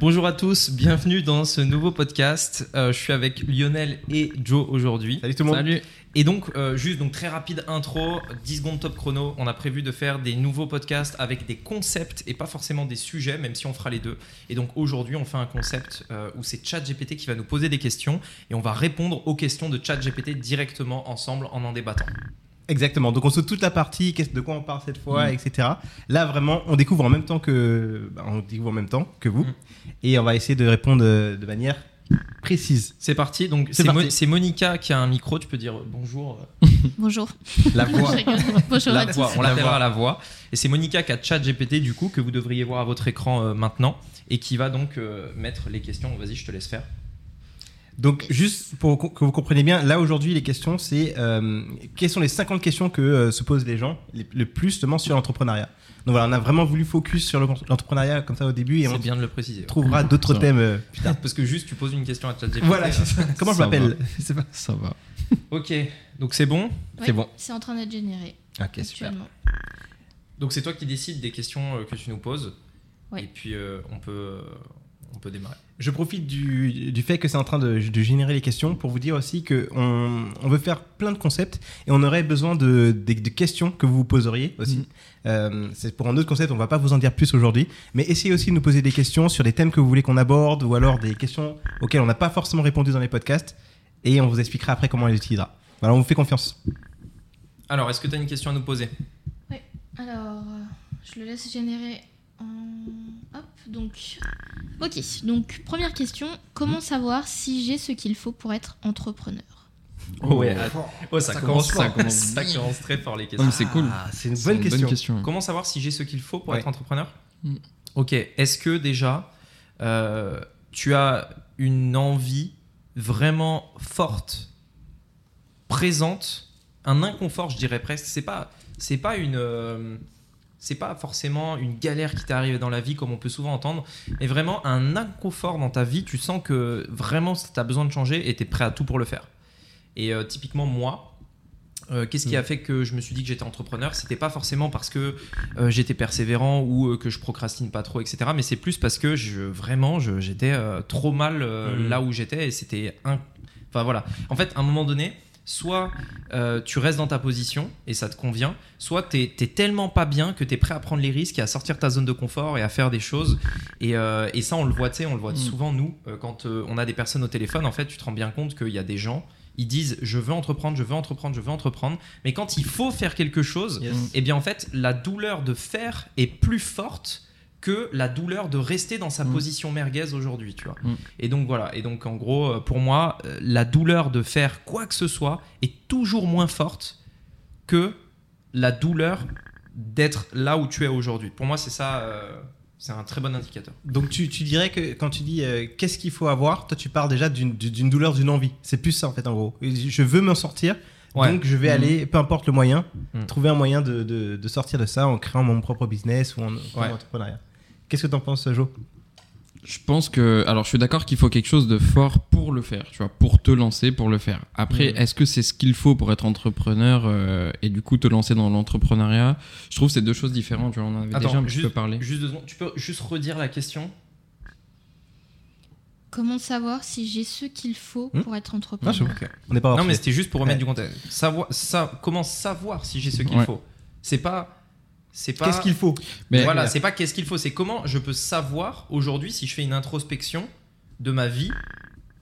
Bonjour à tous, bienvenue dans ce nouveau podcast. Euh, je suis avec Lionel et Joe aujourd'hui. Salut tout le monde. Salut. Et donc, euh, juste donc très rapide intro, 10 secondes top chrono. On a prévu de faire des nouveaux podcasts avec des concepts et pas forcément des sujets, même si on fera les deux. Et donc aujourd'hui, on fait un concept euh, où c'est ChatGPT qui va nous poser des questions et on va répondre aux questions de ChatGPT directement ensemble en en débattant. Exactement. Donc on saute toute la partie, de quoi on parle cette fois, etc. Là vraiment, on découvre en même temps que, bah, on découvre en même temps que vous, Mm. et on va essayer de répondre euh, de manière précise. C'est parti. Donc C'est c'est parti. Mo- c'est Monica qui a un micro. Tu peux dire bonjour. euh, Bonjour. La voix. Bonjour la à tous. voix, on La l'appellera la voix. Et c'est Monica qui a ChatGPT du coup que vous devriez voir à votre écran euh, maintenant et qui va donc euh, mettre les questions. Vas-y, je te laisse faire. Donc juste pour que vous compreniez bien, là aujourd'hui les questions c'est euh, quelles sont les 50 questions que euh, se posent les gens les- le plus justement sur l'entrepreneuriat? Donc voilà, on a vraiment voulu focus sur le- l'entrepreneuriat comme ça au début et on C'est bien de le préciser. trouvera d'autres Ça. thèmes euh, plus tard. Parce que juste tu poses une question à ChatGPT. Voilà, ça. comment je Ça m'appelle? Va. C'est pas- Ça va. Ok, donc c'est bon? Oui, c'est bon. C'est en train d'être généré Ok super. Donc c'est toi qui décides des questions euh, que tu nous poses. Ouais. Et puis euh, on peut on peut démarrer. Je profite du, du fait que c'est en train de, de générer les questions pour vous dire aussi qu'on on veut faire plein de concepts et on aurait besoin de, questions que vous vous poseriez aussi. Mhm. Euh, c'est pour un autre concept, on va pas vous en dire plus aujourd'hui, mais essayez aussi de nous poser des questions sur des thèmes que vous voulez qu'on aborde ou alors des questions auxquelles on n'a pas forcément répondu dans les podcasts et on vous expliquera après comment on les utilisera. Voilà, on vous fait confiance. Alors, est-ce que tu as une question à nous poser? Alors, euh, je le laisse générer en... Hop, donc... Ok, donc première question. Comment savoir si j'ai ce qu'il faut pour être entrepreneur? Oh ouais. Oh, ça, Ça commence, commence- ça fort. commence Ça bien. commence très fort les questions. c'est cool. Ah, c'est une bonne une question. Comment savoir si j'ai ce qu'il faut pour Ouais. être entrepreneur? Mm. Ok, est-ce que déjà euh, tu as une envie vraiment forte, présente, un inconfort, je dirais presque. C'est pas, c'est pas une, euh, c'est pas forcément une galère qui t'est arrivée dans la vie comme on peut souvent entendre, mais vraiment un inconfort dans ta vie. Tu sens que vraiment tu as besoin de changer et tu es prêt à tout pour le faire. Et euh, typiquement moi. euh, Qu'est-ce qui a fait que je me suis dit que j'étais entrepreneur? C'était pas forcément parce que euh, j'étais persévérant ou euh, que je procrastine pas trop, etc. Mais c'est plus parce que je, vraiment, j'étais trop mal Mhm. là où j'étais et c'était un. Enfin voilà. En fait, à un moment donné, soit euh, tu restes dans ta position et ça te convient, soit tu es, tellement pas bien que tu es prêt à prendre les risques et à sortir ta zone de confort et à faire des choses. Et, euh, et ça, on le voit, on le voit Mhm. souvent, nous, euh, quand on a des personnes au téléphone, en fait, tu te rends bien compte qu'il y a des gens. Ils disent je veux entreprendre, je veux entreprendre, je veux entreprendre, mais quand il faut faire quelque chose, Yes. eh bien en fait, la douleur de faire est plus forte que la douleur de rester dans sa Mm. position merguez aujourd'hui, tu vois. Mm. Et donc voilà, et donc en gros, euh, pour moi, euh, la douleur de faire quoi que ce soit est toujours moins forte que la douleur d'être là où tu es aujourd'hui. Pour moi, c'est ça, euh, c'est un très bon indicateur. Donc tu, tu dirais que quand tu dis euh, qu'est-ce qu'il faut avoir, toi tu parles déjà d'une douleur, d'une envie. C'est plus ça en fait en gros. Je veux m'en sortir, Ouais. donc je vais Mhm. aller, peu importe le moyen, trouver un moyen de, de- de sortir de ça en créant mon propre business ou en, en Ouais. entrepreneuriat. Qu'est-ce que t'en penses Joe? Je pense que. Alors, je suis d'accord qu'il faut quelque chose de fort pour le faire, tu vois, pour te lancer, pour le faire. Après, est-ce que c'est ce qu'il faut pour être entrepreneur euh, et du coup te lancer dans l'entrepreneuriat? Je trouve que c'est deux choses différentes, tu vois, on en avait déjà un petit juste, peu parlé. juste deux secondes. Tu peux juste redire la question? Comment savoir si j'ai ce qu'il faut Hmm pour être entrepreneur? Je- On n'est pas Non, mais c'était juste pour remettre Ouais. du contexte. Savoir, ça, comment savoir si j'ai ce qu'il Ouais. faut? C'est pas. C'est pas. Qu'est-ce qu'il faut Mais voilà, c'est pas qu'est-ce qu'il faut, c'est comment je peux savoir aujourd'hui si je fais une introspection de ma vie,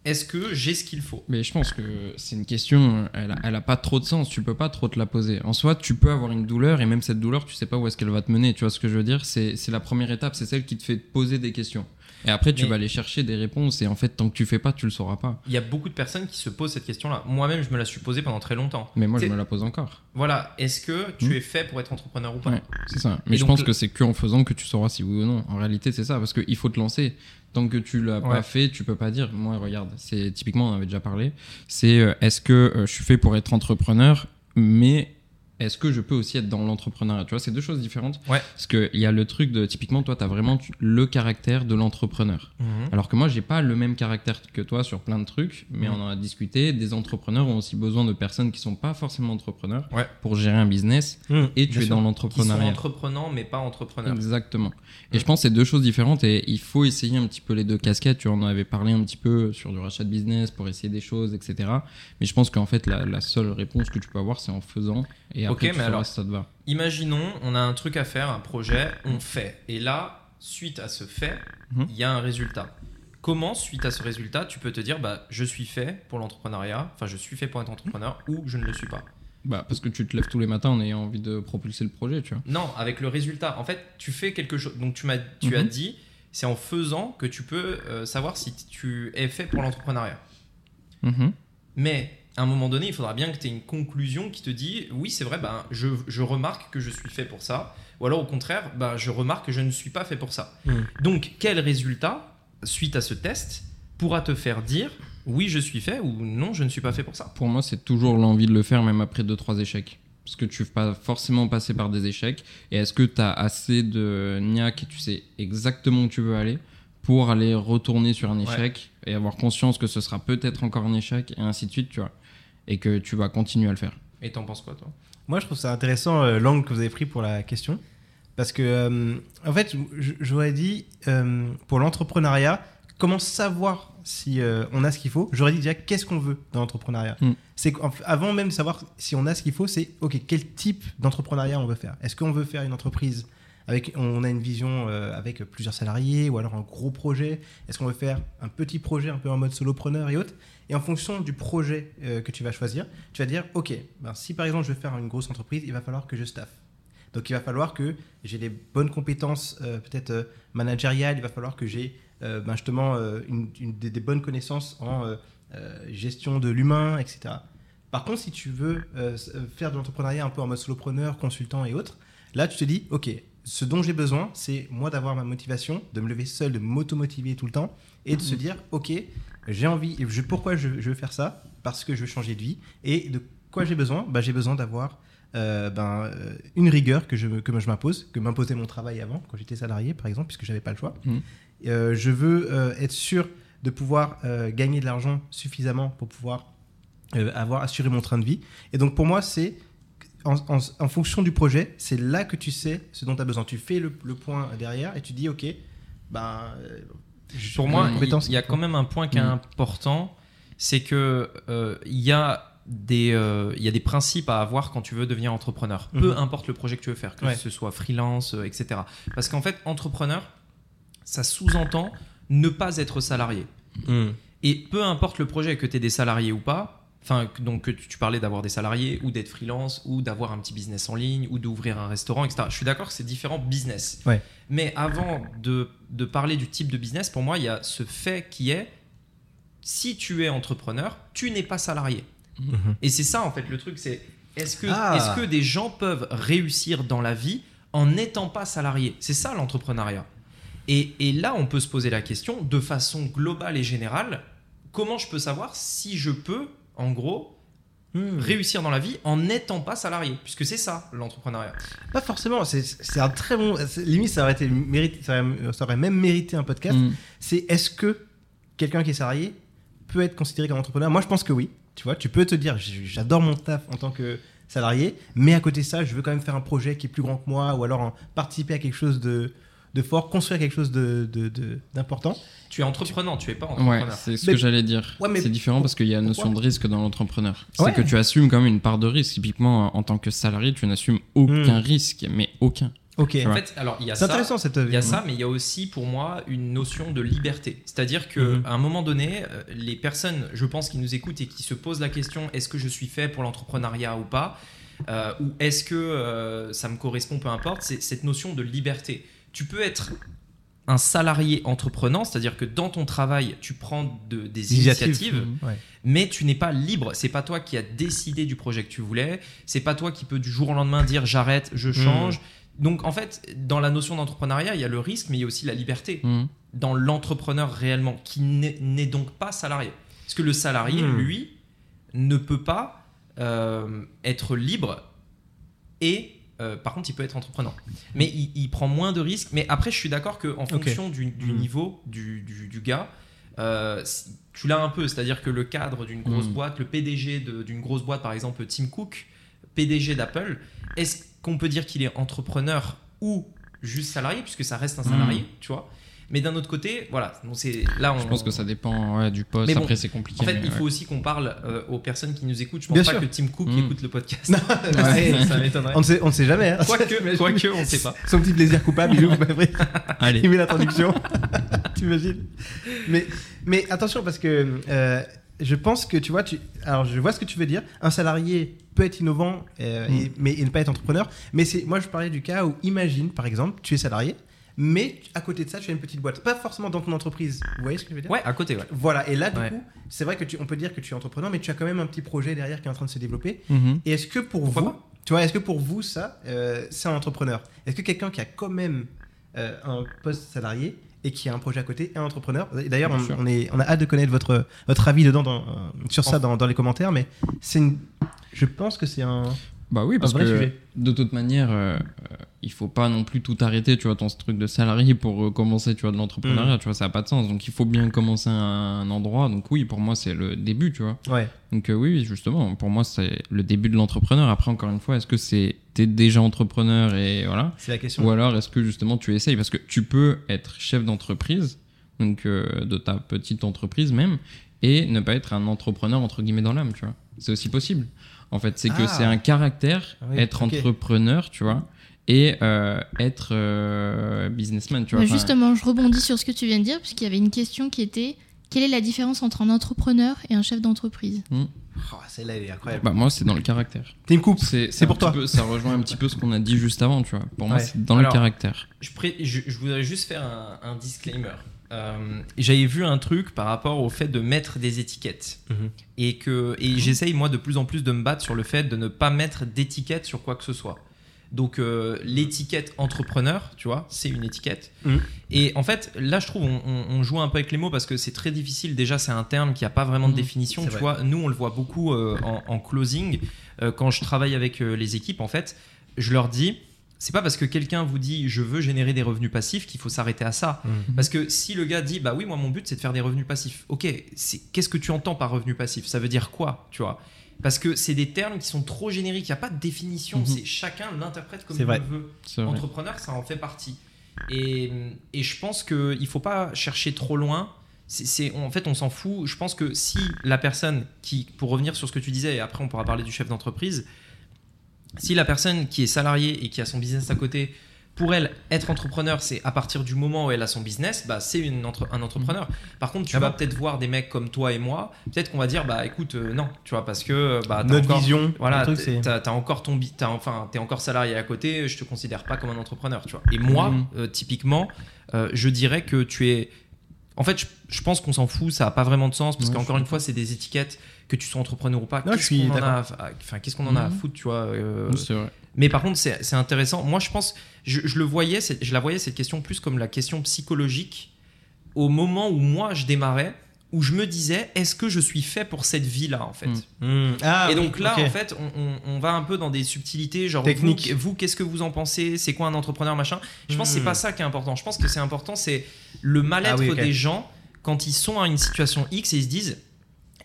est-ce que j'ai ce qu'il faut? Mais je pense que c'est une question, elle a, elle a pas trop de sens, tu peux pas trop te la poser. En soi, tu peux avoir une douleur et même cette douleur, tu sais pas où est-ce qu'elle va te mener, tu vois ce que je veux dire? C'est la première étape, c'est celle qui te fait poser des questions. Et après, tu Mais- vas aller chercher des réponses et en fait, tant que tu fais pas, tu le sauras pas. Il y a beaucoup de personnes qui se posent cette question-là. Moi-même, je me la suis posée pendant très longtemps. Mais moi, je me la pose encore. Voilà, est-ce que tu Hmm. es fait pour être entrepreneur ou pas Ouais, c'est ça. Mais Et je donc, pense que c'est que en faisant que tu sauras si oui ou non. En réalité, c'est ça, parce qu'il faut te lancer. Tant que tu l'as Ouais. pas fait, tu peux pas dire. Moi, regarde, c'est typiquement, on en avait déjà parlé. C'est euh, est-ce que euh, je suis fait pour être entrepreneur, mais est-ce que je peux aussi être dans l'entrepreneuriat? Tu vois, c'est deux choses différentes. Ouais. Parce qu'il y a le truc de, typiquement, toi, tu as vraiment le caractère de l'entrepreneur. Alors que moi, j'ai pas le même caractère que toi sur plein de trucs, mais Mhm. on en a discuté. Des entrepreneurs ont aussi besoin de personnes qui sont pas forcément entrepreneurs Ouais. pour gérer un business. Mmh, Et bien tu es sûr. dans Qui sont l'entrepreneuriat. entreprenants, mais pas entrepreneurs. Exactement. Et je pense que c'est deux choses différentes et il faut essayer un petit peu les deux casquettes. Tu en avais parlé un petit peu sur du rachat de business pour essayer des choses, etc. Mais je pense qu'en fait, la, la seule réponse que tu peux avoir, c'est en faisant. Et Ok, après, tu mais alors- ça te va. Imaginons, on a un truc à faire, un projet, on fait. Et là, suite à ce fait, il Mhm. y a un résultat. Comment, suite à ce résultat, tu peux te dire, bah, je suis fait pour l'entrepreneuriat, enfin, je suis fait pour être entrepreneur, ou je ne le suis pas? Bah, parce que tu te lèves tous les matins en ayant envie de propulser le projet, tu vois. Non, avec le résultat. En fait, tu fais quelque chose. Donc, tu, m'as, tu as Mhm. dit, c'est en faisant que tu peux euh, savoir si tu es fait pour l'entrepreneuriat. Mhm. Mais à un moment donné, il faudra bien que tu aies une conclusion qui te dit oui, c'est vrai, ben, je, je remarque que je suis fait pour ça. Ou alors au contraire, ben, je remarque que je ne suis pas fait pour ça. Mm. Donc, quel résultat, suite à ce test, pourra te faire dire oui, je suis fait ou non, je ne suis pas fait pour ça? Pour moi, c'est toujours l'envie de le faire, même après 2-3 échecs. Parce que tu vas forcément passer par des échecs. Et est-ce que tu as assez de niaque et tu sais exactement où tu veux aller pour aller retourner sur un Ouais. échec et avoir conscience que ce sera peut-être encore un échec et ainsi de suite, tu vois? Et que tu vas continuer à le faire. Et t'en penses quoi, toi? Moi, je trouve ça intéressant euh, l'angle que vous avez pris pour la question. Parce que, euh, en fait, j'aurais dit, euh, pour l'entrepreneuriat, comment savoir si euh, on a ce qu'il faut? J'aurais dit déjà, qu'est-ce qu'on veut dans l'entrepreneuriat? Mm. C'est qu'avant même de savoir si on a ce qu'il faut, c'est, OK, quel type d'entrepreneuriat on veut faire? Est-ce qu'on veut faire une entreprise avec, on a une vision euh, avec plusieurs salariés ou alors un gros projet? Est-ce qu'on veut faire un petit projet un peu en mode solopreneur et autres? Et en fonction du projet euh, que tu vas choisir, tu vas dire, OK, ben, si par exemple je veux faire une grosse entreprise, il va falloir que je staffe. Donc il va falloir que j'ai des bonnes compétences euh, peut-être euh, managériales, il va falloir que j'ai ben, justement des, des bonnes connaissances en gestion de l'humain, etc. Par contre, si tu veux faire de l'entrepreneuriat un peu en mode solopreneur, consultant et autres, là tu te dis, ok, ce dont j'ai besoin, c'est moi d'avoir ma motivation, de me lever seul, de m'auto-motiver tout le temps et de se dire, ok, j'ai envie, je, pourquoi je, je veux faire ça? Parce que je veux changer de vie. Et de quoi j'ai besoin? Bah, J'ai besoin d'avoir euh, ben, euh, une rigueur que je, que je m'impose, que m'imposait mon travail avant, quand j'étais salarié par exemple, puisque j'avais pas le choix. Mhm. Euh, je veux euh, être sûr de pouvoir gagner de l'argent suffisamment pour pouvoir avoir assuré mon train de vie. Et donc pour moi, c'est en, en- en fonction du projet, c'est là que tu sais ce dont tu as besoin. Tu fais le, le point derrière et tu dis, ok, ben, Pour moi, il y a quand même un point qui est Mm. important, c'est que euh, il y a des euh, il y a des principes à avoir quand tu veux devenir entrepreneur. Peu Mhm. importe le projet que tu veux faire, que Ouais. ce soit freelance, euh, etc. Parce qu'en fait, entrepreneur, ça sous-entend ne pas être salarié. Mhm. Et peu importe le projet, que tu aies des salariés ou pas, enfin, donc tu parlais d'avoir des salariés ou d'être freelance ou d'avoir un petit business en ligne ou d'ouvrir un restaurant, etc. Je suis d'accord que c'est différents business. Ouais. Mais avant de, de parler du type de business, pour moi, il y a ce fait qui est si tu es entrepreneur, tu n'es pas salarié. Mhm. Et c'est ça, en fait, le truc, c'est est-ce que, Ah. est-ce que des gens peuvent réussir dans la vie en n'étant pas salariés? C'est ça l'entrepreneuriat. Et, et là, on peut se poser la question, de façon globale et générale, comment je peux savoir si je peux, en gros, Mhm. réussir dans la vie en n'étant pas salarié Puisque c'est ça, l'entrepreneuriat. Pas forcément, c'est- un très bon. c'est- Limite, ça aurait, été mérité, ça, aurait, ça aurait même mérité un podcast. Mm. C'est est-ce que quelqu'un qui est salarié peut être considéré comme entrepreneur? Moi, je pense que oui. Tu vois, tu peux te dire, j'adore mon taf en tant que salarié, mais à côté de ça, je veux quand même faire un projet qui est plus grand que moi, ou alors participer à quelque chose de, de fort, construire quelque chose de- de- de- d'important. Tu es entreprenant, tu es pas Ouais, entrepreneur. c'est ce Mais- que j'allais dire. Ouais, c'est différent parce qu'il y a une notion de risque dans l'entrepreneur. C'est Ouais. que tu assumes quand même une part de risque. Typiquement, en tant que salarié, tu n'assumes aucun risque, mais aucun. Ok. En fait, alors, il y a C'est ça. intéressant cette Il y a ça, mais il y a aussi pour moi une notion de liberté. C'est-à-dire que Mhm. à un moment donné, euh, les personnes, je pense, qui nous écoutent et qui se posent la question est-ce que je suis fait pour l'entrepreneuriat ou pas Euh, Ou est-ce que euh, ça me correspond, peu importe, c'est cette notion de liberté. Tu peux être un salarié entreprenant, c'est-à-dire que dans ton travail, tu prends de- des Initiative. initiatives. Ouais. mais tu n'es pas libre. C'est pas toi qui as décidé du projet que tu voulais. C'est pas toi qui peux du jour au lendemain dire j'arrête, je change. Donc en fait, dans la notion d'entrepreneuriat, il y a le risque, mais il y a aussi la liberté. Mhm. Dans l'entrepreneur réellement, qui n'est n'est donc pas salarié. Parce que le salarié, Hmm. lui, ne peut pas euh, être libre et euh, par contre, il peut être entrepreneur. Mais il, il prend moins de risques. Mais après, je suis d'accord qu'en fonction du, du Mhm. niveau du, du- du gars, euh, tu l'as un peu. C'est-à-dire que le cadre d'une grosse Mhm. boîte, le PDG d'une grosse boîte, par exemple Tim Cook, PDG d'Apple, est-ce qu'on peut dire qu'il est entrepreneur ou juste salarié, puisque ça reste un salarié, tu vois? Mais d'un autre côté, voilà, donc c'est là on. Je pense que ça dépend ouais, du poste. Bon, Après, c'est compliqué. En fait, il ouais. faut aussi qu'on parle euh, aux personnes qui nous écoutent. Je pense Bien pas sûr. que Tim Cook Mm. écoute le podcast. Non, Ouais, ça m'étonnerait. on ne sait, on ne sait jamais. hein. Quoique, quoique, on sait pas. Son petit plaisir coupable, il ouvre, Allez. il met l'introduction. T'imagines mais, mais attention, parce que euh, je pense que tu vois, tu, alors je vois ce que tu veux dire. Un salarié peut être innovant, euh, Mm. et, mais, et ne pas être entrepreneur. Mais c'est, moi, je parlais du cas où, imagine, par exemple, tu es salarié, mais à côté de ça, tu as une petite boîte. Pas forcément dans ton entreprise. Vous voyez ce que je veux dire Ouais, à côté, ouais. Voilà, et là, du Ouais. coup, c'est vrai que tu, on peut dire que tu es entrepreneur, mais tu as quand même un petit projet derrière qui est en train de se développer. Mhm. Et est-ce que pour Pourquoi vous, tu vois, est-ce que pour vous ça, euh, c'est un entrepreneur? Est-ce que quelqu'un qui a quand même euh, un poste salarié et qui a un projet à côté est un entrepreneur? D'ailleurs, on, on est, on a hâte de connaître votre votre avis dedans dans- euh, sur ça dans, dans les commentaires, mais c'est je pense que c'est un, Bah oui, parce que sujet. de toute manière, euh, euh, il faut pas non plus tout arrêter, tu vois, ton truc de salarié pour euh, commencer, tu vois, de l'entrepreneuriat, Mm. tu vois, ça a pas de sens. Donc il faut bien commencer à un endroit. Donc oui, pour moi, c'est le début, tu vois. ouais, Donc euh, oui, oui, justement, pour moi, c'est le début de l'entrepreneur. Après, encore une fois, est-ce que c'est t'es déjà entrepreneur et voilà, c'est la question. ou alors est-ce que justement tu essayes? Parce que tu peux être chef d'entreprise, donc euh, de ta petite entreprise même, et ne pas être un entrepreneur entre guillemets dans l'âme, tu vois. C'est aussi possible. En fait, c'est que Ah. c'est un caractère Ah oui, être entrepreneur, tu vois, et euh, être euh, businessman, tu vois. Bah, justement, je rebondis sur ce que tu viens de dire, puisqu'il y avait une question qui était quelle est la différence entre un entrepreneur et un chef d'entreprise? Oh, celle-là, elle est incroyable. bah, moi, c'est dans le caractère. Team Coupe. C'est pour toi. peu- ça rejoint un petit peu ce qu'on a dit juste avant, tu vois. Pour moi, c'est dans Alors, le caractère. Je, pré- je, je voudrais juste faire un, un disclaimer. Euh, J'avais vu un truc par rapport au fait de mettre des étiquettes. Mhm. Et, que, et j'essaye, moi, de plus en plus de me battre sur le fait de ne pas mettre d'étiquette sur quoi que ce soit. Donc, euh, l'étiquette entrepreneur, tu vois, c'est une étiquette. Mhm. Et en fait, là, je trouve, on, on- on joue un peu avec les mots parce que c'est très difficile. Déjà, c'est un terme qui n'a pas vraiment de Mhm. définition. Tu vrai. vois, nous, on le voit beaucoup euh, en, en closing. Quand je travaille avec les équipes, en fait, je leur dis, c'est pas parce que quelqu'un vous dit je veux générer des revenus passifs qu'il faut s'arrêter à ça. Mhm. Parce que si le gars dit bah oui, moi mon but c'est de faire des revenus passifs. Ok, qu'est-ce que tu entends par revenu passif? Ça veut dire quoi, tu vois? Parce que c'est des termes qui sont trop génériques. Il n'y a pas de définition. Mhm. C'est chacun l'interprète comme il vrai. le veut. Entrepreneur, ça en fait partie. Et, et je pense qu'il ne faut pas chercher trop loin. C'est- en fait, on s'en fout. Je pense que si la personne qui, pour revenir sur ce que tu disais, et après on pourra parler du chef d'entreprise, si la personne qui est salariée et qui a son business à côté, pour elle, être entrepreneur, c'est à partir du moment où elle a son business, bah, c'est une entre- un entrepreneur. Par contre, tu Ah vas peut-être voir des mecs comme toi et moi, peut-être qu'on va dire, bah écoute, euh, non, tu vois, parce que euh, bah, Notre encore- vision, voilà, t'as encore ton, t'as- enfin, t'es encore salarié à côté. Je te considère pas comme un entrepreneur, tu vois. Et moi, Mhm. euh, typiquement, euh, je dirais que tu es. En fait, je, je pense qu'on s'en fout. Ça a pas vraiment de sens parce qu'encore une fois, c'est des étiquettes que tu sois entrepreneur ou pas. Qu'est-ce qu'on en a, à- enfin, qu'est-ce qu'on en a à foutre, tu vois. euh, mais par contre, c'est c'est intéressant. Moi, je pense, je, je le voyais, je la voyais cette question plus comme la question psychologique au moment où moi je démarrais, où je me disais, est-ce que je suis fait pour cette vie-là, en fait Mm. Hmm. Ah, et oui, donc là, en fait, on, on- on va un peu dans des subtilités, genre Technique. Vous, vous, qu'est-ce que vous en pensez C'est quoi un entrepreneur, machin Je pense que c'est Hmm. pas ça qui est important. Je pense que c'est important, c'est le mal-être Ah oui, des gens quand ils sont à une situation X et ils se disent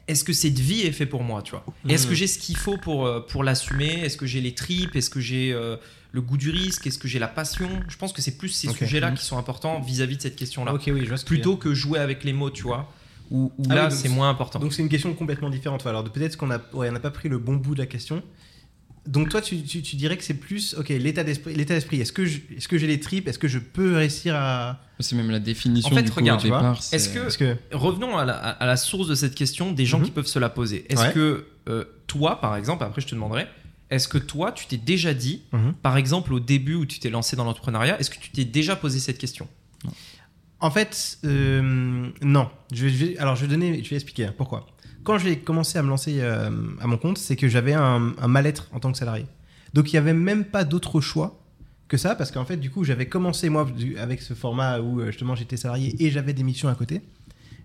est-ce que cette vie est faite pour moi, tu vois? Est-ce que j'ai ce qu'il faut pour, euh, pour l'assumer? Est-ce que j'ai les tripes? Est-ce que j'ai euh, le goût du risque? Est-ce que j'ai la passion? Je pense que c'est plus ces sujets-là Hmm. qui sont importants vis-à-vis de cette question-là. Oui, ce. Plutôt que jouer avec les mots, tu vois, où, où Ah là, oui, c'est moins important. Donc c'est une question complètement différente. Alors peut-être qu'on a, ouais, on n'a pas pris le bon bout de la question. Donc toi, tu, tu- tu dirais que c'est plus, ok, l'état d'esprit. L'état d'esprit. Est-ce que je- est-ce que j'ai les tripes? Est-ce que je peux réussir à C'est même la définition En fait, du coup, regarde, au départ. c'est- est-ce que- Revenons à la, à la source de cette question des gens Mhm. qui peuvent se la poser. Est-ce Ouais. que euh, toi, par exemple, après je te demanderai, est-ce que toi, tu t'es déjà dit, Mhm. par exemple au début où tu t'es lancé dans l'entrepreneuriat, est-ce que tu t'es déjà posé cette question? En fait, euh, non. Je vais, je vais- alors, je vais donner, je vais expliquer pourquoi. Quand j'ai commencé à me lancer euh, à mon compte, c'est que j'avais un, mal-être en tant que salarié. Donc, il n'y avait même pas d'autre choix que ça, parce qu'en fait, du coup, j'avais commencé moi avec ce format où euh, justement j'étais salarié et j'avais des missions à côté.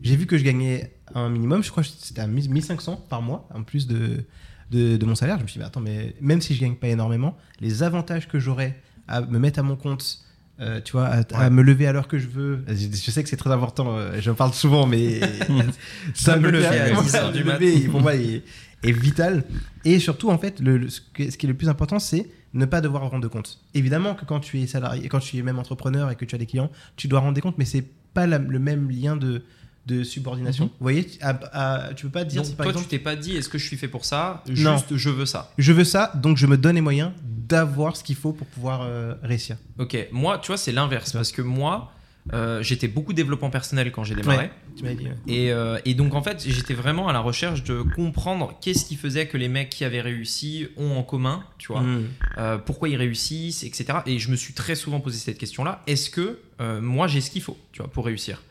J'ai vu que je gagnais un minimum, je crois que c'était à 1000 1500 par mois, en plus de, de, de mon salaire, je me suis dit, mais attends, mais même si je gagne pas énormément, les avantages que j'aurais à me mettre à mon compte, euh, tu vois, à, à me lever à l'heure que je veux. Je, je sais que c'est très important, euh, j'en parle souvent, mais ça me lever à 10 heures du mat. pour moi est, est vital. Et surtout, en fait, le, le- ce, que- ce qui est le plus important, c'est ne pas devoir rendre compte. Évidemment que quand tu es salarié, quand tu es même entrepreneur et que tu as des clients, tu dois rendre des comptes, mais c'est pas la- le même lien de, de subordination. Mhm. Vous voyez, à- à- tu peux pas dire, Donc, si, par toi, exemple, tu t'es pas dit est-ce que je suis fait pour ça? Non. Juste, je veux ça. je veux ça, donc je me donne les moyens d'avoir ce qu'il faut pour pouvoir euh, réussir. Ok, moi, tu vois, c'est l'inverse. Parce que moi, euh, j'étais beaucoup développement personnel quand j'ai démarré. Ouais. Tu m'as dit. ouais. Et, euh, et donc, en fait, j'étais vraiment à la recherche de comprendre qu'est-ce qui faisait que les mecs qui avaient réussi ont en commun, tu vois. Euh, pourquoi ils réussissent, etc. Et je me suis très souvent posé cette question-là. Est-ce que moi, j'ai ce qu'il faut, tu vois, pour réussir?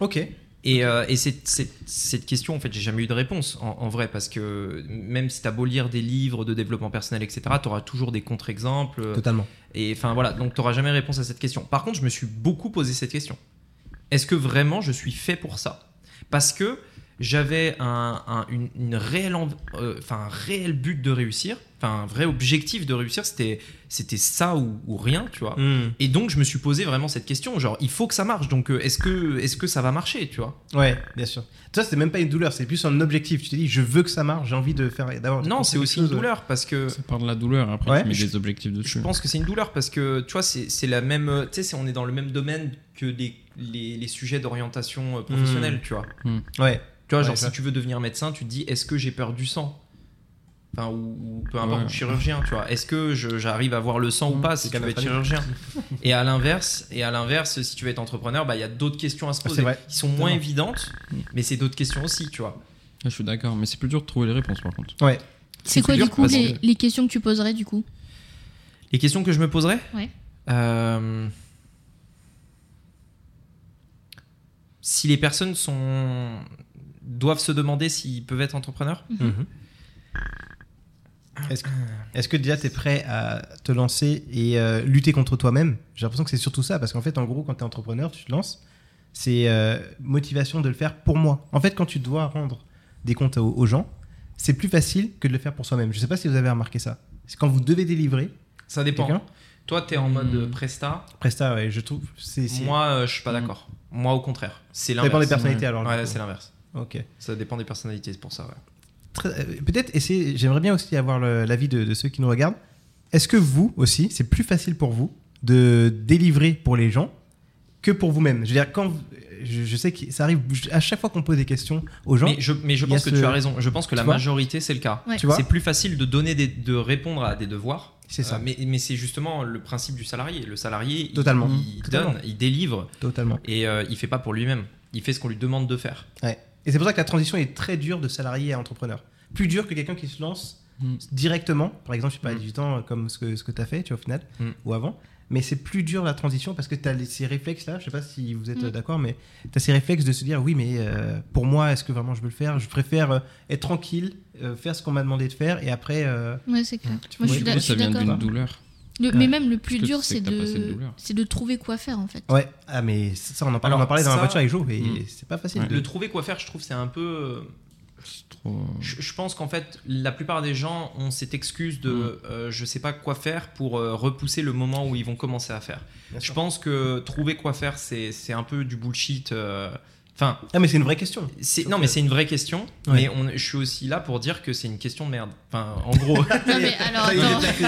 Ok. Et, euh, et cette question, en fait, j'ai jamais eu de réponse en, en vrai, parce que même si tu as beau lire des livres de développement personnel, etc., tu auras toujours des contre-exemples. Totalement. Et enfin voilà, donc tu n'auras jamais réponse à cette question. Par contre, je me suis beaucoup posé cette question. Est-ce que vraiment je suis fait pour ça? Parce que j'avais un, un- une, une réelle, env- euh, enfin, un réel but de réussir, enfin un vrai objectif de réussir, c'était c'était ça ou, ou rien, tu vois. Mhm. Et donc je me suis posé vraiment cette question, genre il faut que ça marche, donc euh, est-ce que, est que ça va marcher, tu vois? Ouais, bien sûr. Ça, c'est même pas une douleur, c'est plus un objectif. Tu te dis, je veux que ça marche, j'ai envie de faire. d'avoir Non, c'est aussi une douleur parce que Ça part de la douleur, après Ouais, tu mets je- des objectifs Je dessus. pense que c'est une douleur parce que tu vois, c'est c'est la même. euh, Tu sais, c'est- on est dans le même domaine que les, les, les sujets d'orientation professionnelle, tu vois. Ouais. Tu vois, Ouais, genre si tu veux devenir médecin, tu te dis est-ce que j'ai peur du sang? Enfin, ou, ou peu importe, Ouais. ou chirurgien, tu vois. Est-ce que je- j'arrive à voir le sang ou Mmh, pas c'est si tu veux être chirurgien? Et à l'inverse, et à l'inverse, si tu veux être entrepreneur, bah il y a d'autres questions à se Ah, poser qui sont moins évidentes, mais c'est d'autres questions aussi, tu vois. Ah, je suis d'accord, mais c'est plus dur de trouver les réponses par contre. Ouais. C'est quoi du coup les, que- les questions que tu poserais du coup? Les questions que je me poserais? Ouais. Euh, Si les personnes sont doivent se demander s'ils peuvent être entrepreneurs Mhm. Est-ce que, est-ce que déjà tu es prêt à te lancer et euh, lutter contre toi-même? J'ai l'impression que c'est surtout ça, parce qu'en fait, en gros, quand tu es entrepreneur, tu te lances, c'est euh, motivation de le faire pour moi. En fait, quand tu dois rendre des comptes aux, aux gens, c'est plus facile que de le faire pour soi-même. Je sais pas si vous avez remarqué ça. C'est quand vous devez délivrer Ça dépend. Toi, tu es en mode euh, Presta. Presta, ouais, je trouve. Moi, euh, je suis pas Hmm. d'accord. Moi, au contraire. C'est ça dépend des l'inverse. personnalités alors. Ouais, c'est l'inverse. Ok. Ça dépend des personnalités, c'est pour ça. Ouais. Très- euh, Peut-être essayer, j'aimerais bien aussi avoir le- l'avis de, de ceux qui nous regardent. Est-ce que vous aussi, c'est plus facile pour vous de délivrer pour les gens que pour vous-même? Je veux dire, quand vous- je, je sais que ça arrive à chaque fois qu'on pose des questions aux gens. Mais je, mais pense que ce- tu as raison. Je pense que la Tu majorité, c'est le cas. Ouais. Tu vois C'est plus facile de donner des, de répondre à des devoirs. C'est ça. Euh, mais mais c'est justement le principe du salarié. Le salarié, il- Totalement. il, Totalement. donne, il délivre Totalement. et euh, il fait pas pour lui-même. Il fait ce qu'on lui demande de faire. Ouais. Et c'est pour ça que la transition est très dure de salarié à entrepreneur. Plus dur que quelqu'un qui se lance Mm. directement. Par exemple, je sais pas, à Mm. 18 ans, comme ce que, ce que tu as fait, tu vois, au final, Mm. ou avant. Mais c'est plus dur la transition parce que tu as ces réflexes-là. Je sais pas si vous êtes euh, d'accord, mais tu as ces réflexes de se dire oui, mais euh, pour moi, est-ce que vraiment je veux le faire? Je préfère euh, être tranquille, euh, faire ce qu'on m'a demandé de faire et après. euh, Ouais, c'est clair. Tu Moi, je suis coup, je suis ça vient d'une douleur. Le- Ouais. Mais même le plus dur, c'est de de, douleur. c'est de trouver quoi faire en fait. Ouais, ah, mais ça, on en, parle, Alors, on en parlait dans la voiture avec Joe et Mm. c'est pas facile. Ouais. de- Le trouver quoi faire, je trouve, c'est un peu. euh, trop. Je, je pense qu'en fait, la plupart des gens ont cette excuse de Mm. euh, je sais pas quoi faire pour euh, repousser le moment où ils vont commencer à faire. Bien Je sûr. pense que trouver quoi faire, c'est c'est un peu du bullshit. euh, Enfin, Ah, mais c'est une vraie question. c'est non, que- mais c'est une vraie question. Ouais. Mais on, je suis aussi là pour dire que c'est une question de merde. Enfin, en gros. Non mais alors placé.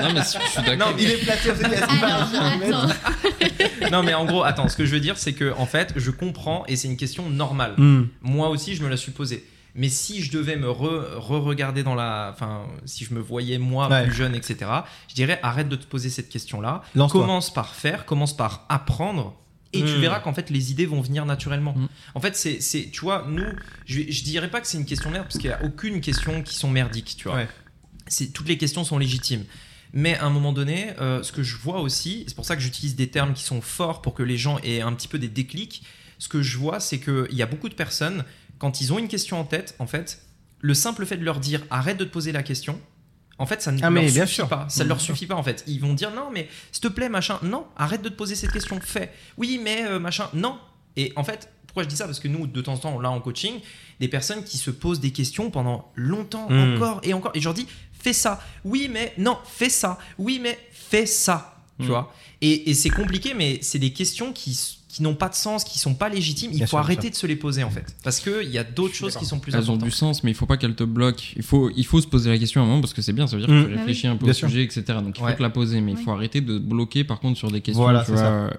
Non, mais je suis d'accord. Non, Il est placé, Alors, non, mais en gros, attends. Ce que je veux dire, c'est que en fait, je comprends et c'est une question normale. Mm. Moi aussi, je me la suis posée. Mais si je devais me re- re-regarder dans la. Enfin, si je me voyais moi Ouais. plus jeune, etc., je dirais arrête de te poser cette question-là. Lance-toi. Commence par faire, commence par apprendre. Et tu Mm. verras qu'en fait, les idées vont venir naturellement. Mm. En fait, c'est, tu vois, nous, je, je dirais pas que c'est une question de merde, parce qu'il n'y a aucune question qui sont merdiques, tu vois. Ouais. C'est, toutes les questions sont légitimes. Mais à un moment donné, euh, ce que je vois aussi, c'est pour ça que j'utilise des termes qui sont forts pour que les gens aient un petit peu des déclics. Ce que je vois, c'est qu'il y a beaucoup de personnes, quand ils ont une question en tête, en fait, le simple fait de leur dire arrête de te poser la question, en fait, ça ne Ah, leur suffit sûr. pas. Ça ne leur sûr. suffit pas, en fait. Ils vont dire non, mais s'il te plaît, machin, non, arrête de te poser cette question, fais. Oui, mais euh, machin, non. Et en fait, Pourquoi je dis ça? Parce que nous, de temps en temps, là en coaching, des personnes qui se posent des questions pendant longtemps, Mm. encore et encore. Et je leur dis, fais ça. Oui, mais non, fais ça. Oui, mais fais ça. Tu Mm. vois? Et, et c'est compliqué, mais c'est des questions qui, qui n'ont pas de sens, qui sont pas légitimes. Il Bien faut sûr, arrêter de se les poser en fait. Parce qu'il y a d'autres choses qui sont plus Elles ont importantes. du sens, mais il faut pas qu'elles te bloquent. Il faut, il faut se poser la question à un moment parce que c'est bien, ça veut dire qu'il Mm. faut Bah oui. réfléchir un peu Bien au sûr. sujet, etc. Donc il Ouais. faut te la poser, mais il Oui. faut arrêter de bloquer par contre sur des questions Voilà, tu c'est vois, ça.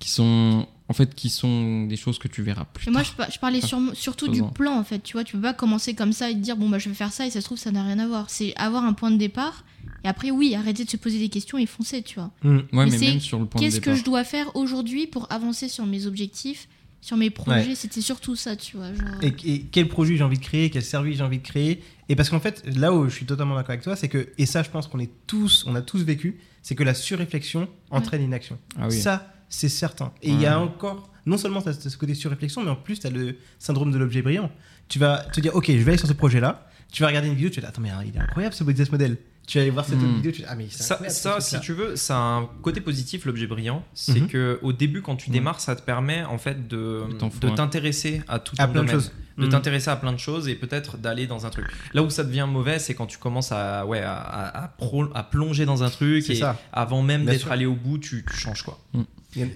qui sont en fait qui sont des choses que tu verras plus Mais moi, tard. je, par- je parlais sur- surtout du plan, en fait. Tu vois, tu peux pas commencer comme ça et te dire, bon, bah, je vais faire ça et ça se trouve, ça n'a rien à voir. C'est avoir un point de départ. Et après, oui, arrêter de se poser des questions et foncer, tu vois. Mm. Ouais, mais même sur le point de Qu'est-ce que je dois faire aujourd'hui pour avancer sur mes objectifs, sur mes projets? C'était surtout ça, tu vois. Genre... Et, et quel produit j'ai envie de créer, quel service j'ai envie de créer? Et parce qu'en fait, là où je suis totalement d'accord avec toi, c'est que, et ça je pense qu'on est tous, on a tous vécu, c'est que la surréflexion entraîne l'inaction. Ah oui. Ça, c'est certain. Et il y a Ouais. encore, non seulement tu as ce côté surréflexion, mais en plus tu as le syndrome de l'objet brillant. Tu vas te dire, ok, je vais aller sur ce projet-là, tu vas regarder une vidéo, tu vas dire, attends, mais il est incroyable ce business model. Tu vas aller voir cette Mm. autre vidéo, tu dire, ah, mais Ça, ça si tu veux, ça a un côté positif, l'objet brillant. C'est Mhm. que au début, quand tu démarres, ça te permet en fait de, De t'intéresser à tout À ton plein de choses. de Mhm. t'intéresser à plein de choses et peut-être d'aller dans un truc. Là où ça devient mauvais, c'est quand tu commences à, ouais, à, à- à pro- à plonger dans un truc C'est et ça. avant même d'être allé au bout, tu, tu changes quoi. Mm.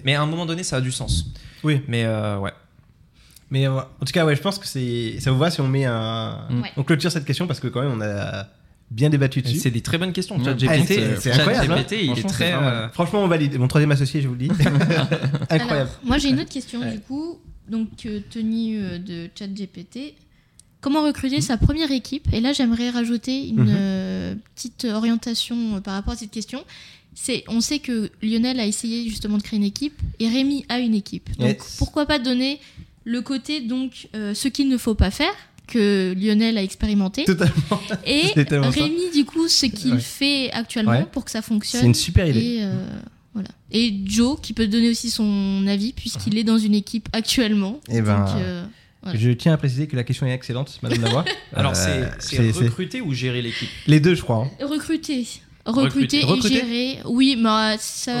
Mais à un moment donné, ça a du sens. Oui. Mais euh, ouais. Mais euh, en tout cas, ouais, je pense que c'est. Ça vous va si on met un. Ouais. On clôture cette question parce que quand même on a bien débattu dessus. C'est des très bonnes questions. Ouais. ChatGPT, Ah, c'est- c'est incroyable, ChatGPT, il est Franchement, très. euh, Franchement, on valide. Mon troisième associé, je vous le dis. Incroyable. Alors, moi, j'ai une autre question, Ouais. du coup. Donc, euh, tenue de ChatGPT. Comment recruter sa première équipe? Et là, j'aimerais rajouter une Mhm. euh, petite orientation par rapport à cette question. C'est, on sait que Lionel a essayé justement de créer une équipe et Rémi a une équipe. Donc, Yes. pourquoi pas donner le côté, donc, euh, ce qu'il ne faut pas faire, que Lionel a expérimenté, Totalement. et ça. Rémi, du coup, ce qu'il Ouais. fait actuellement Ouais. pour que ça C'est fonctionne. une super idée. Et, euh, voilà. et Joe qui peut donner aussi son avis puisqu'il est dans une équipe actuellement. Eh ben, Donc, euh, voilà. Je tiens à préciser que la question est excellente, Madame Lavoie. Alors, Euh, c'est- c'est recruter ou gérer l'équipe? Les deux, je crois. hein. recruter. Recruter. Recruter, Recruter. et gérer. Oui, mais euh, ça.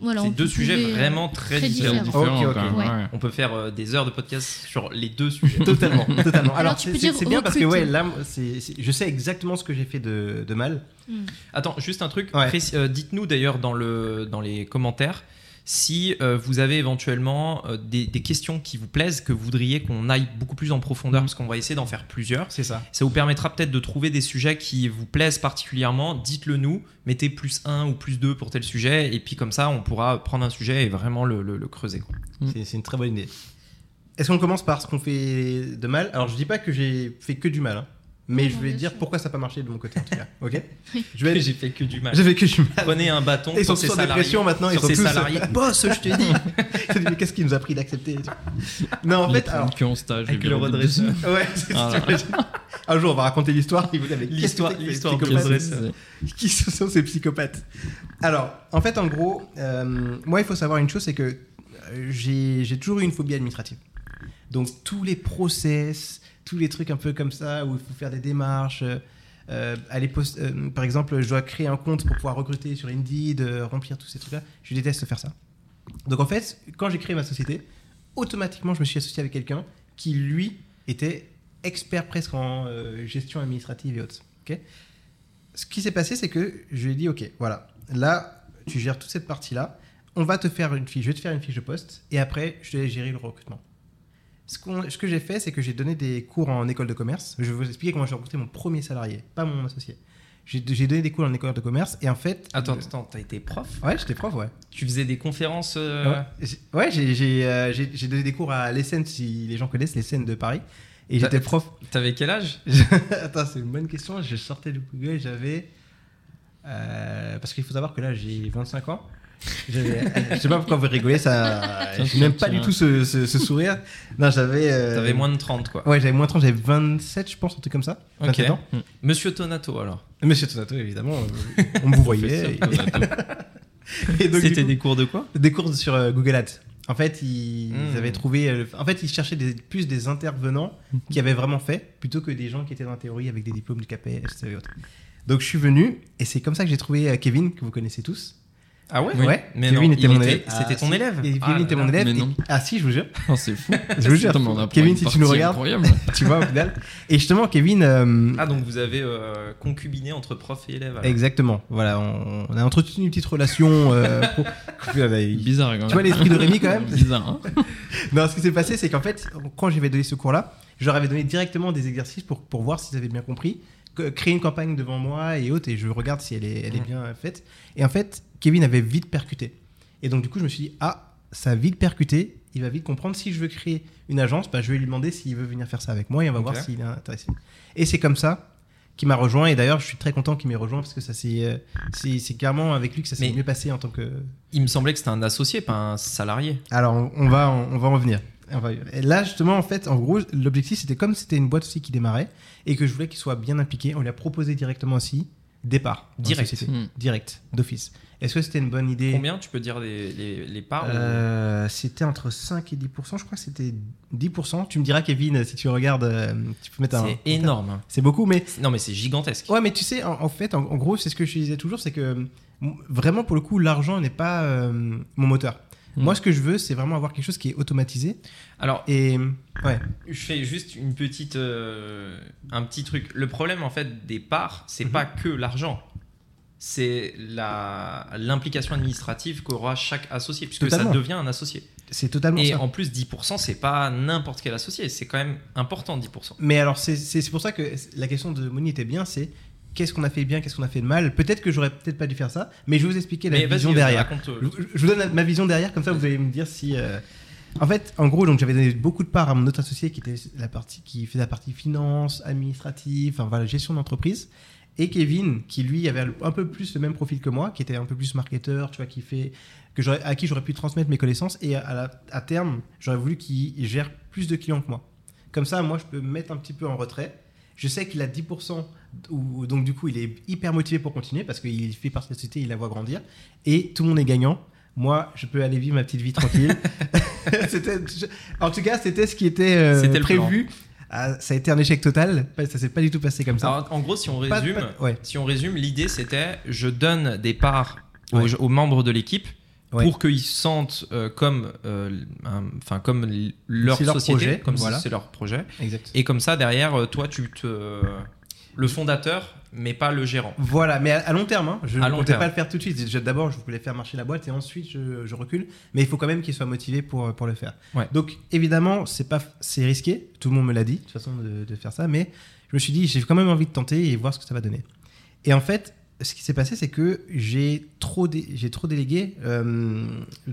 Voilà, C'est deux sujets euh, vraiment très, très différents. différents. Différent, Ok, ok. quand même, Ouais. ouais. On peut faire euh, des heures de podcast sur les deux sujets. Totalement, totalement. Alors, Alors, tu c'est peux c'est- dire c'est bien parce que ouais, là, c'est- c'est- je sais exactement ce que j'ai fait de, de mal. hmm. Attends, juste un truc. Ouais. euh, Dites-nous d'ailleurs dans, le, dans les commentaires si euh, vous avez éventuellement euh, des, des questions qui vous plaisent, que vous voudriez qu'on aille beaucoup plus en profondeur, Mhm. parce qu'on va essayer d'en faire plusieurs. C'est ça. Ça vous permettra peut-être de trouver des sujets qui vous plaisent particulièrement. Dites-le nous, mettez plus 1 ou plus 2 pour tel sujet, et puis comme ça, on pourra prendre un sujet et vraiment le, le- le creuser. quoi. Mm. C'est c'est une très bonne idée. Est-ce qu'on commence par ce qu'on fait de mal? Alors, je dis pas que j'ai fait que du mal, hein, mais je vais dire sûr. pourquoi ça n'a pas marché de mon côté en tout cas. Ok Je vais. J'ai fait que du mal. J'ai fait que du mal. Prenez un bâton Et ils sont sur en salariés. dépression maintenant. Ils sur sont ses tous. salariés. Boss, je te dis. Je qu'est-ce qui nous a pris d'accepter Non, en Les fait, alors. ont stage, Avec le redresseur. Ouais, c'est Ah Un jour, on va raconter l'histoire. L'histoire- ces l'histoire du psychopathes redresseur. Qui sont ces psychopathes? Alors, en fait, en gros, euh, moi, il faut savoir une chose, c'est que euh, j'ai j'ai toujours eu une phobie administrative. Donc, tous les process, tous les trucs un peu comme ça, où il faut faire des démarches, euh, euh, aller post- euh, par exemple, je dois créer un compte pour pouvoir recruter sur Indeed, remplir tous ces trucs-là, je déteste faire ça. Donc, en fait, quand j'ai créé ma société, automatiquement, je me suis associé avec quelqu'un qui, lui, était expert presque en gestion administrative et autres. ok? Ce qui s'est passé, c'est que je lui ai dit, ok, voilà, là, tu gères toute cette partie-là, on va te faire une fiche, je vais te faire une fiche de poste, et après, je laisse gérer le recrutement. Ce, que j'ai fait, c'est que j'ai donné des cours en école de commerce. Je vais vous expliquer comment j'ai recruté mon premier salarié, pas mon associé. J'ai donné des cours en école de commerce, et en fait... Attends, euh, attends, t'as été prof? Ouais, j'étais prof, ouais. Tu faisais des conférences euh, Ouais, j'ai euh, j'ai- donné des cours à l'ESSEN, si les gens connaissent l'ESSEN de Paris. Et j'étais prof. T'avais quel âge? Attends, c'est une bonne question. Je sortais de Google, j'avais. euh, parce qu'il faut savoir que là, j'ai 25 ans. J'avais- Je sais pas pourquoi vous rigolez, ça. Je n'aime pas du tout ce, ce- ce sourire. Non, j'avais. euh, T'avais moins de 30, quoi. Ouais, j'avais moins de 30, j'avais 27, je pense, un truc comme ça. Ok. 27 ans. Monsieur Tonato, alors. Monsieur Tonato, évidemment, euh, on me voyait. Et, donc, C'était coup, des cours de quoi? des cours sur euh, Google Ads. En fait, ils, Hmm. avaient trouvé. euh, en fait, ils cherchaient des- plus des intervenants qui avaient vraiment fait, plutôt que des gens qui étaient dans la théorie avec des diplômes du KPS et autres. Donc, je suis venu, et c'est comme ça que j'ai trouvé euh, Kevin, que vous connaissez tous. Ah ouais Ouais. Mais Kevin non, était mon était- élève. C'était Ah, ton si. élève Kevin Ah était mon élève. Et- non. Ah si, je vous jure. Oh, c'est fou. Je vous jure. Kevin, si tu nous regardes. Tu vois, au final. Et justement, Kevin. euh, Ah, donc vous avez euh, concubiné entre prof et élève. alors. Exactement. Voilà, on, on a entretenu une petite relation. euh, pro- tu Bizarre quand même. vois l'esprit de Rémi quand même Bizarre, hein Non, ce qui s'est passé, c'est qu'en fait, quand j'avais donné ce cours-là, je leur avais donné directement des exercices pour, pour voir s'ils avaient bien compris, créer une campagne devant moi et autres, et je regarde si elle est, elle est bien faite. Et en fait, Kevin avait vite percuté. Et donc, du coup, je me suis dit, ah, ça a vite percuté, il va vite comprendre. Si je veux créer une agence, bah, je vais lui demander s'il veut venir faire ça avec moi et on va voir s'il est intéressé. Et c'est comme ça qu'il m'a rejoint. Et d'ailleurs, je suis très content qu'il m'ait rejoint parce que ça euh, c'est, c'est clairement avec lui que ça s'est mieux passé en tant que, Il me semblait que c'était un associé, pas un salarié. alors, on, on va, en- on va en venir. Là, justement, en fait, en gros, l'objectif, c'était comme c'était une boîte aussi qui démarrait et que je voulais qu'il soit bien impliqué, on lui a proposé directement aussi départ. Direct. Hmm. Direct, d'office. Est-ce que c'était une bonne idée? Combien tu peux dire les, les, les parts ou- Euh, C'était entre 5 et 10%, je crois que c'était 10%. Tu me diras, Kevin, si tu regardes, euh, tu peux mettre un. C'est énorme. hein. C'est beaucoup, mais Non, mais c'est gigantesque. Ouais, mais tu sais, en, en fait, en, en gros, c'est ce que je disais toujours, c'est que m- vraiment, pour le coup, l'argent n'est pas euh, mon moteur. Mm. Moi, ce que je veux, c'est vraiment avoir quelque chose qui est automatisé. Alors, Et ouais, je fais juste une petite, euh, un petit truc. Le problème, en fait, des parts, c'est Mhm. pas que l'argent. C'est la- l'implication administrative qu'aura chaque associé, puisque Totalement. ça devient un associé. c'est totalement Et ça. en plus, 10%, c'est pas n'importe quel associé, c'est quand même important, 10%. Mais alors, c'est c'est- c'est pour ça que la question de Moni était bien, c'est qu'est-ce qu'on a fait bien, qu'est-ce qu'on a fait de mal. Peut-être que j'aurais peut-être pas dû faire ça, mais je vais vous expliquer la Mais vision derrière. raconte, euh, Je, je vous donne ma vision derrière, comme ça vous allez me dire si. euh, En fait, en gros, donc j'avais donné beaucoup de parts à mon autre associé qui était la partie qui fait la partie finance, administrative, enfin voilà, gestion d'entreprise. Et Kevin, qui lui avait un peu plus le même profil que moi, qui était un peu plus marketeur, tu vois, qui fait que j'aurais à qui j'aurais pu transmettre mes connaissances et à, la- à terme, j'aurais voulu qu'il gère plus de clients que moi. Comme ça, moi, je peux me mettre un petit peu en retrait. Je sais qu'il a 10%, ou, donc du coup, il est hyper motivé pour continuer parce qu'il fait partie de la société, il la voit grandir. Et tout le monde est gagnant. Moi, je peux aller vivre ma petite vie tranquille. Je- en tout cas, c'était ce qui était, euh, prévu. Ah, ça a été un échec total. Ça s'est pas du tout passé comme ça. Alors, en gros, si on résume, pas- ouais. si on résume, l'idée c'était je donne des parts aux membres de l'équipe Ouais. pour qu'ils se sentent euh, comme, euh, enfin comme leur C'est leur société, projet, comme voilà. si c'est leur projet. Exact. Et comme ça, derrière, euh, toi, tu te. Le fondateur, mais pas le gérant. Voilà, mais à, à long terme, hein, je ne comptais terme. pas le faire tout de suite. D'abord, je voulais faire marcher la boîte et ensuite je, je recule. Mais il faut quand même qu'il soit motivé pour, pour le faire. Ouais. Donc évidemment, c'est pas, c'est risqué. Tout le monde me l'a dit de toute façon de, de faire ça, mais je me suis dit, j'ai quand même envie de tenter et voir ce que ça va donner. Et en fait, ce qui s'est passé, c'est que j'ai trop, dé- j'ai trop délégué euh,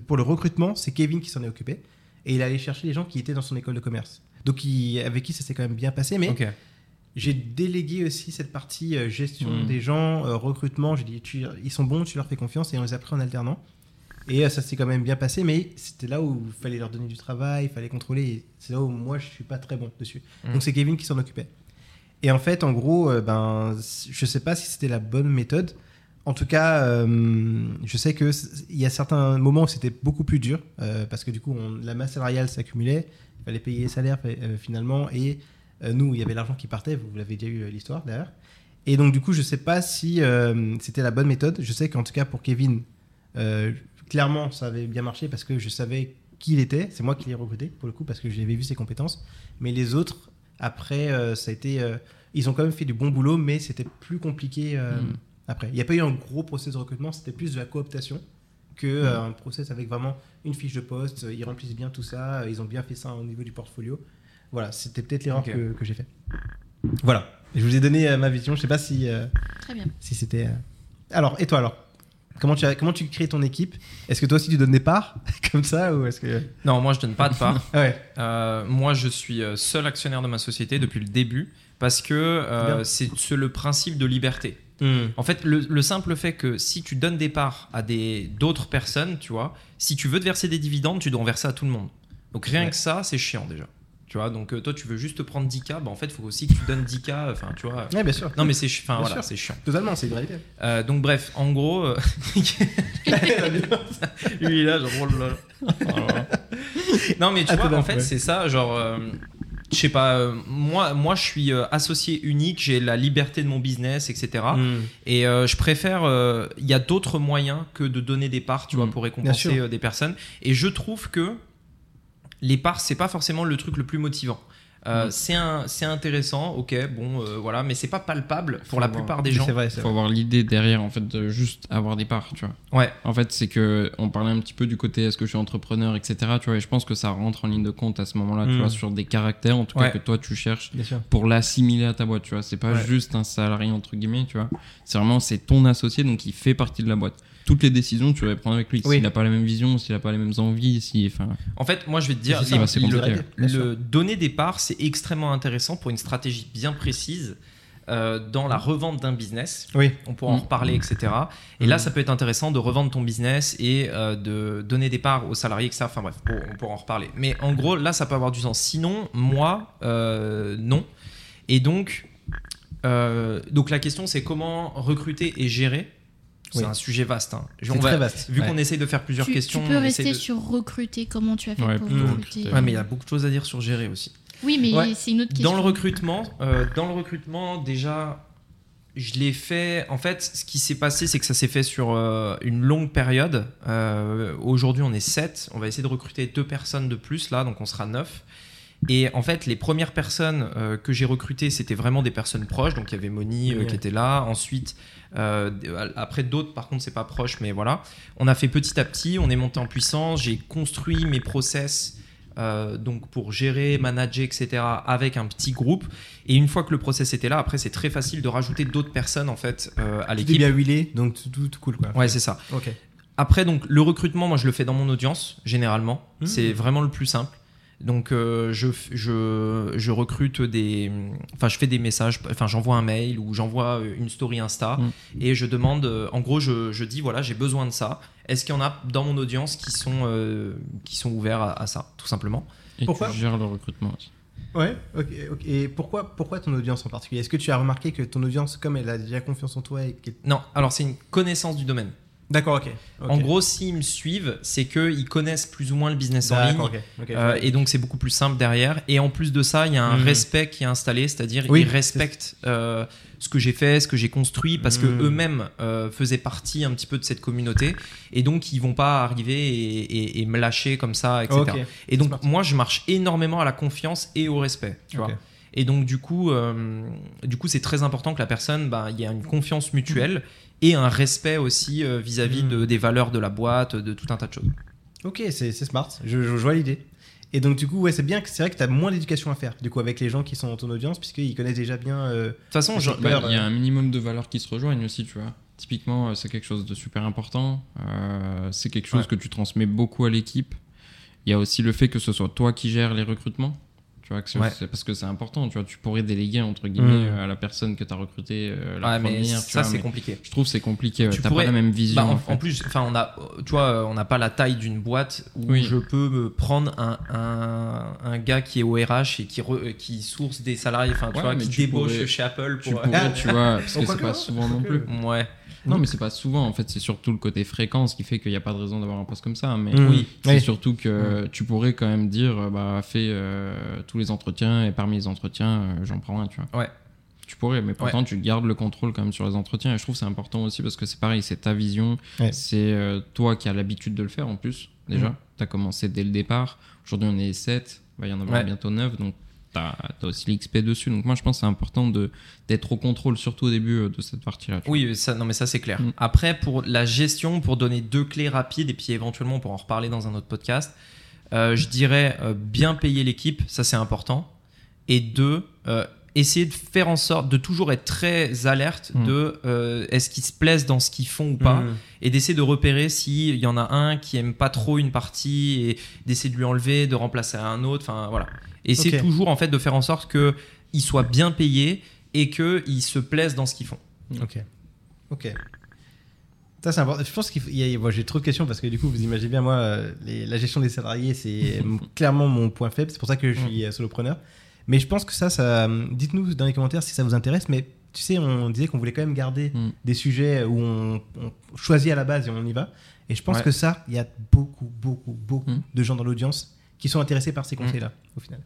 pour le recrutement. C'est Kevin qui s'en est occupé et il allait chercher les gens qui étaient dans son école de commerce. Donc il- avec qui ça s'est quand même bien passé, mais j'ai délégué aussi cette partie euh, gestion Mhm. des gens, euh, recrutement. J'ai dit, tu- ils sont bons, tu leur fais confiance et on les a pris en alternant. Et ça s'est quand même bien passé, mais c'était là où il fallait leur donner du travail, il fallait contrôler. C'est là où moi je suis pas très bon dessus. Mhm. Donc c'est Kevin qui s'en occupait. Et en fait, en gros, euh, ben, je sais pas si c'était la bonne méthode. En tout cas, euh, je sais que il y a certains moments où c'était beaucoup plus dur euh, parce que du coup, la masse salariale s'accumulait, il fallait payer les salaires euh, finalement, et nous, il y avait l'argent qui partait. Vous l'avez déjà eu l'histoire d'ailleurs. Et donc du coup, je sais pas si c'était la bonne méthode. Je sais qu'en tout cas pour Kevin, clairement, ça avait bien marché parce que je savais qui il était. C'est moi qui l'ai recruté pour le coup parce que j'avais vu ses compétences. Mais les autres, après, euh, ça a été, euh, ils ont quand même fait du bon boulot, mais c'était plus compliqué euh, Mm. après. Il n'y a pas eu un gros process de recrutement, c'était plus de la cooptation que euh, un process avec vraiment une fiche de poste. Ils remplissent bien tout ça, ils ont bien fait ça au niveau du portfolio. Voilà, c'était peut-être l'erreur que, que j'ai fait. Voilà, je vous ai donné euh, ma vision. Je sais pas si si, Très bien. si c'était. euh, Alors, et toi alors? Comment tu, comment tu crées ton équipe? Est-ce que toi aussi tu donnes des parts? Comme ça ou est-ce que Non, moi je donne pas de part. Ah ouais Euh, moi, je suis euh, seul actionnaire de ma société depuis le début parce que euh, c'est le principe de liberté. Hmm. En fait, le, le simple fait que si tu donnes des parts à des d'autres personnes, tu vois, si tu veux te verser des dividendes, tu dois en verser à tout le monde. Donc rien Ouais. que ça, c'est chiant déjà. Tu vois, donc euh, toi, tu veux juste te prendre 10K, bah, en fait, il faut aussi que tu donnes 10K, enfin, tu vois. Ouais, bien sûr. Non, mais c'est enfin, voilà, chiant. Totalement, c'est une réalité. Euh, donc, bref, en gros, euh, lui là, genre, oh là là. Oh là là. non, mais tu Attends, vois, en ouais. fait, c'est ça, genre, euh, je sais pas, euh, moi, moi je suis euh, associé unique, j'ai la liberté de mon business, etc. Mm. Et euh, je préfère, euh, il y a d'autres moyens que de donner des parts, tu vois, Mm. pour récompenser euh, des personnes. Et je trouve que les parts, c'est pas forcément le truc le plus motivant. Euh, Mm. C'est un, c'est intéressant, ok, bon, euh, voilà, mais c'est pas palpable pour Faut la plupart des gens. C'est vrai, c'est faut vrai. avoir l'idée derrière en fait de juste avoir des parts, tu vois. Ouais, En fait, c'est que on parlait un petit peu du côté est-ce que je suis entrepreneur, etc. Tu vois, et je pense que ça rentre en ligne de compte à ce moment-là, tu Mm. vois, sur des caractères en tout Ouais. cas que toi tu cherches pour l'assimiler à ta boîte, tu vois. C'est pas Ouais. juste un salarié entre guillemets, tu vois. C'est vraiment c'est ton associé donc il fait partie de la boîte. Toutes les décisions tu vas les prendre avec lui. Oui. S'il a pas la même vision, s'il a pas les mêmes envies, si, enfin, En fait, moi, je vais te dire, C'est ça, le- donner des parts, c'est extrêmement intéressant pour une stratégie bien précise euh, dans la revente d'un business. Oui. On pourra en Mm. reparler, etc. Et Mm. là, ça peut être intéressant de revendre ton business et euh, de donner des parts aux salariés, etc. Enfin bref, pour- on pourra en reparler. Mais en gros, là, ça peut avoir du sens. Sinon, moi, euh, non. Et donc, euh, donc la question, c'est comment recruter et gérer. C'est Oui. un sujet vaste. hein. C'est On va- très vaste. Vu Ouais. qu'on essaye de faire plusieurs Tu, questions, tu peux rester de- sur recruter, comment tu as fait Ouais, pour recruter. recruter. Ouais, mais il y a beaucoup de choses à dire sur gérer aussi. Oui, mais Ouais. c'est une autre question. Dans le recrutement, euh, dans le recrutement, déjà, je l'ai fait. En fait, ce qui s'est passé, c'est que ça s'est fait sur euh, une longue période. Euh, Aujourd'hui, on est 7. On va essayer de recruter deux personnes de plus là, donc on sera 9. Et en fait, les premières personnes euh, que j'ai recrutées, c'était vraiment des personnes proches. Donc il y avait Moni euh, qui était là. Ensuite, euh, après d'autres, par contre, c'est pas proche, mais voilà. On a fait petit à petit. On est monté en puissance. J'ai construit mes process. donc pour gérer, manager, etc. avec un petit groupe. Et une fois que le process était là, après c'est très facile de rajouter d'autres personnes en fait à l'équipe. bien huilé, donc tout, tout, tout cool quoi. Ouais, c'est ça. Ok. Après, donc, le recrutement, moi, je le fais dans mon audience, généralement. Mmh. C'est vraiment le plus simple. Donc, euh, je, je, je recrute des. Enfin, je fais des messages. Enfin, j'envoie un mail ou j'envoie euh, une story Insta Mmh. et je demande. euh, En gros, je, je dis voilà, j'ai besoin de ça. Est-ce qu'il y en a dans mon audience qui sont, euh, qui sont ouverts à, à ça, tout simplement et Pourquoi tu gères le recrutement aussi. Ouais, ok, ok. Et pourquoi, pourquoi ton audience en particulier? Est-ce que tu as remarqué que ton audience, comme elle a déjà confiance en toi et Non, alors, c'est une connaissance du domaine. D'accord, ok. ok. En gros, s'ils me suivent, c'est qu'ils connaissent plus ou moins le business en ligne. D'accord, ok. ok, je Euh, et donc c'est beaucoup plus simple derrière. Et en plus de ça, il y a un Mhm. respect qui est installé, c'est-à-dire Oui, ils respectent euh, ce que j'ai fait, ce que j'ai construit, parce que Mhm. eux-mêmes euh, faisaient partie un petit peu de cette communauté, et donc ils vont pas arriver et, et- et me lâcher comme ça, etc. Et donc moi, je marche énormément à la confiance et au respect, tu vois. Et donc du coup, du coup, c'est très important que la personne, bah, il y a une confiance mutuelle et un respect aussi euh, vis-à-vis de- des valeurs de la boîte, de tout un tas de choses. Ok, c'est smart. Je, je, je vois l'idée. Et donc, du coup, ouais, c'est bien que c'est vrai que tu as moins d'éducation à faire, du coup, avec les gens qui sont dans ton audience, puisqu'ils connaissent déjà bien. euh, De toute façon, Bah, Il y a euh. un minimum de valeurs qui se rejoignent aussi, tu vois. Typiquement, c'est quelque chose de super important. Euh, c'est quelque chose Ouais. que tu transmets beaucoup à l'équipe. Il y a aussi le fait que ce soit toi qui gères les recrutements. Tu vois, Ouais. parce que c'est important. Tu vois, tu pourrais déléguer entre guillemets Mm. à la personne que tu as recrutée euh, la Ouais, mais première. tu ça c'est mais compliqué. Je trouve c'est compliqué. Tu pourrais- pas la même vision. Bah, en, en fait. en plus, enfin, on a, tu vois, on n'a pas la taille d'une boîte où Oui. je peux me prendre un, un, un gars qui est au RH et qui, re- qui source des salariés, enfin, tu Ouais, vois, mais qui tu débauche pourrais- chez Apple tu pour. pourrais, Ah, tu vois, parce que c'est pas souvent non plus. Ouais. Non, mais c'est pas souvent. En fait, c'est surtout le côté fréquence qui fait qu'il n'y a pas de raison d'avoir un poste comme ça. Mais Mm. Oui. c'est Oui. surtout que tu pourrais quand même dire, euh, bah, fais euh, tous les entretiens et parmi les entretiens, euh, j'en prends un, tu vois. Ouais. Tu pourrais, mais pourtant, tu gardes le contrôle quand même sur les entretiens. Et je trouve que c'est important aussi parce que c'est pareil, c'est ta vision. Ouais. C'est euh, toi qui as l'habitude de le faire en plus, déjà. Mm. Tu as commencé dès le départ. Aujourd'hui, on est 7. Il va y en avoir Ouais. bientôt 9. Donc, tu as, aussi l'XP dessus. Donc, moi, je pense que c'est important d'être au contrôle, surtout au début euh, de cette partie-là. Oui, ça, non, mais ça c'est clair. Mm. Après, pour la gestion, pour donner deux clés rapides et puis éventuellement pour en reparler dans un autre podcast, euh, je dirais euh, bien payer l'équipe, ça c'est important. Et deux, euh, essayer de faire en sorte de toujours être très alerte Mm. de euh, est-ce qu'ils se plaisent dans ce qu'ils font ou pas. Mm. et d'essayer de repérer s'il y en a un qui aime pas trop une partie et d'essayer de lui enlever, de remplacer un autre. Enfin voilà. Et c'est toujours en fait de faire en sorte que ils soient bien payés et qu'ils se plaisent dans ce qu'ils font. Ok. Ok. Ça, c'est important. Je pense qu'il y a- bon, j'ai trop de questions parce que du coup, vous imaginez bien, moi, euh, les- la gestion des salariés, c'est clairement mon point faible. C'est pour ça que je suis euh, solopreneur. Mais je pense que ça, ça. euh, Dites-nous dans les commentaires si ça vous intéresse. Mais tu sais, on disait qu'on voulait quand même garder Mm. des sujets où on, on choisit à la base et on y va. Et je pense Ouais. que ça, il y a beaucoup, beaucoup, beaucoup Mm. de gens dans l'audience qui sont intéressés par ces conseils-là, au final.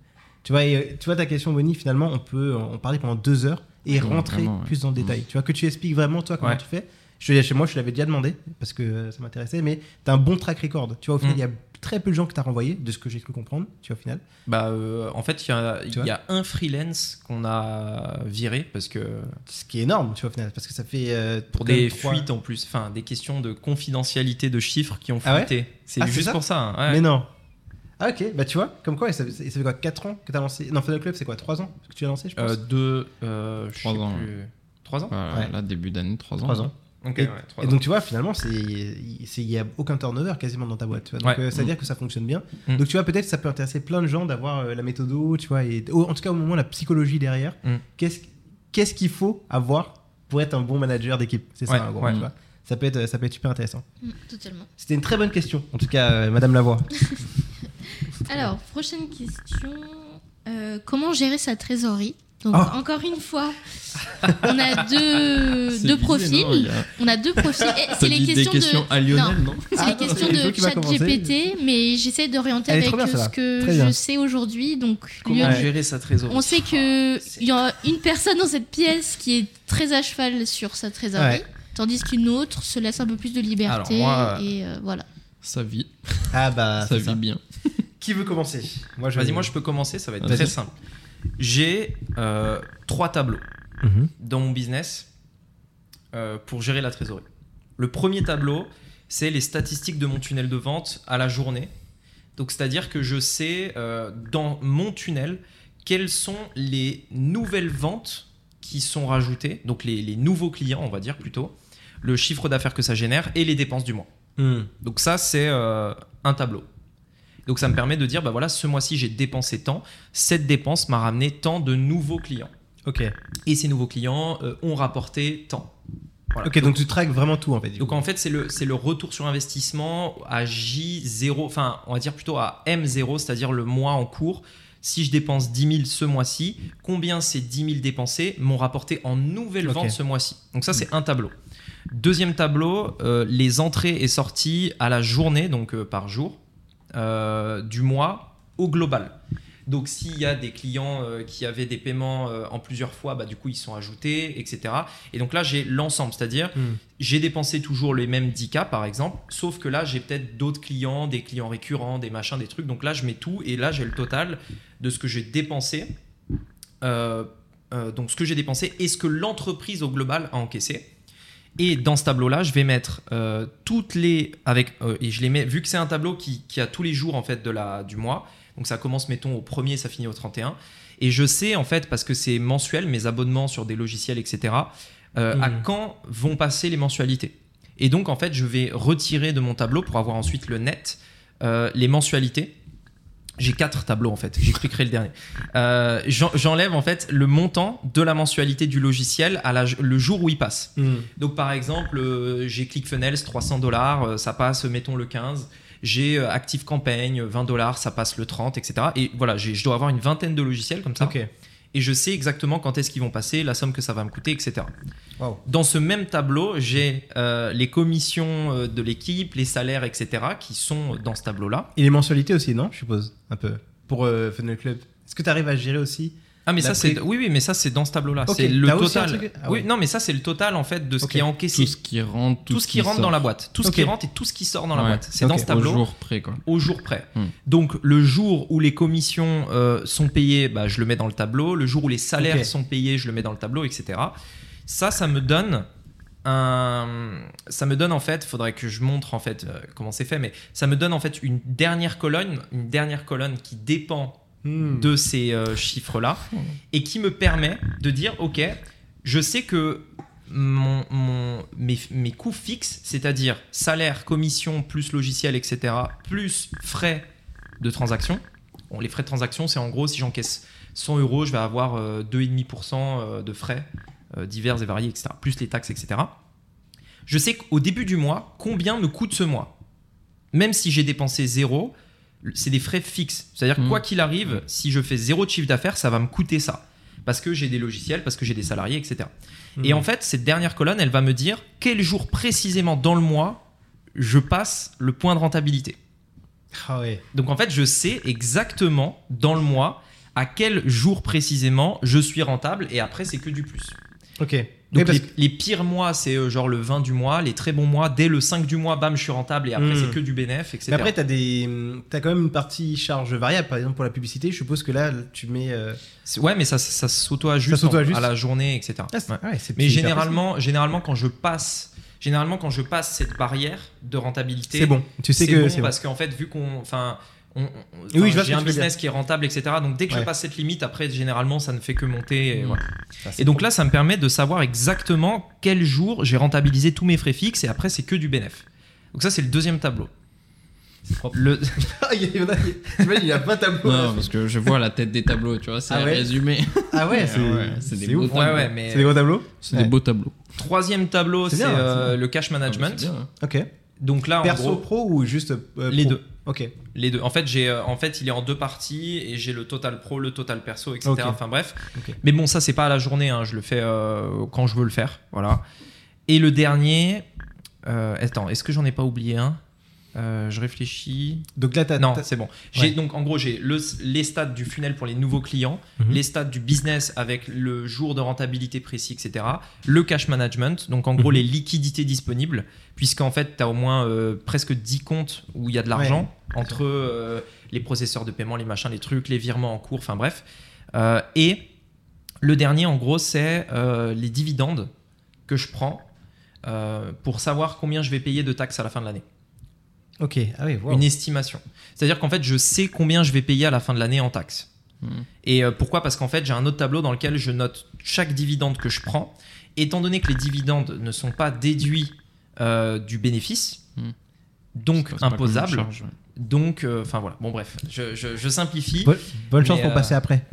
Tu vois, et, euh, tu vois ta question, Bonnie, finalement, on peut en parler pendant deux heures et rentrer vraiment, ouais. plus dans le détail. Tu vois, que tu expliques vraiment, toi, comment Ouais. tu fais. Je, chez moi, je l'avais déjà demandé parce que euh, ça m'intéressait, mais tu as un bon track record. Tu vois, au final, Mm. il y a très peu de gens que tu as renvoyés, de ce que j'ai cru comprendre, tu vois, au final. Bah, euh, en fait, il y a, y un freelance qu'on a viré parce que Ce qui est énorme, tu vois, au final, parce que ça fait. euh, pour des fuites en plus, enfin des questions de confidentialité de chiffres qui ont Ah ouais fuité. c'est Ah, c'est juste ça pour ça. hein. Mais non. Ah, ok, bah tu vois, comme quoi, et ça, ça fait quoi 4 ans que tu as lancé? Non, Funnel Club, c'est quoi 3 ans que tu as lancé, je pense? Euh, deux, euh, je Trois sais ans, plus. Trois ans? Voilà, Ouais. Là, début d'année, 3 ans. 3 ans. Ok, Et- ouais, trois Et ans. donc tu vois, finalement, c'est c'est- il n'y a aucun turnover quasiment dans ta boîte. Tu vois. Donc Ouais. euh, ça veut dire que ça fonctionne bien. Mm. Donc tu vois, peut-être ça peut intéresser plein de gens d'avoir euh, la méthode, tu vois, et au- en tout cas au moment la psychologie derrière. Mm. Qu'est-ce qu'est-ce qu'il faut avoir pour être un bon manager d'équipe? C'est ça, Ouais, en gros, ouais. tu vois. Ça peut être ça peut être super intéressant. Mm, Totalement. C'était une très bonne question, en tout cas, euh, Madame Lavoie. Alors, prochaine question. Euh, comment gérer sa trésorerie? Donc, Oh. encore une fois, on a deux, deux profils. non, a- On a deux profils. C'est les questions, des questions de. à Lionel, non, C'est Ah, les non, questions c'est Flo de qui va chat commencer. GPT, mais j'essaie d'orienter avec bien, ce que je sais aujourd'hui. Donc, Comment Lionel, gérer sa trésorerie? on sait que c'est- il y a une personne dans cette pièce qui est très à cheval sur sa trésorerie, Ouais. tandis qu'une autre se laisse un peu plus de liberté. Alors, moi, et euh, voilà. Ça vit, Ah bah, ça vit ça. bien. Qui veut commencer Moi, Vas-y, moi je peux commencer, ça va être Vas-y. très simple. J'ai euh, trois tableaux Mhm. dans mon business euh, pour gérer la trésorerie. Le premier tableau, c'est les statistiques de mon tunnel de vente à la journée. Donc, c'est-à-dire que je sais euh, dans mon tunnel quelles sont les nouvelles ventes qui sont rajoutées, donc les, les nouveaux clients, on va dire plutôt, le chiffre d'affaires que ça génère et les dépenses du mois. Mm. Donc ça, c'est euh, un tableau. Donc ça me permet de dire, bah voilà, ce mois-ci, j'ai dépensé tant, cette dépense m'a ramené tant de nouveaux clients. Ok. Et ces nouveaux clients euh, ont rapporté tant. Voilà. Ok, donc tu traques vraiment tout en fait. Donc coup. en fait, c'est le, c'est le retour sur investissement à J0, enfin, on va dire plutôt à M0, c'est-à-dire le mois en cours. Si je dépense 10 000 ce mois-ci, combien ces 10 000 dépensés m'ont rapporté en nouvelles ventes ce mois-ci? Donc ça, c'est un tableau. Deuxième tableau, euh, les entrées et sorties à la journée, donc euh, par jour, euh, du mois au global. Donc s'il y a des clients euh, qui avaient des paiements euh, en plusieurs fois, bah, du coup ils sont ajoutés, etc. Et donc là j'ai l'ensemble, c'est-à-dire Mm. j'ai dépensé toujours les mêmes 10K par exemple, sauf que là j'ai peut-être d'autres clients, des clients récurrents, des machins, des trucs. Donc là je mets tout et là j'ai le total de ce que j'ai dépensé. Euh, donc ce que j'ai dépensé et ce que l'entreprise au global a encaissé. Et dans ce tableau-là, je vais mettre euh, toutes les avec euh, et je les mets vu que c'est un tableau qui, qui a tous les jours en fait de la du mois. Donc ça commence mettons au 1er, ça finit au 31. Et je sais en fait parce que c'est mensuel mes abonnements sur des logiciels etc. euh, à Mhm. quand vont passer les mensualités. Et donc en fait je vais retirer de mon tableau pour avoir ensuite le net les mensualités. J'ai quatre tableaux en fait. J'expliquerai le dernier. Euh, j'en- J'enlève en fait le montant de la mensualité du logiciel à la, le jour où il passe. Mm. Donc par exemple, euh, j'ai ClickFunnels 300 dollars, euh, ça passe mettons le 15. J'ai euh, Active Campaign 20 dollars, ça passe le 30, etc. Et voilà, je dois avoir une vingtaine de logiciels comme ça. Ok. Et je sais exactement quand est-ce qu'ils vont passer, la somme que ça va me coûter, etc. Wow. Dans ce même tableau, j'ai euh, les commissions euh, de l'équipe, les salaires, etc. qui sont dans ce tableau-là. Et les mensualités aussi, non Je suppose, un peu. Pour euh, Funnel Club. Est-ce que tu arrives à gérer aussi Ah mais ça c'est oui oui mais ça c'est dans ce tableau-là. Ok, C'est le total. ah Oui non mais ça c'est le total en fait de ce qui est encaissé. Tout ce qui rentre, tout, tout ce qui rentre dans la boîte, tout ce qui rentre et tout ce qui sort dans la boîte. C'est dans ce Au tableau jour près, quoi. au jour près. Hmm. Donc le jour où les commissions euh, sont payées, bah, je le mets dans le tableau. Le jour où les salaires sont payés, je le mets dans le tableau, etc. Ça, ça me donne un, ça me donne en fait, faudrait que je montre en fait euh, comment c'est fait, mais ça me donne en fait une dernière colonne, une dernière colonne qui dépend Mm. de ces euh, chiffres-là et qui me permet de dire ok, je sais que mon, mon- mes, mes coûts fixes, c'est-à-dire salaire, commission, plus logiciel, etc., plus frais de transaction. Bon, les frais de transaction, c'est en gros si j'encaisse 100 euros, je vais avoir euh, 2,5% euh, de frais euh, divers et variés, etc., plus les taxes, etc. Je sais qu'au début du mois, combien me coûte ce mois? Même si j'ai dépensé zéro, c'est des frais fixes. C'est-à-dire Mhm. quoi qu'il arrive, si je fais zéro de chiffre d'affaires, ça va me coûter ça. Parce que j'ai des logiciels, parce que j'ai des salariés, etc. Et Mm. en fait, cette dernière colonne, elle va me dire quel jour précisément dans le mois je passe le point de rentabilité. Ah ouais. Donc en fait, je sais exactement dans le mois à quel jour précisément je suis rentable et après c'est que du plus. Ok. Donc les, les pires mois c'est euh, genre le 20 du mois, les très bons mois dès le 5 du mois bam je suis rentable et après Mm. c'est que du bénéf etc. Mais après, tu as, des... as quand même une partie charge variable. Par exemple, pour la publicité, je suppose que là, tu mets. euh, ouais mais ça, ça, s'auto-ajuste Ça s'auto-ajuste. en- à la journée etc. ah, Ouais. ouais, Mais généralement, généralement quand je passe généralement quand je passe cette barrière de rentabilité C'est bon. Tu sais que bon. parce qu'en fait vu qu'on enfin on- on- Oui, je j'ai un business qui est rentable etc donc dès que je Ouais. passe cette limite après généralement ça ne fait que monter et, Mm. voilà. Ça, c'est Et donc là ça me permet de savoir exactement quel jour j'ai rentabilisé tous mes frais fixes et après c'est que du bénéf donc ça c'est le deuxième tableau le, Ah, il y en a- il y a 20 tableaux. Non, parce que je vois la tête des tableaux, tu vois, c'est Ah ouais résumé. Ah ouais, c'est Ouais, des beaux tableaux. ouais mais C'est des gros tableaux C'est Ouais. des beaux tableaux. troisième tableau C'est c'est euh, le cash Ah, management bah, bien, hein. Ok. donc là en Perso gros pro ou juste euh, les pro deux Ok. Les deux. En fait, j'ai, euh, en fait, il est en deux parties et j'ai le total pro, le total perso, etc. Ok. Enfin bref. Mais bon, ça c'est pas à la journée. hein. Je le fais euh, quand je veux le faire. Voilà. Et le dernier. euh, attends, est-ce que j'en ai pas oublié un? Euh, Je réfléchis. Donc là, t'as. Non, t'as- c'est bon. J'ai Ouais. donc en gros j'ai le, les stats du funnel pour les nouveaux clients, Mhm. les stats du business avec le jour de rentabilité précis, etc. Le cash management, donc en gros Mhm. les liquidités disponibles, puisqu'en fait tu as au moins euh, presque 10 comptes où il y a de l'argent entre euh, les processeurs de paiement, les machins, les trucs, les virements en cours, enfin bref. Et le dernier en gros c'est les dividendes que je prends pour savoir combien je vais payer de taxes à la fin de l'année Ok. Ah oui, wow. une estimation. C'est-à-dire qu'en fait, je sais combien je vais payer à la fin de l'année en taxes. Mhm. Et euh, pourquoi? Parce qu'en fait, j'ai un autre tableau dans lequel je note chaque dividende que je prends. Étant donné que les dividendes ne sont pas déduits euh, du bénéfice, Mhm. donc imposables, donc, euh, enfin voilà. Bon bref, je, je- je simplifie. Bonne, bonne chance pour euh, passer après.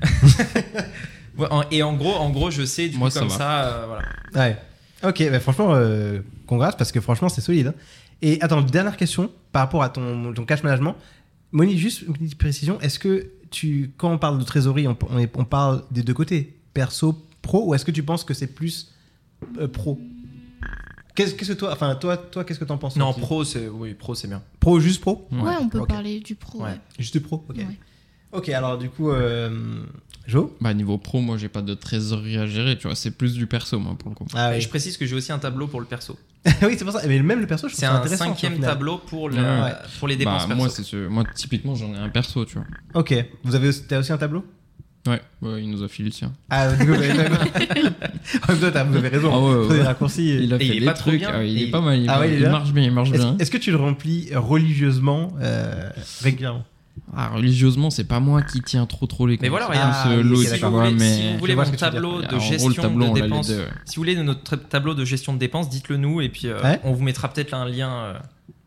Et en gros, en gros, je sais du Moi, coup ça comme va. ça, euh, voilà. Ouais. Ok, bah franchement, euh, congrats parce que franchement, c'est solide. hein. Et attends, dernière question par rapport à ton, ton cash management. Moni, juste une petite précision. Est-ce que tu, quand on parle de trésorerie, on, on est- on parle des deux côtés, perso, pro, ou est-ce que tu penses que c'est plus euh, pro? Qu'est-ce que toi, enfin toi, toi, qu'est-ce que t'en penses Non, pro, c'est oui, pro, c'est bien. Pro, juste pro? Ouais, on peut parler du pro. Ouais. ouais. Juste pro. Ok. Ouais. Ok, alors du coup, euh, Jo? Bah, niveau pro, moi, j'ai pas de trésorerie à gérer, tu vois, c'est plus du perso, moi, pour le coup. Ah Et oui. je précise que j'ai aussi un tableau pour le perso. oui, c'est pour ça. Mais même le perso, je trouve C'est ça un intéressant. cinquième tableau pour, le- Ouais. pour les dépenses Bah, perso. moi, c'est ce- moi, typiquement, j'en ai un perso, tu vois. Ok. Vous avez, aussi- t'as aussi un tableau? Ouais, ouais, il nous a filé le sien. Ah, du coup, temps, t'as- vous avez raison. Ah ouais, ouais, Faut des raccourcis. Il a fait des trucs, bien. ah, il est il- pas mal, il, Ah ouais, il marche bien, il marche Est-ce bien. est-ce que tu le remplis religieusement euh, régulièrement? Ah, religieusement, c'est pas moi qui tiens trop trop les. Mais voilà, regarde, plus, euh, oui, si, vous voulez, mais... si vous voulez je vois mon tableau de gros, gestion tableau, de dépenses, deux. si vous voulez notre tableau de gestion de dépenses, dites-le nous et puis euh, Ouais. on vous mettra peut-être un lien euh,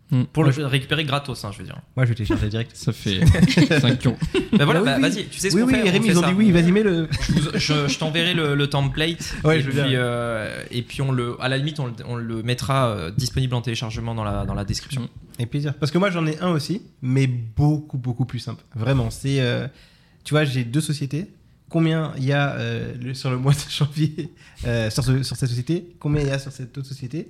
Hmm. pour le récupérer gratos, hein, je veux dire. Moi, je vais télécharger direct. Ça fait 5 euros. Bah voilà, Ah oui, bah, oui. vas-y, tu sais ce Oui, qu'on oui, fait. on Rémi, fait ils ont ça. dit oui, vas-y, mets le. Je, vous- je- je t'enverrai le, le template Ouais, et, je puis, euh, et puis on le, à la limite on, le- on le mettra euh, disponible en téléchargement dans la, dans la description. Mm. Avec plaisir. Parce que moi, j'en ai un aussi, mais beaucoup, beaucoup plus simple. Vraiment, c'est. euh, tu vois, j'ai deux sociétés. Combien il y a euh, sur le mois de janvier euh, sur, ce- sur cette société? Combien il y a sur cette autre société?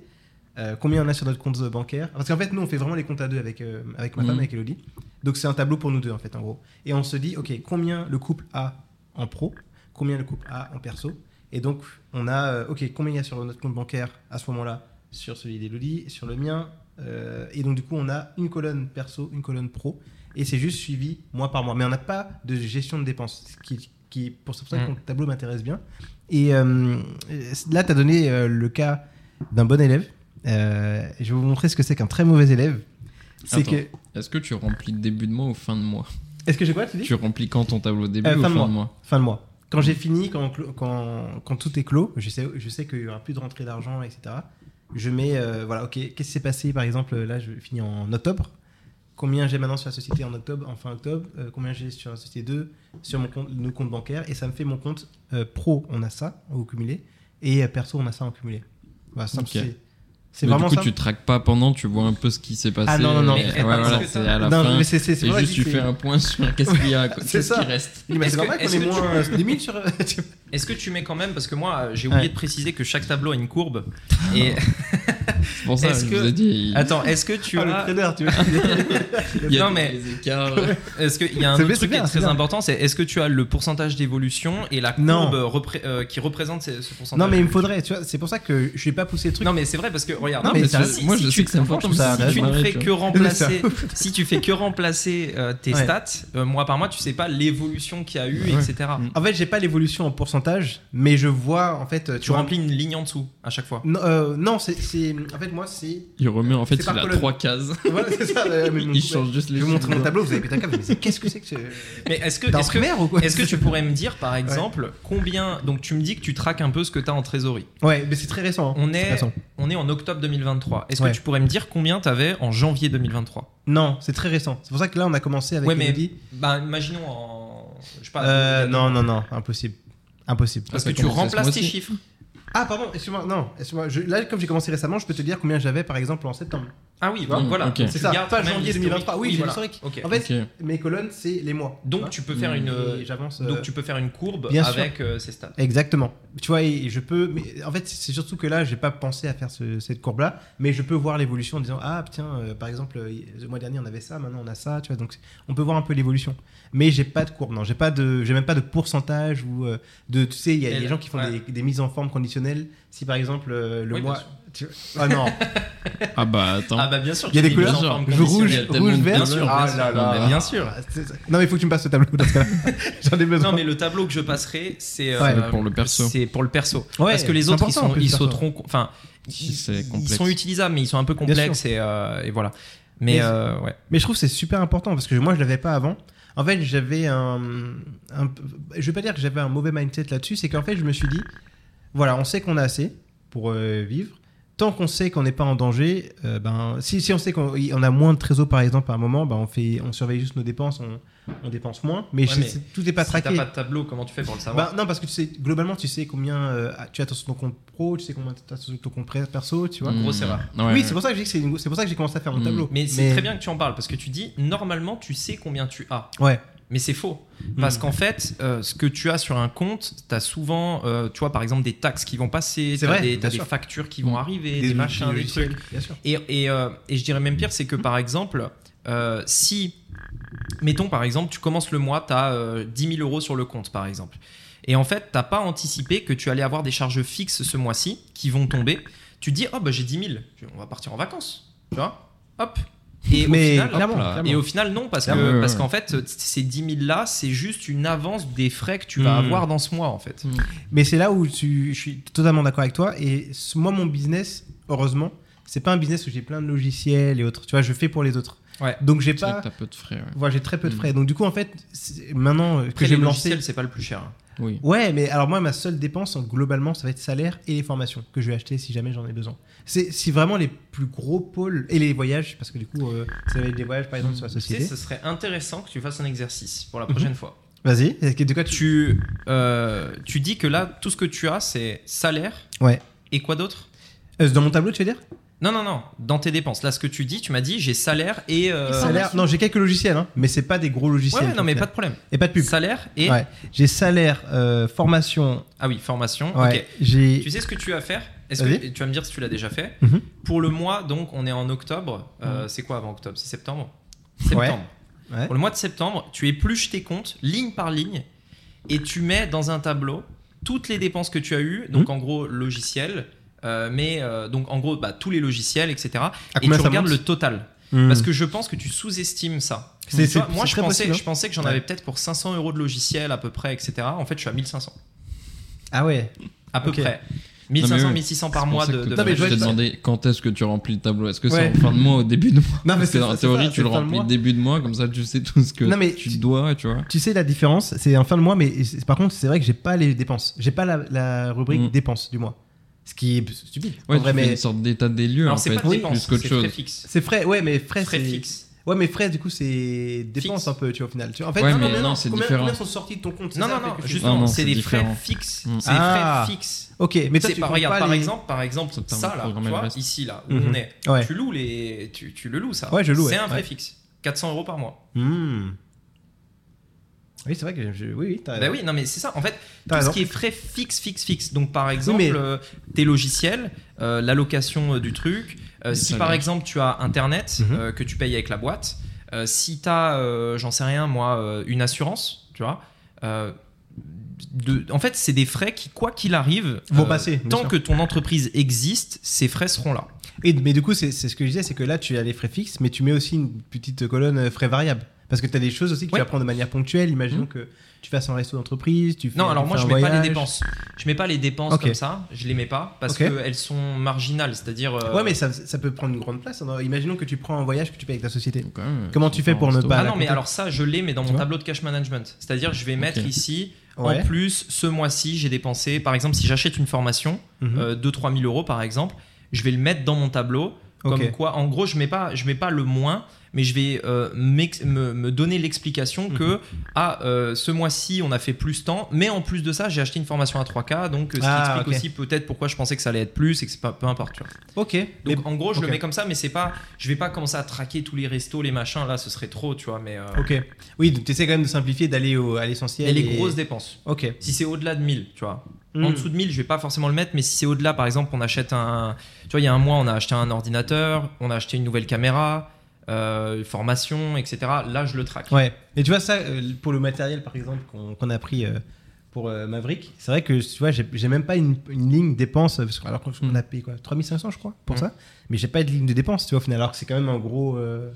Euh, Combien on a sur notre compte bancaire Parce qu'en fait, nous, on fait vraiment les comptes à deux avec, euh, avec ma femme, avec Elodie. Donc, c'est un tableau pour nous deux, en fait, en gros. Et on se dit, OK, combien le couple a en pro Combien le couple a en perso Et donc, on a, euh, OK, combien il y a sur notre compte bancaire à ce moment-là Sur celui d'Elodie, sur le mien. euh, et donc, du coup, on a une colonne perso, une colonne pro. Et c'est juste suivi mois par mois. Mais on n'a pas de gestion de dépenses. Ce qui, qui, pour ça que Mm. ton tableau m'intéresse bien. Et là, tu as donné le cas d'un bon élève. Euh, je vais vous montrer ce que c'est qu'un très mauvais élève. C'est que. Est-ce que tu remplis début de mois ou fin de mois Est-ce que j'ai quoi, tu dis Tu remplis quand ton tableau début Euh, ou fin de mois. mois Fin de mois. Quand j'ai fini, quand, clo- quand, quand tout est clos, je sais, je sais qu'il y aura plus de rentrée d'argent, etc. Je mets, euh, voilà, ok, qu'est-ce qui s'est passé par exemple Là, je finis en octobre. Combien j'ai maintenant sur la société en octobre, en fin octobre Combien j'ai sur la société 2 Sur mon compte, nos comptes bancaires Et ça me fait mon compte pro, on a ça au cumulé. Et perso, on a ça en cumulé. Voilà, simple, Ok. C'est- C'est Mais vraiment du coup, ça. tu traques pas pendant, tu vois un peu ce qui s'est passé. Ah non, non, non. Mais- ouais, voilà, c'est à la non, fin. mais c'est c'est- c'est Et juste, tu fais un point sur qu'est-ce qu'il y a, qu'est-ce ça. qui reste. Mais Est-ce c'est que- normal qu'on est-ce ait que tu- moins euh, 1000 sur. Est-ce que tu mets quand même, parce que moi j'ai oublié Ouais. de préciser que chaque tableau a une courbe et C'est pour ça Est-ce je que- vous ai dit. Attends, est-ce que tu Ah, le as. trader, tu y a non, mais-. Est-ce qu'il y a un autre truc qui est très bien. important C'est est-ce que tu as le pourcentage d'évolution et la courbe euh, qui représente ce, ce pourcentage? Non, mais il me faudrait, tu vois. C'est pour ça que je vais pas pousser le truc. Non, mais c'est vrai parce que regarde, Non, mais si- ça- si- moi, si je tu- sais que c'est important. ça si arrête, tu ne fais que remplacer, si tu fais que remplacer euh, tes stats, euh, mois par mois, tu sais pas l'évolution qu'il y a eu, etc. En fait, j'ai pas l'évolution en pourcentage, mais je vois en fait. Tu remplis une ligne en dessous à chaque fois. Non, c'est- En fait, moi, c'est. Il remet, en fait, il a trois cases. Voilà, c'est ça. mais mon- Il change juste Je les vais vous montrer mon tableau, vous avez pété un câble. Mais c'est- qu'est-ce que c'est que ce. Mais est-ce que, T'es en est-ce que, primaire ou quoi est-ce que tu pourrais me dire, par exemple, combien Donc, tu me dis que tu traques un peu ce que tu as en trésorerie. Ouais, mais c'est très récent. hein. On C'est est, récent. on est en octobre 2023. Est-ce Ouais. que tu pourrais me dire combien tu avais en janvier 2023 Non, c'est très récent. C'est pour ça que là, on a commencé avec Ouais, mais Elodie. bah, imaginons en. Je sais pas. Euh, non, non, non, impossible. Impossible. Parce que tu remplaces tes chiffres. Ah, pardon, excuse-moi, non, excuse-moi. je- Là, comme j'ai commencé récemment, je peux te dire combien j'avais par exemple en septembre. Ah oui, donc voilà. Ok. Donc, C'est ça, pas janvier l'historique. 2023. Oui, j'ai voilà. l'historique. En fait, Ok. mes colonnes, c'est les mois. Donc tu peux faire une. Et j'avance. euh, Donc tu peux faire une courbe bien sûr. avec euh, ces stats. Exactement. Tu vois, et je peux. Mais en fait, c'est surtout que là, j'ai pas pensé à faire ce- cette courbe-là, mais je peux voir l'évolution en disant ah tiens, euh, par exemple, euh, le mois dernier on avait ça, maintenant on a ça, tu vois. Donc on peut voir un peu l'évolution. Mais j'ai pas de courbe, non. J'ai pas de, j'ai même pas de pourcentage ou euh, de. Tu sais, il y a des gens qui font ouais. des, des mises en forme conditionnelles. Si par exemple euh, le Oui, mois. tu- Ah non. Ah bah attends. Ah bah bien sûr. Il y a des couleurs, rouge, rouge, vert. Bien sûr, Ah bien sûr. là là. Mais bien sûr. Ah, Non, mais il faut que tu me passes ce tableau dans ce cas-là. J'en ai besoin. Non mais le tableau que je passerai, c'est Ouais. euh, Pour le perso. C'est pour le perso. Ouais, Parce que les autres ils sont ils sauteront. Enfin, ils, sont utilisables mais ils sont un peu complexes et, et voilà. Mais, Mais- ouais. Mais je trouve que c'est super important parce que moi je l'avais pas avant. En fait, j'avais un, je vais pas dire que j'avais un mauvais mindset là-dessus, c'est qu'en fait je me suis dit, voilà, on sait qu'on a assez pour euh, vivre. Tant qu'on sait qu'on n'est pas en danger, euh, ben si, on sait qu'on on a moins de trésor par exemple à un moment, ben on fait, on surveille juste nos dépenses, on, on dépense moins. Mais, Ouais, je- mais c'est- tout n'est pas si t'as traqué. pas de tableau, comment tu fais pour le savoir Ben, non, parce que tu sais, globalement, tu sais combien euh, tu as sur ton compte pro, tu sais combien tu as sur ton compte perso, tu vois. Mmh. Grosse erreur. Ouais, oui, ouais. c'est pour ça que que c'est pour ça que j'ai commencé à faire mon Mm. tableau. Mais c'est très bien que tu en parles parce que tu dis normalement tu sais combien tu as. Ouais. Mais c'est faux. Parce Mm. qu'en fait, euh, ce que tu as sur un compte, tu as souvent, euh, tu vois, par exemple, des taxes qui vont passer, C'est t'as vrai, des, des factures qui vont arriver, des, outils machins, des trucs. Bien sûr. Et, et, euh, et je dirais même pire, c'est que par exemple, euh, si, mettons par exemple, tu commences le mois, tu as 10 000 euros sur le compte, par exemple. Et en fait, t'as pas anticipé que tu allais avoir des charges fixes ce mois-ci qui vont tomber. Tu dis, oh bah j'ai 10 000, on va partir en vacances. Tu vois? Hop. Et au Mais final, clairement, là. clairement. et au final, non, parce Clairement, que parce qu'en fait, ces 10 000 là, c'est juste une avance des frais que tu vas Mm. avoir dans ce mois, en fait. Mais c'est là où tu, je suis totalement d'accord avec toi. Et moi, mon business, heureusement, c'est pas un business où j'ai plein de logiciels et autres. Tu vois, je fais pour les autres. Ouais. Donc j'ai pas. que t'as peu de frais. ouais. Voilà, j'ai très peu de Mm. frais. Donc du coup, en fait, maintenant euh, que je vais me lancer. c'est pas le plus cher. Oui. Ouais, mais alors moi, ma seule dépense, globalement, ça va être salaire et les formations que je vais acheter si jamais j'en ai besoin. C'est si vraiment les plus gros pôles et les voyages, parce que du coup, euh, ça va être des voyages par exemple sur la Tu sais, société. ce serait intéressant que tu fasses un exercice pour la Mhm. prochaine fois. Vas-y. De quoi tu. tu, euh, tu dis que là, tout ce que tu as, c'est salaire. Ouais. Et quoi d'autre? Euh, dans mon tableau, tu veux dire? Non, non, non. Dans tes dépenses. Là, ce que tu dis, tu m'as dit, j'ai salaire et. euh, Salaire. Non, j'ai quelques logiciels, hein, mais c'est pas des gros logiciels. ouais, non, mais pas de problème. Et pas de pub. Salaire et. Ouais. J'ai salaire, euh, formation. Ah oui, formation. Ouais. Ok. J'ai. Tu sais ce que tu vas faire? Est-ce que tu vas me dire si tu l'as déjà fait? Mhm. Pour le mois, donc, on est en octobre. Euh, C'est quoi avant octobre? C'est septembre? Septembre. Ouais. Pour le mois de septembre, tu épluches tes comptes ligne par ligne et tu mets dans un tableau toutes les dépenses que tu as eues, donc Mhm. en gros logiciel, euh, mais euh, donc en gros bah, tous les logiciels, etc. À et tu regardes le total. Hmm. Parce que je pense que tu sous-estimes ça. C'est- vois, moi, je pensais, possible, hein. je pensais que j'en Ouais. avais peut-être pour 500 euros de logiciel à peu près, etc. En fait, je suis à 1500 Ah ouais. à peu Ok. près. 1500, Non, mais oui. 1600 par C'est mois de, de Non, mais je t'ai demandé quand est-ce que tu remplis le tableau? Est-ce que Ouais. c'est en fin de mois ou au début de mois? Mais Parce que c'est en ça, c'est théorie, ça, tu le remplis début de mois, comme ça tu sais tout ce que Non, mais tu tu- dois, tu vois. Tu sais la différence, c'est en fin de mois, mais par contre, c'est vrai que j'ai pas les dépenses. J'ai pas la, la rubrique Mm. dépenses du mois. Ce qui est stupide. Ouais, en vrai, tu fais mais une sorte d'état des lieux, Alors, en c'est fait, pas de dépenses, plus qu'autre c'est chose. frais fixes. c'est frais. Ouais, mais frais, Frais fixes. Ouais, mais frais, du coup, c'est dépenses Fixe. un peu, tu vois, au final. Tu vois, en fait, Ouais, non, mais non, non, c'est combien, différent. combien sont sortis de ton compte Non, non, non, justement, non, c'est des différent. frais fixes. Mm. C'est des Ah. frais fixes. Ok, mais toi, C'est tu par, comptes regarde, pas par les- exemple, par exemple, Ça ça là, tu vois, ici là où Mhm. on est, Ouais. tu loues les, tu, tu le loues ça. Ouais, je loue, C'est ouais. un frais Ouais. fixe, 400 euros par mois. Hmm. Oui, c'est vrai que je. Oui, oui, t'as Bah oui, non mais c'est ça. En fait, tout raison. ce qui est frais fixe, fixe, fixe. Donc par exemple, mais- euh, tes logiciels, euh, l'allocation euh, du truc. si par exemple tu as Internet Mhm. que tu payes avec la boîte, si tu as, j'en sais rien moi, une assurance, tu vois. de- en fait, c'est des frais qui, quoi qu'il arrive, Vont passer, tant sûr. que ton entreprise existe, ces frais seront là. Et, mais du coup, c'est ce que je disais, c'est que là, tu as les frais fixes, mais tu mets aussi une petite colonne frais variables. Parce que tu as des choses aussi que Ouais. tu vas prendre de manière ponctuelle. Imaginons que tu fasses un resto d'entreprise, tu fais Non, alors tu moi fais je un mets pas les dépenses. Je mets pas les dépenses comme ça. Je les mets pas parce Ok. qu'elles sont marginales. C'est-à-dire. euh, Ouais, mais ça, ça peut prendre une grande place. hein. Imaginons que tu prends un voyage que tu payes avec ta société. Comment tu fais pour ne pas- Ah non, mais alors ça, je l'ai, mais dans mon tableau de cash management. C'est-à-dire, je vais mettre ici, Ouais. en plus, ce mois-ci, j'ai dépensé, par exemple, si j'achète une formation, Mhm. euh, 2-3 000 euros par exemple, je vais le mettre dans mon tableau. Comme quoi, en gros, je mets pas, je mets pas le moins, mais je vais euh, me, me donner l'explication que Mhm. ah, euh, ce mois-ci, on a fait plus temps, mais en plus de ça, j'ai acheté une formation à 3K, donc euh, ce qui Ah, explique aussi peut-être pourquoi je pensais que ça allait être plus et que c'est pas, peu importe. tu vois. Ok. Mais- Donc en gros, je le mets comme ça, mais c'est pas, je vais pas commencer à traquer tous les restos, les machins, là, ce serait trop, tu vois, mais. euh, Ok. Oui, tu essaies quand même de simplifier, d'aller à l'essentiel. et les grosses dépenses. Ok. Si c'est au-delà de 1000, tu vois. Hmm. En dessous de 1000, je vais pas forcément le mettre, mais si c'est au-delà, par exemple, on achète un. Tu vois, il y a un mois, on a acheté un ordinateur, on a acheté une nouvelle caméra, euh, formation, etc. Là, je le traque. Ouais. Et tu vois, ça, euh, pour le matériel, par exemple, qu'on a pris euh, pour Maverick, c'est vrai que tu vois, j'ai même pas une, une ligne dépense, parce que- alors qu'on a payé quoi 3500, je crois, pour Mm. ça. Mais j'ai pas de ligne de dépense, tu vois, au final, alors que c'est quand même un gros euh,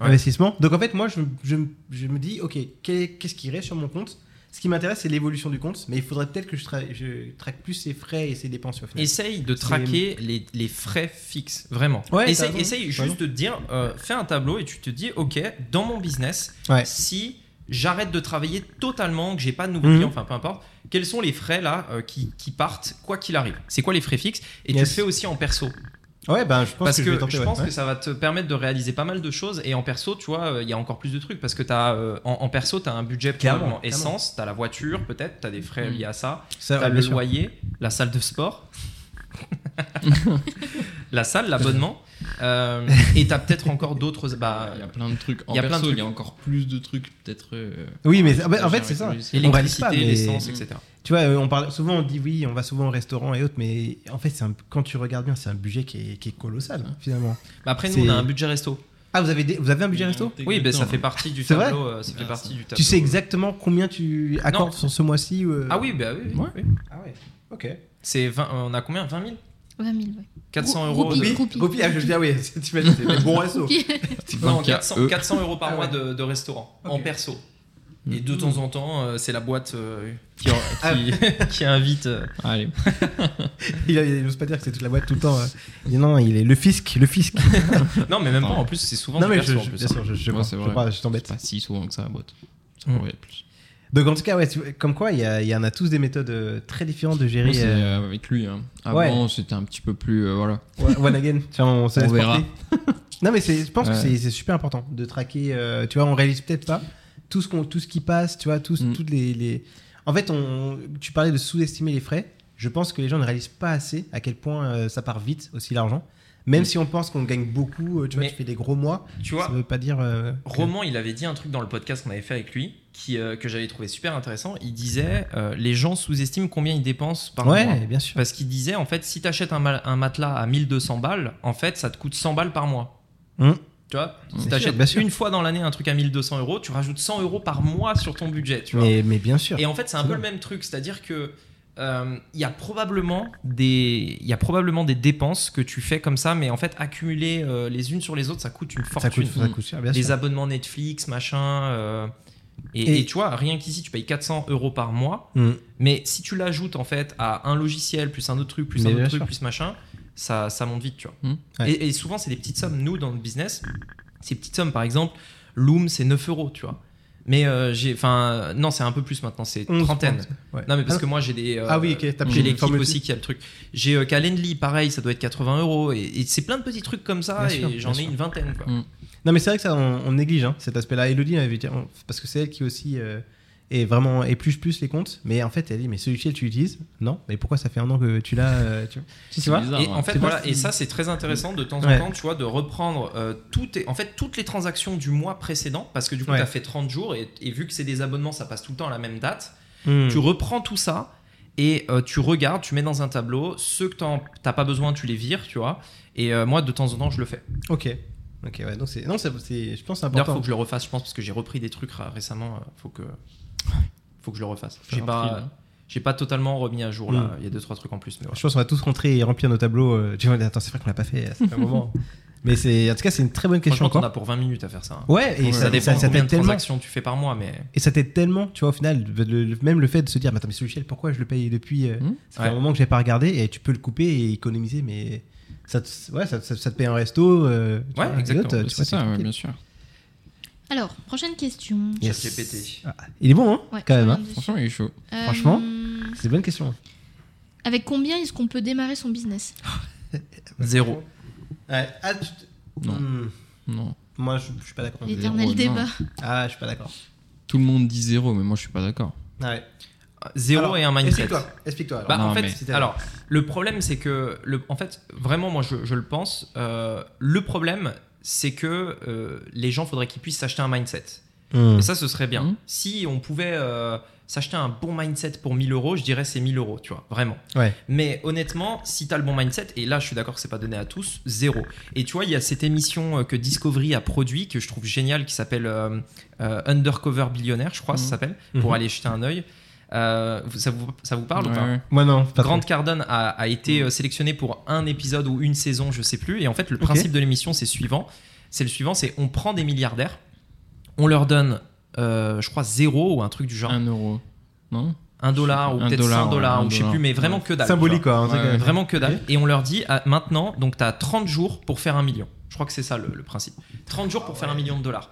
Ouais. investissement. Donc en fait, moi, je, je, je me dis, ok, qu'est- qu'est-ce qui reste sur mon compte Ce qui m'intéresse, c'est l'évolution du compte, mais il faudrait peut-être que je, tra- je traque plus ses frais et ses dépenses au final. Essaye de traquer les, les frais fixes, vraiment. Ouais, essaye juste de te dire, euh, fais un tableau et tu te dis, ok, dans mon business, Ouais. si j'arrête de travailler totalement, que j'ai pas de nouveaux Mhm. clients, enfin peu importe, quels sont les frais là euh, qui, qui partent quoi qu'il arrive? C'est quoi les frais fixes? Et tu le fais aussi en perso. Ouais, ben je pense parce que, que, je je, vais tenter, ouais. pense Ouais. que ça va te permettre de réaliser pas mal de choses et en perso tu vois euh, il y a encore plus de trucs parce que as, euh, en, en perso tu as un budget Clairement, clairement. essence tu as la voiture peut-être tu as des frais Mm. liés à ça Ça, tu as le sûr. loyer la salle de sport la salle l'abonnement euh, et tu as peut-être encore d'autres bah, Il y a plein de trucs. En Il y a plein de perso, trucs. il y a encore plus de trucs, peut-être. euh, Oui, mais en fait, en c'est ça. l'électricité mais- l'essence etc Tu vois, euh, on parle souvent, on dit oui, on va souvent au restaurant et autres, mais en fait, c'est un- quand tu regardes bien, c'est un budget qui est, qui est colossal finalement. Bah, après nous on a un budget resto Ah, vous avez, des- vous avez un budget resto oui bah, ça fait partie du C'est vrai tableau euh, ça fait Ah, partie ça. du tableau Tu sais exactement combien tu accordes sur ce mois-ci euh, ah oui bah oui, oui, Ouais. oui. Ah ouais. Ok. c'est 20 on a combien? 20 000 20 000, ouais. 400 Grou- euros groupie. de- Groupie. Groupie, ah, je veux dire, oui, c'est restos. Puis- Non, 20K, 400, eux. 400 euros par Ah mois ouais. de, de restaurant, en Ok. perso. Et Mm. de temps en temps, euh, c'est la boîte euh, qui, Ah. qui, qui invite. euh. Allez. Il, n'ose pas dire que c'est toute la boîte tout le temps. euh. Il dit non, il est le fisc, le fisc. Non, mais même pas, Ah. en plus, c'est souvent non, mais je, en je- bien sûr, je, je, Ouais, je, je t'embête. pas si souvent que ça, la boîte. Ça Mm. pourrait être plus. Donc en tout cas, ouais, comme quoi, il y, en a tous des méthodes euh, très différentes de gérer. C'est euh, euh, avec lui. hein. Avant, c'était un petit peu plus. euh, voilà. One again. Tiens, on, On verra. non, mais je pense que Ouais. c'est- c'est super important de traquer. euh, tu vois, on réalise peut-être pas tout ce, tout ce qui passe, tu vois, tous, Mm. toutes les, les- En fait, on, tu parlais de sous-estimer les frais. Je pense que les gens ne réalisent pas assez à quel point ça part vite aussi l'argent. Même Mm. si on pense qu'on gagne beaucoup, euh, tu vois, Mais- tu fais des gros mois, Tu ça vois, veut pas dire. euh, que- Roman, il avait dit un truc dans le podcast qu'on avait fait avec lui qui, euh, que j'avais trouvé super intéressant. Il disait euh, les gens sous-estiment combien ils dépensent par mois. Ouais, bien sûr. Parce qu'il disait, en fait, si tu achètes un, ma- un matelas à 1200 balles, en fait, ça te coûte 100 balles par mois. Mm. Tu vois, si Bien tu achètes sûr, bien sûr. une fois dans l'année un truc à 1200 euros, tu rajoutes 100 euros par mois sur ton budget. Tu vois. Mais, mais bien sûr. Et en fait, c'est un peu le même truc, c'est-à-dire que euh, il y a probablement des il y a probablement des dépenses que tu fais comme ça, mais en fait accumuler euh, les unes sur les autres, ça coûte une ça fortune. coûte, ça coûte cher, bien les sûr. abonnements Netflix, machin. euh, et, Et- et tu vois, rien qu'ici, tu payes 400 euros par mois. Mm. Mais si tu l'ajoutes en fait à un logiciel, plus un autre truc, plus Mais un autre truc, sûr. plus machin, ça, ça monte vite, tu vois. Mm. Ouais. Et, et souvent, c'est des petites sommes. Nous, dans le business, ces petites sommes, par exemple, Loom, c'est 9 euros, tu vois. Mais euh, j'ai. Enfin, non, c'est un peu plus maintenant, c'est 11, trentaine. 30, ouais. Non, mais parce Ah, que moi, j'ai des. euh, Ah oui, ok, t'as pris J'ai l'équipe aussi qui a le truc. J'ai euh, Calendly, pareil, ça doit être 80 euros. Et, et c'est plein de petits trucs comme ça, Bien et j'en ai sûr. une vingtaine, quoi. Mm. Non, mais c'est vrai que ça, on, on néglige hein, cet aspect-là. Elodie parce que c'est elle qui aussi euh, et vraiment épluche plus les comptes. Mais en fait, elle dit, mais ce logiciel, tu l'utilises? Non. Mais pourquoi ça fait un an que tu l'as euh, tu vois? C'est Tu vois bizarre, Et hein. en fait, voilà, et ça c'est très intéressant de temps en Ouais. temps, tu vois, de reprendre euh, toutes, en fait, toutes les transactions du mois précédent, parce que du coup, Ouais. tu as fait 30 jours, et, et vu que c'est des abonnements, ça passe tout le temps à la même date, Hmm. tu reprends tout ça, et euh, tu regardes, tu mets dans un tableau, ceux que t'as pas besoin, tu les vires, tu vois, et euh, moi, de temps en temps, je le fais. Ok. Ok, ouais. Donc, c'est. Non, c'est- je pense que c'est D'ailleurs, important. faut que je le refasse, je pense, parce que j'ai repris des trucs ra- récemment, euh, faut que, faut que je le refasse. J'ai pas, j'ai pas totalement remis à jour, là, Mm. il y a deux, trois trucs en plus, mais. Je pense qu'on va tous rentrer et remplir nos tableaux. euh, Tu vois, attends, c'est vrai qu'on l'a pas fait. Fait un moment. Mais c'est, en tout cas, c'est une très bonne question Franchement, encore. as pour 20 minutes à faire ça. hein. Ouais, et ça, Ça dépend ça, de ça combien de tellement. transactions tu fais par mois, mais Et ça t'aide tellement, tu vois, au final, le- le- même le fait de se dire, mais attends, mais ce logiciel, pourquoi je le paye depuis euh, Hmm. Ça fait Ouais. un moment que j'ai pas regardé et tu peux le couper et économiser, mais ça te, ouais, ça, ça- ça te paye un resto. euh, Ouais, vois, exactement, C'est ça, ouais, bien sûr. Alors, prochaine question. Yes. Ah, il est bon, hein, Ouais, quand même. hein. Franchement, il est chaud. Euh, franchement, C'est une bonne question. Avec combien est-ce qu'on peut démarrer son business Zéro. Ouais, ah, tu te- Non. Hmm, Non. moi, je, je suis pas d'accord. L'éternel non. débat. Ah, je suis pas d'accord. Tout le monde dit zéro, mais moi je suis pas d'accord. Ah ouais. Zéro Alors, et un mindset. Explique-toi. Explique-toi. alors. Bah, Non, en fait, mais- c'était- alors, le problème, c'est que, le, en fait, vraiment, moi, je, je le pense, euh, le problème, c'est que euh, les gens, faudrait qu'ils puissent s'acheter un mindset. Hmm. Et ça, ce serait bien. Mhm. Si on pouvait euh, s'acheter un bon mindset pour 1000 euros, je dirais c'est 1000 euros, tu vois, vraiment. Ouais. Mais honnêtement, si tu as le bon mindset, et là, je suis d'accord que c'est pas donné à tous, zéro. Et tu vois, il y a cette émission euh, que Discovery a produit, que je trouve géniale, qui s'appelle euh, euh, Undercover Billionaire, je crois, ça Mhm. s'appelle, pour aller jeter un œil. Euh, ça, vous, ça vous parle ou pas. Moi, non. Pas Grant trop. Cardone a, a été euh, sélectionné pour un épisode ou une saison, je sais plus. Et en fait, le principe de l'émission, c'est suivant. C'est le suivant, c'est on prend des milliardaires, on leur donne, euh, je crois, zéro ou un truc du genre, Un euro. Non un dollar ou peut-être dollar, 5 dollars ouais, ou je sais plus, mais vraiment Ouais. que dalle. Symbolique, quoi. Ouais, Vraiment que dalle. Et on leur dit, ah, maintenant, donc tu as 30 jours pour faire un million. Je crois que c'est ça le, le principe. 30 jours pour faire un million de dollars.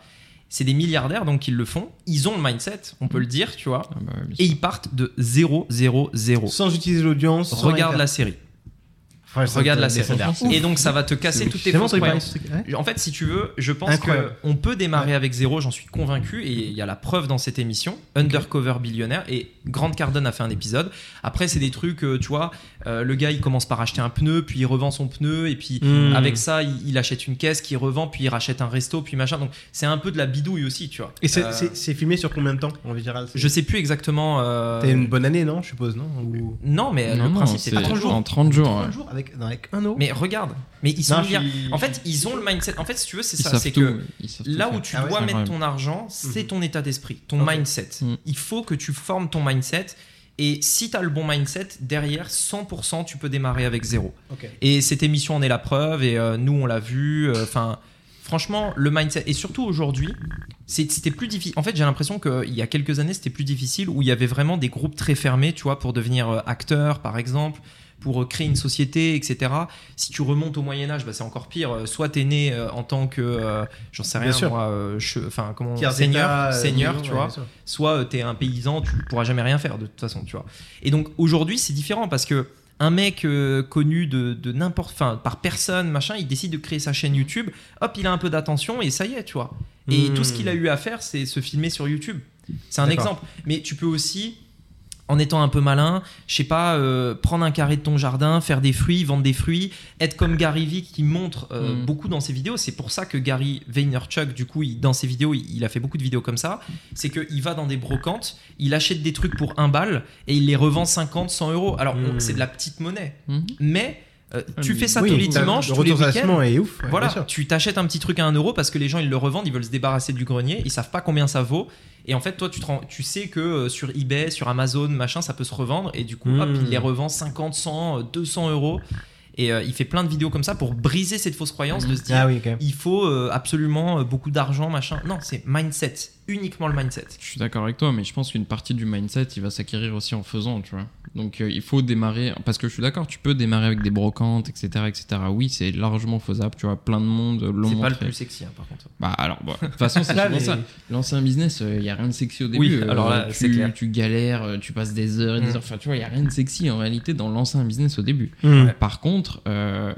C'est des milliardaires, donc ils le font. Ils ont le mindset, on peut le dire, tu vois. Ah bah Et ils partent de 0, 0, 0. Sans utiliser l'audience. Regarde la série. Regarde la série. Et donc ça va te casser toutes tes fausses croyances. Ouais. En fait, si tu veux, je pense qu'on peut démarrer avec zéro, j'en suis convaincu, et il y a la preuve dans cette émission, Undercover Billionnaire, et Grant Cardone a fait un épisode. Après, c'est des trucs, euh, tu vois, euh, le gars, il commence par acheter un pneu, puis il revend son pneu, et puis Hmm. avec ça, il, il achète une caisse qu'il revend, puis il rachète un resto, puis machin. Donc, c'est un peu de la bidouille aussi, tu vois. Et c'est Euh, filmé sur combien de temps en général Je sais plus exactement. euh, T'as une bonne année, non Je suppose, non Ou... Non, mais Non, le non, principe, c'est c'est pas 30 jours. en 30 jours. 30 ouais. jours avec, avec un euro Mais regarde, mais ils sont Non, je milliards- suis- En fait, ils ont le mindset. En fait, si tu veux, c'est ça. C'est que Là où tu Ah dois mettre ton argent, c'est Mhm. ton état d'esprit, ton mindset. Mhm. Il faut que tu formes ton mindset. Et si tu as le bon mindset, derrière, 100%, tu peux démarrer avec zéro. Ok. Et cette émission en est la preuve. Et euh, nous, on l'a vu. euh, Enfin, franchement, le mindset. Et surtout aujourd'hui, c'était plus difficile. En fait, j'ai l'impression qu'il y a quelques années, c'était plus difficile où il y avait vraiment des groupes très fermés, tu vois, pour devenir euh, acteur, par exemple, pour euh, créer une société, etc. Si tu remontes au Moyen-Âge, bah, c'est encore pire. Euh, Soit tu es né euh, en tant que, euh, j'en sais rien, moi, enfin, comment, seigneur, seigneur, tu ouais, vois soit tu es un paysan, tu pourras jamais rien faire de toute façon, tu vois. Et donc aujourd'hui, c'est différent parce que un mec euh, connu de, de n'importe, enfin par personne, machin, il décide de créer sa chaîne YouTube. Hop, il a un peu d'attention et ça y est, tu vois. Et Hmm. tout ce qu'il a eu à faire, c'est se filmer sur YouTube. C'est un exemple. Mais tu peux aussi en étant un peu malin, je sais pas, euh, prendre un carré de ton jardin, faire des fruits, vendre des fruits, être comme Gary Vee qui montre euh, Mm. beaucoup dans ses vidéos. C'est pour ça que Gary Vaynerchuk, du coup, il- dans ses vidéos, il, il a fait beaucoup de vidéos comme ça. C'est qu'il va dans des brocantes, il achète des trucs pour un bal et il les revend 50, 100 euros. Alors, Mm. c'est de la petite monnaie, Mhm. mais euh, tu Oui, fais ça Oui, tous les dimanches, le tous les week-ends. est ouf. ouais, Voilà, tu t'achètes un petit truc à 1 euro parce que les gens ils le revendent, ils veulent se débarrasser du grenier, ils savent pas combien ça vaut. Et en fait, toi, tu, te rends- tu sais que euh, sur eBay, sur Amazon, machin, ça peut se revendre. Et du coup, hop, il les revend 50, 100, euh, 200 euros. Et euh, il fait plein de vidéos comme ça pour briser cette fausse croyance de se dire Ah oui, il faut euh, absolument euh, beaucoup d'argent, machin. Non, c'est mindset, uniquement le mindset. Je suis d'accord avec toi, mais je pense qu'une partie du mindset, il va s'acquérir aussi en faisant, tu vois. Donc euh, il faut démarrer, parce que je suis d'accord, tu peux démarrer avec des brocantes, etc., etc. Oui, c'est largement faisable, tu vois, plein de monde l'ont C'est pas le plus sexy, hein, par contre. Bah alors, de toute façon, c'est Là, souvent ça. Lancer un business, il y a rien de sexy au début. Oui, euh, alors là, tu, c'est clair. tu galères, euh, tu passes des heures et des Mm. heures. Enfin, tu vois, il y a rien de sexy en réalité dans lancer un business au début. Hmm. Par contre, euh,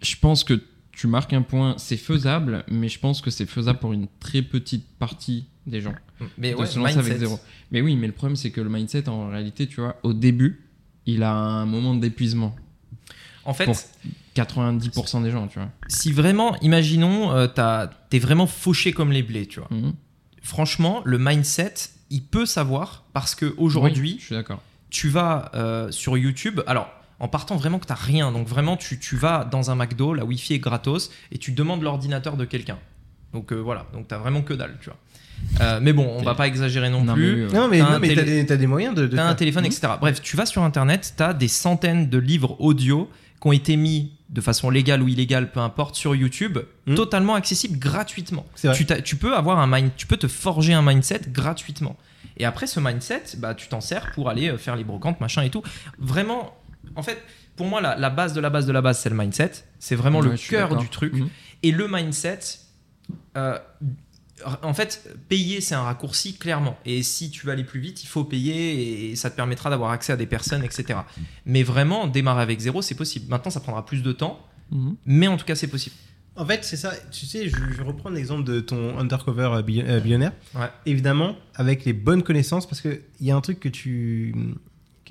je pense que tu marques un point, c'est faisable, mais je pense que c'est faisable pour une très petite partie des gens Mais de ouais, se lancer avec zéro. Mais oui, mais le problème, c'est que le mindset, en réalité, tu vois, au début, il a un moment d'épuisement. En fait, Pour- 90% des gens, tu vois. si vraiment, imaginons, euh, t'as- t'es vraiment fauché comme les blés, tu vois. Mhm. Franchement, le mindset, il peut savoir parce que Oui, aujourd'hui, je suis d'accord. tu vas euh, sur YouTube. Alors, en partant vraiment que tu rien, donc vraiment, tu, tu vas dans un McDo, la Wi-Fi est gratos, et tu demandes l'ordinateur de quelqu'un. Donc euh, voilà, donc t'as vraiment que dalle, tu vois. Euh, mais bon, on va pas exagérer non, Non, plus. mais ouais. Non, mais, T'as télé- des, moyens de. de T'as un téléphone, etc. Bref, tu vas sur Internet, t'as des centaines de livres audio qui ont été mis de façon légale ou illégale, peu importe, sur YouTube, Mhm. totalement accessibles gratuitement. Tu, peux avoir un mind, tu peux te forger un mindset gratuitement. Et après ce mindset, bah, tu t'en sers pour aller euh, faire les brocantes, machin et tout. Vraiment, en fait, pour moi, la, la base de la base de la base, c'est le mindset. C'est vraiment Ouais, le cœur du truc. Mhm. Et le mindset, euh, en fait, payer, c'est un raccourci, clairement. Et si tu veux aller plus vite, il faut payer et ça te permettra d'avoir accès à des personnes, etc. Mais vraiment, démarrer avec zéro, c'est possible. Maintenant, ça prendra plus de temps, Mhm. mais en tout cas, c'est possible. En fait, c'est ça. Tu sais, je, je vais reprendre l'exemple de ton undercover euh, euh, billionnaire. Ouais. Évidemment, avec les bonnes connaissances, parce qu'il y a un truc que tu.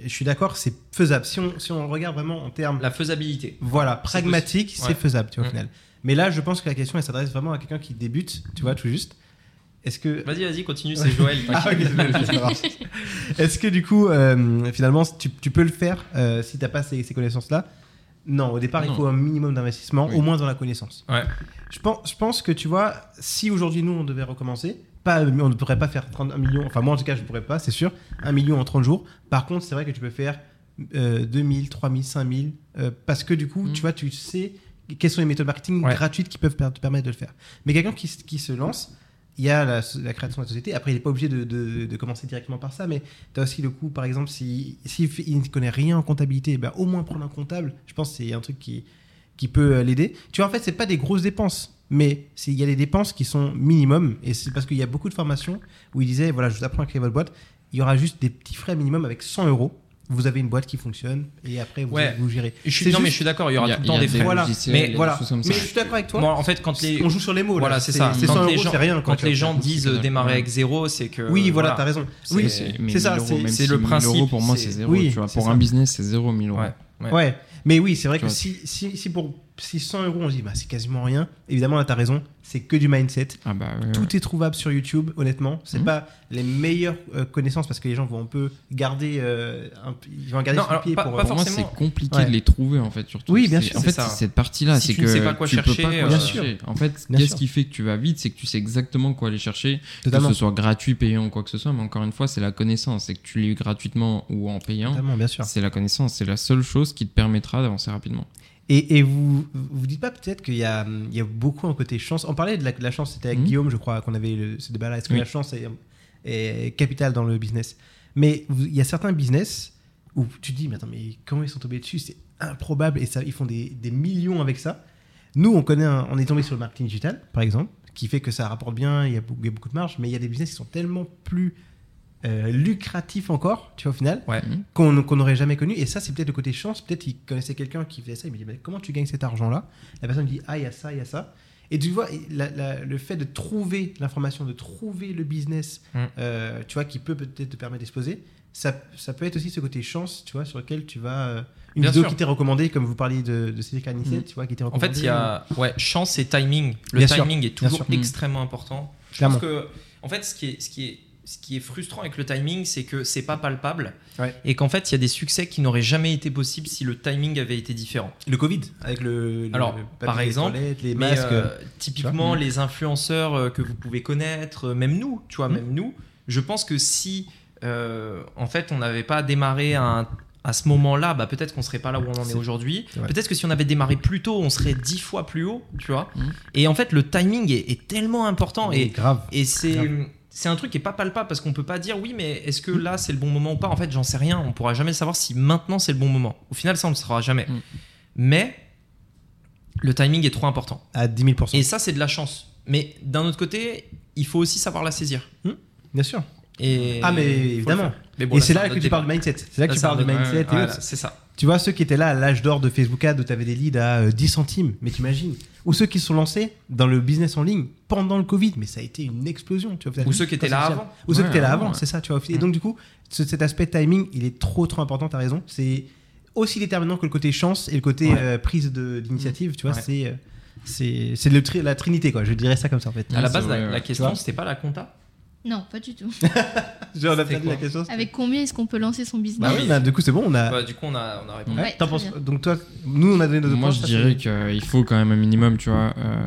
Je suis d'accord, c'est faisable. Si on, si on regarde vraiment en termes. La faisabilité. Voilà, pragmatique, c'est Ouais. faisable, tu vois, au Mm. final. Mais là, je pense que la question, elle s'adresse vraiment à quelqu'un qui débute, tu vois, tout juste. Est-ce que. Vas-y, vas-y, continue, c'est Joël. Ah, ok, désolé, c'est grave. Est-ce que du coup, euh, finalement, tu, tu peux le faire euh, si t'as pas ces, ces connaissances-là? Non, au départ, il faut un minimum d'investissement, Oui. au moins dans la connaissance. Ouais. Je pense, je pense que tu vois, si aujourd'hui nous on devait recommencer, pas, on ne pourrait pas faire 31 millions, enfin moi en tout cas je ne pourrais pas, c'est sûr, 1 million en 30 jours. Par contre, c'est vrai que tu peux faire euh, 2000, 3000, 5000, euh, parce que du coup, Mm. tu vois, tu sais quelles sont les méthodes marketing Ouais. gratuites qui peuvent te permettre de le faire. Mais quelqu'un qui, se lance, il y a la, la création de la société. Après, il n'est pas obligé de, de- de commencer directement par ça, mais tu as aussi le coup, par exemple, s'il si, il ne connaît rien en comptabilité, ben, au moins prendre un comptable, je pense que c'est un truc qui, qui peut euh, l'aider. Tu vois, en fait, c'est pas des grosses dépenses, mais il y a des dépenses qui sont minimum, et c'est parce qu'il y a beaucoup de formations où ils disaient, voilà, je vous apprends à créer votre boîte, il y aura juste des petits frais minimum avec 100 euros. Vous avez une boîte qui fonctionne, et après, vous, Ouais. vous gérez. Je suis, non, mais juste- je suis d'accord, il y aura y a- tout le temps des frais. Voilà. Mais Voilà. Mais je suis d'accord avec toi. Moi, en fait, quand les. On joue sur les mots. là. Voilà, c'est ça. C'est Quand 100 les gens- rien. Quand tu les gens disent euh, démarrer ouais. avec zéro, c'est que. Oui, voilà, voilà. t'as raison. C'est- Oui, c'est- mais c'est ça, 1000 euros, c'est- le 1000 principe, euros, pour moi, c'est- zéro. Pour un business, c'est zéro 1000 euros. Ouais. Mais oui, c'est vrai que vois. si, si, si pour si 100 euros on se dit bah, c'est quasiment rien, évidemment là t'as raison, c'est que du mindset. Ah bah ouais, ouais. Tout est trouvable sur YouTube, honnêtement. C'est Mhm. pas les meilleures euh, connaissances parce que les gens vont un peu garder, euh, un ils vont garder Non, sur alors, le pied pas- pour. pas euh, pour moi, c'est compliqué Ouais. de les trouver en fait. Surtout. Oui, bien C'est- sûr, En c'est fait, c'est cette partie-là, Si c'est tu que ne sais pas quoi tu peux chercher, pas quoi Bien chercher. En fait, qu'est-ce sûr. qui fait que tu vas vite, c'est que tu sais exactement quoi aller chercher, totalement, que ce soit gratuit, payant ou quoi que ce soit. Mais encore une fois, c'est la connaissance, c'est que tu l'aies eu gratuitement ou en payant. sûr. C'est la connaissance, c'est la seule chose qui te permettra d'avancer rapidement. Et, et vous vous dites pas peut-être qu'il y a, il y a beaucoup un côté chance. On parlait de la, de la chance, c'était avec Mhm. Guillaume, je crois, qu'on avait le- ce débat-là. Est-ce que Oui. la chance est, est capitale dans le business? Mais vous- il y a certains business où tu te dis, mais attends, mais comment ils sont tombés dessus? C'est improbable et ça, ils font des, des millions avec ça. Nous, on connaît, un- on est tombé sur le marketing digital, par exemple, qui fait que ça rapporte bien, il y a beaucoup, il y a beaucoup de marge, mais il y a des business qui sont tellement plus euh, lucratifs encore, tu vois, au final, Ouais. Mhm. qu'on n'aurait jamais connu. Et ça, c'est peut-être le côté chance. Peut-être qu'il connaissait quelqu'un qui faisait ça. Il me dit, mais comment tu gagnes cet argent-là? La personne dit, ah, il y a ça, il y a ça. Et tu vois, la- la- le fait de trouver l'information, de trouver le business, Mm. euh, tu vois, qui peut peut-être te permettre d'exploser, ça, ça peut être aussi ce côté chance, tu vois, sur lequel tu vas... euh, une Bien vidéo sûr. qui t'est recommandée, comme vous parliez de, de Cédric Arnicet, Mm. tu vois, qui En recommandée. fait, il y a ouais, chance et timing. Le Bien sûr, timing est toujours. Mm. extrêmement important. Je Clairement. pense que, en fait, ce qui est, ce qui est, ce qui est frustrant avec le timing, c'est que c'est pas palpable Ouais. et qu'en fait, il y a des succès qui n'auraient jamais été possibles si le timing avait été différent. Le Covid, avec le, le- Alors, le par exemple, les Mais masques. euh, typiquement, vois. les influenceurs euh, que vous pouvez connaître, euh, même nous, tu vois, Mhm. même nous, je pense que si, euh, en fait, on n'avait pas démarré à, un- à ce moment-là, bah, peut-être qu'on serait pas là où on en est aujourd'hui. Peut-être que si on avait démarré plus tôt, on serait dix fois plus haut, tu vois. Mhm. Et en fait, le timing est, est tellement important Oui, et, grave. et c'est. C'est un truc qui est pas palpable parce qu'on peut pas dire oui mais est-ce que là c'est le bon moment ou pas? En fait j'en sais rien on pourra jamais savoir si maintenant c'est le bon moment au final ça on ne le saura jamais Mm. mais le timing est trop important À 10 000 et ça, c'est de la chance. Mais d'un autre côté, il faut aussi savoir la saisir. Bien sûr. Et Ah, mais évidemment. faire. Mais bon, et c'est là que tu débat. parles de mindset. C'est là que Là, tu parles de mindset. c'est ça. Tu vois, ceux qui étaient là à l'âge d'or de Facebook Ad où tu avais des leads à euh, 10 centimes, mais t'imagines, ou ceux qui se sont lancés dans le business en ligne pendant le Covid, mais ça a été une explosion. Tu vois, Ou ceux qui étaient là avant. Ou ceux qui étaient là avant, ouais. c'est ça, tu vois. Et Mm. donc, du coup, ce- cet aspect timing, il est trop, trop important, t'as raison. C'est aussi déterminant que le côté chance et le côté Ouais. euh, prise d'initiative, tu vois. C'est. euh, C'est c'est tri- la trinité, quoi. Je dirais ça comme ça, en fait. À la base, la, vrai, la question, c'était pas la compta. Non, pas du tout. Genre, on a perdu la question. Avec combien est-ce qu'on peut lancer son business Bah oui, bah, du coup, c'est bon, on a. Bah, du coup, on a, on a répondu. Ouais, penses-. Donc, toi, nous, on a donné nos Moi, points, je dirais qu'il faut quand même un minimum, tu vois. euh,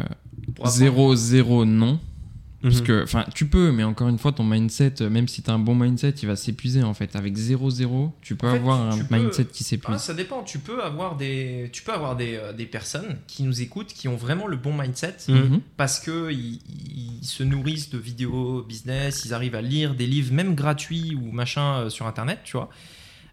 Pour apprendre. 0, 0, non. Parce Mhm. que, enfin, tu peux, mais encore une fois, ton mindset, euh, même si t'as un bon mindset, il va s'épuiser en fait. Avec 0, 0, tu peux En fait, avoir tu un peux- mindset qui Ah, s'épuise. ça dépend. Tu peux avoir des, tu peux avoir des, euh, des personnes qui nous écoutent, qui ont vraiment le bon mindset, Mhm. parce que ils, ils se nourrissent de vidéos business, ils arrivent à lire des livres même gratuits ou machin euh, sur internet, tu vois.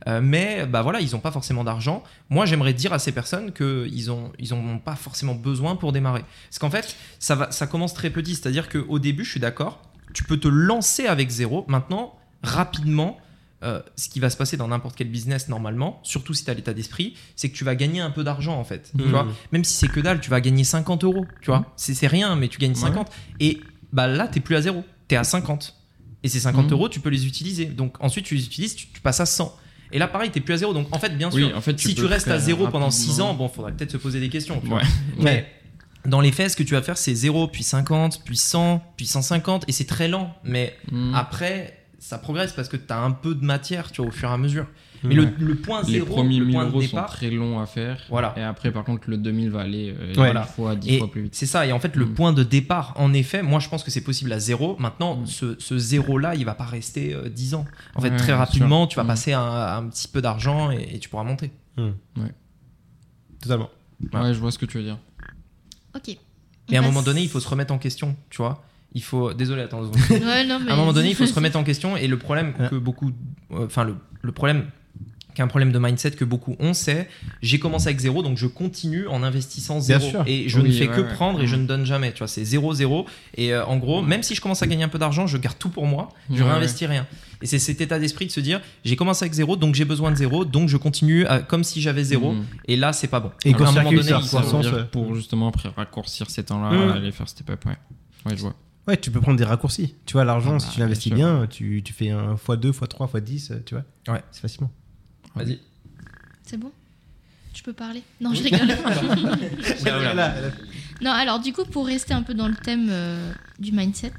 Euh, mais bah voilà, ils n'ont pas forcément d'argent. Moi, j'aimerais dire à ces personnes qu'ils ont, ils ont pas forcément besoin pour démarrer. Parce qu'en fait, ça va, ça commence très petit. C'est-à-dire qu'au début, je suis d'accord, tu peux te lancer avec zéro. Maintenant, rapidement, euh, ce qui va se passer dans n'importe quel business normalement, surtout si tu as l'état d'esprit, c'est que tu vas gagner un peu d'argent en fait. Tu Mhm. vois? Même si c'est que dalle, tu vas gagner 50 euros. Tu vois? C'est, c'est rien, mais tu gagnes 50. Et bah là, tu plus à zéro. Tu es à 50. Et ces 50 Mhm. euros, tu peux les utiliser. Donc ensuite, tu les utilises, tu, tu passes à 100. Et là, pareil, tu plus à zéro. Donc en fait, bien sûr, Oui, en fait, tu si tu restes à zéro pendant 6 rapidement. ans, bon, faudra peut-être se poser des questions. tu vois. Ouais. Mais dans les faits, ce que tu vas faire, c'est 0, puis 50, puis 100, puis 150. Et c'est très lent. Mais Mhm. après, ça progresse parce que tu as un peu de matière, tu vois, au fur et à mesure. Mais le, Ouais. le point Les zéro, premiers le 1000 point de euros sont très longs à faire. Voilà. Et après, par contre, le 2000 va aller euh, Voilà. 10 fois, 10 Et fois plus vite. c'est ça. Et en fait, le Mm. point de départ, en effet, moi, je pense que c'est possible à zéro. Maintenant, Mm. ce, ce zéro-là, il va pas rester euh, 10 ans. En fait, Ouais, très rapidement, sûr. tu vas Mm. passer un, un petit peu d'argent et, et tu pourras monter. Totalement. Ouais. Ouais, je vois ce que tu veux dire. Ok. Et à un moment donné, il faut se remettre en question, tu vois. Il faut. Désolé, attends. Ouais, non, mais... à un moment donné, il faut se remettre en question. Et le problème Ouais. que beaucoup, euh, enfin le, le problème, qu'un problème de mindset que beaucoup ont, c'est j'ai commencé avec zéro, donc je continue en investissant Bien zéro. sûr. Et je Oui, ne fais ouais, que ouais. prendre et je Mhm. ne donne jamais. Tu vois, c'est zéro zéro. Et euh, en gros, même si je commence à gagner un peu d'argent, je garde tout pour moi. Je Ouais, réinvestis rien. Et c'est cet état d'esprit de se dire j'ai commencé avec zéro, donc j'ai besoin de zéro, donc je continue à- comme si j'avais zéro. Mhm. Et là, c'est pas bon. Et À un moment donné, ça il. Pour justement après raccourcir ces temps-là, Mhm. aller faire step up, ouais. Ouais, je vois. Ouais, tu peux prendre des raccourcis. Tu vois, l'argent, Ah si bah, tu l'investis bien bien, tu, tu fais un x2, x3, x10, euh, tu vois. Ouais. C'est facilement. Vas-y. C'est bon? Tu peux parler? Non, je rigole. Non, alors du coup, pour rester un peu dans le thème euh, du mindset,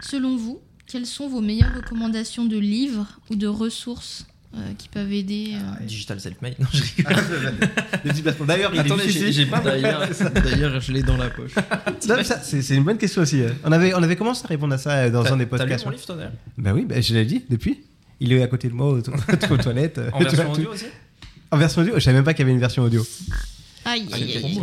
selon vous, quelles sont vos meilleures recommandations de livres ou de ressources euh, qui peuvent aider euh, Digital self-made. Non, je rigole. Placement. D'ailleurs, il Attendez, est j'ai- pas- D'ailleurs, je l'ai dans la poche. C'est une bonne question aussi. euh. On avait, on avait commencé à répondre à ça dans un des T'as lu podcasts. mon livre, toi, d'ailleurs? Bah oui, bah, je l'ai dit depuis. Il est à côté de moi aux, aux toilettes. En vois, version tout. audio aussi En version audio Je savais même pas qu'il y avait une version audio. Aïe, Ah, aïe, il y a aïe.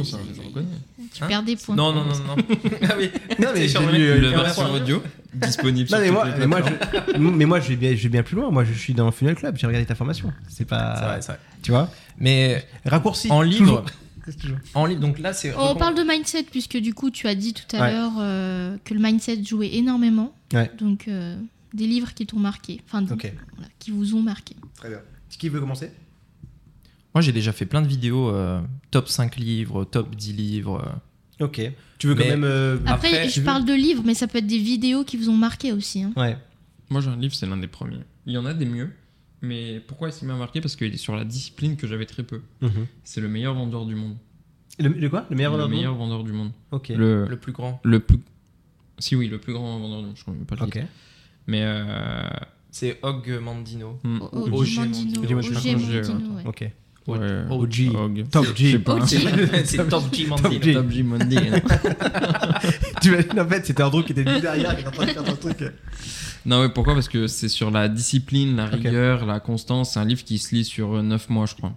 Tu Hein perds des points. Non, non, non, non. non. ah oui. mais j'ai le- lu, euh, La version audio disponible Non, sur mais moi, mais moi, je, mais moi, je vais bien, je vais bien plus loin. Moi, je suis dans le Funnel Club. J'ai regardé ta formation. C'est pas. C'est vrai, c'est vrai. Tu vois Mais Raccourci. en livre, en livre, donc là, c'est. On parle de mindset puisque du coup tu as dit tout à Ouais. l'heure euh, que le mindset jouait énormément. Ouais. Donc euh, des livres qui t'ont marqué, enfin voilà, qui vous ont marqué. très bien. Qui veut commencer? Moi, j'ai déjà fait plein de vidéos euh, top 5 livres, top 10 livres. euh. Ok. Tu veux quand même. euh, Après, Après, je veux- parle de livres, mais ça peut être des vidéos qui vous ont marqué aussi. hein. Ouais. Moi, j'ai un livre, c'est l'un des premiers. Il y en a des mieux, mais pourquoi il m'a marqué? Parce qu'il est sur la discipline que j'avais très peu. Mhm. C'est le meilleur vendeur du monde. Le, le quoi? Le meilleur le vendeur du meilleur monde? vendeur du monde. Ok. Le, Le plus grand. le plus. Si, oui, le plus grand vendeur du monde. Je ne connais pas le Ok. Mais. Euh... C'est Og Mandino. hmm, O- Ogé Ogé Mandino. Mandino. Ogé Mandino, Mandino, ouais. Ok. ouais, OG. Og. Top Je sais G. pas. OG. c'est Top G Mandino. Top G Monday. tu imagines en fait, c'était Andrew qui était derrière, qui était en train de faire son truc. non, ouais, pourquoi? Parce que c'est sur la discipline, la rigueur, la constance. C'est un livre qui se lit sur 9 mois, je crois.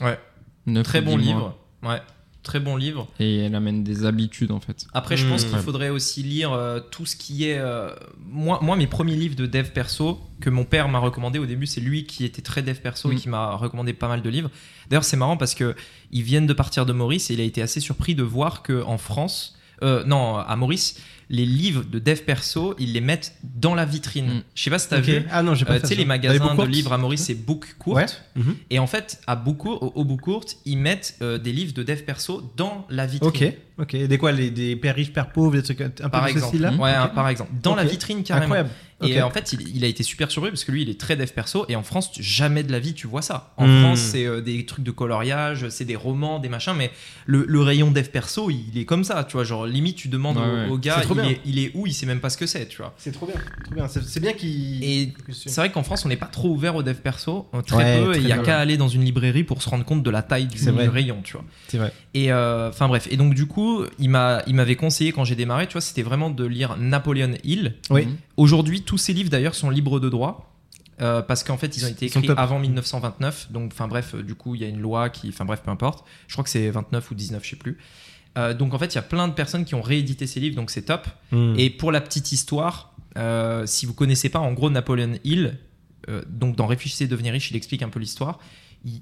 Ouais. 9 Très bon 10 mois. livre. Ouais. Très bon livre. Et elle amène des habitudes, en fait. Après, je pense Mm. qu'il Ouais. faudrait aussi lire euh, tout ce qui est. euh, moi, moi, mes premiers livres de dev perso que mon père m'a recommandé au début, c'est lui qui était très dev perso et Mm. qui m'a recommandé pas mal de livres. D'ailleurs, c'est marrant parce que ils viennent de partir de Maurice et il a été assez surpris de voir que en France, euh, non, à Maurice, les livres de dev perso, ils les mettent dans la vitrine. Mm. Je sais pas si t'as Ok. vu. Ah non, j'ai pas Euh, tu sais, les magasins de livres à Maurice, c'est Book Court. Ouais. Mhm. Et en fait, à Book au, au Book Court, ils mettent euh, des livres de dev perso dans la vitrine. Ok, ok. Des quoi les, Des pères riches, pères pauvres, des trucs un peu Par exemple. style-là Ouais, par exemple. Dans la vitrine, carrément. Incroyable. Et euh, en fait, il, il a été super surpris parce que lui, il est très dev perso. Et en France, jamais de la vie, tu vois ça. En Hmm. France, c'est euh, des trucs de coloriage, c'est des romans, des machins. Mais le, le rayon dev perso, il est comme ça. Tu vois, genre, limite, tu demandes Ouais, au, ouais. au gars, il est, il est où Il sait même pas ce que c'est, tu vois. C'est trop bien. Trop bien. C'est bien qu'il. Et c'est vrai qu'en France, on n'est pas trop ouvert au dev perso. euh, Très Ouais, peu. Et il y a qu'à aller dans une librairie pour se rendre compte de la taille du, rayon, tu vois. C'est vrai. Et euh, enfin bref. Et donc, du coup, il m'a il m'avait conseillé quand j'ai démarré, tu vois, c'était vraiment de lire Napoleon Hill. Oui. Aujourd'hui, tous ces livres d'ailleurs sont libres de droit. euh, parce qu'en fait, ils ont été écrits avant 1929. Donc, enfin bref, euh, du coup, il y a une loi qui. Enfin bref, peu importe. Je crois que c'est 29 ou 19, je sais plus. Euh, donc, en fait, il y a plein de personnes qui ont réédité ces livres, donc c'est top. Hmm. Et pour la petite histoire, euh, si vous connaissez pas, en gros, Napoleon Hill, euh, donc dans Réfléchissez, devenez riche, il explique un peu l'histoire.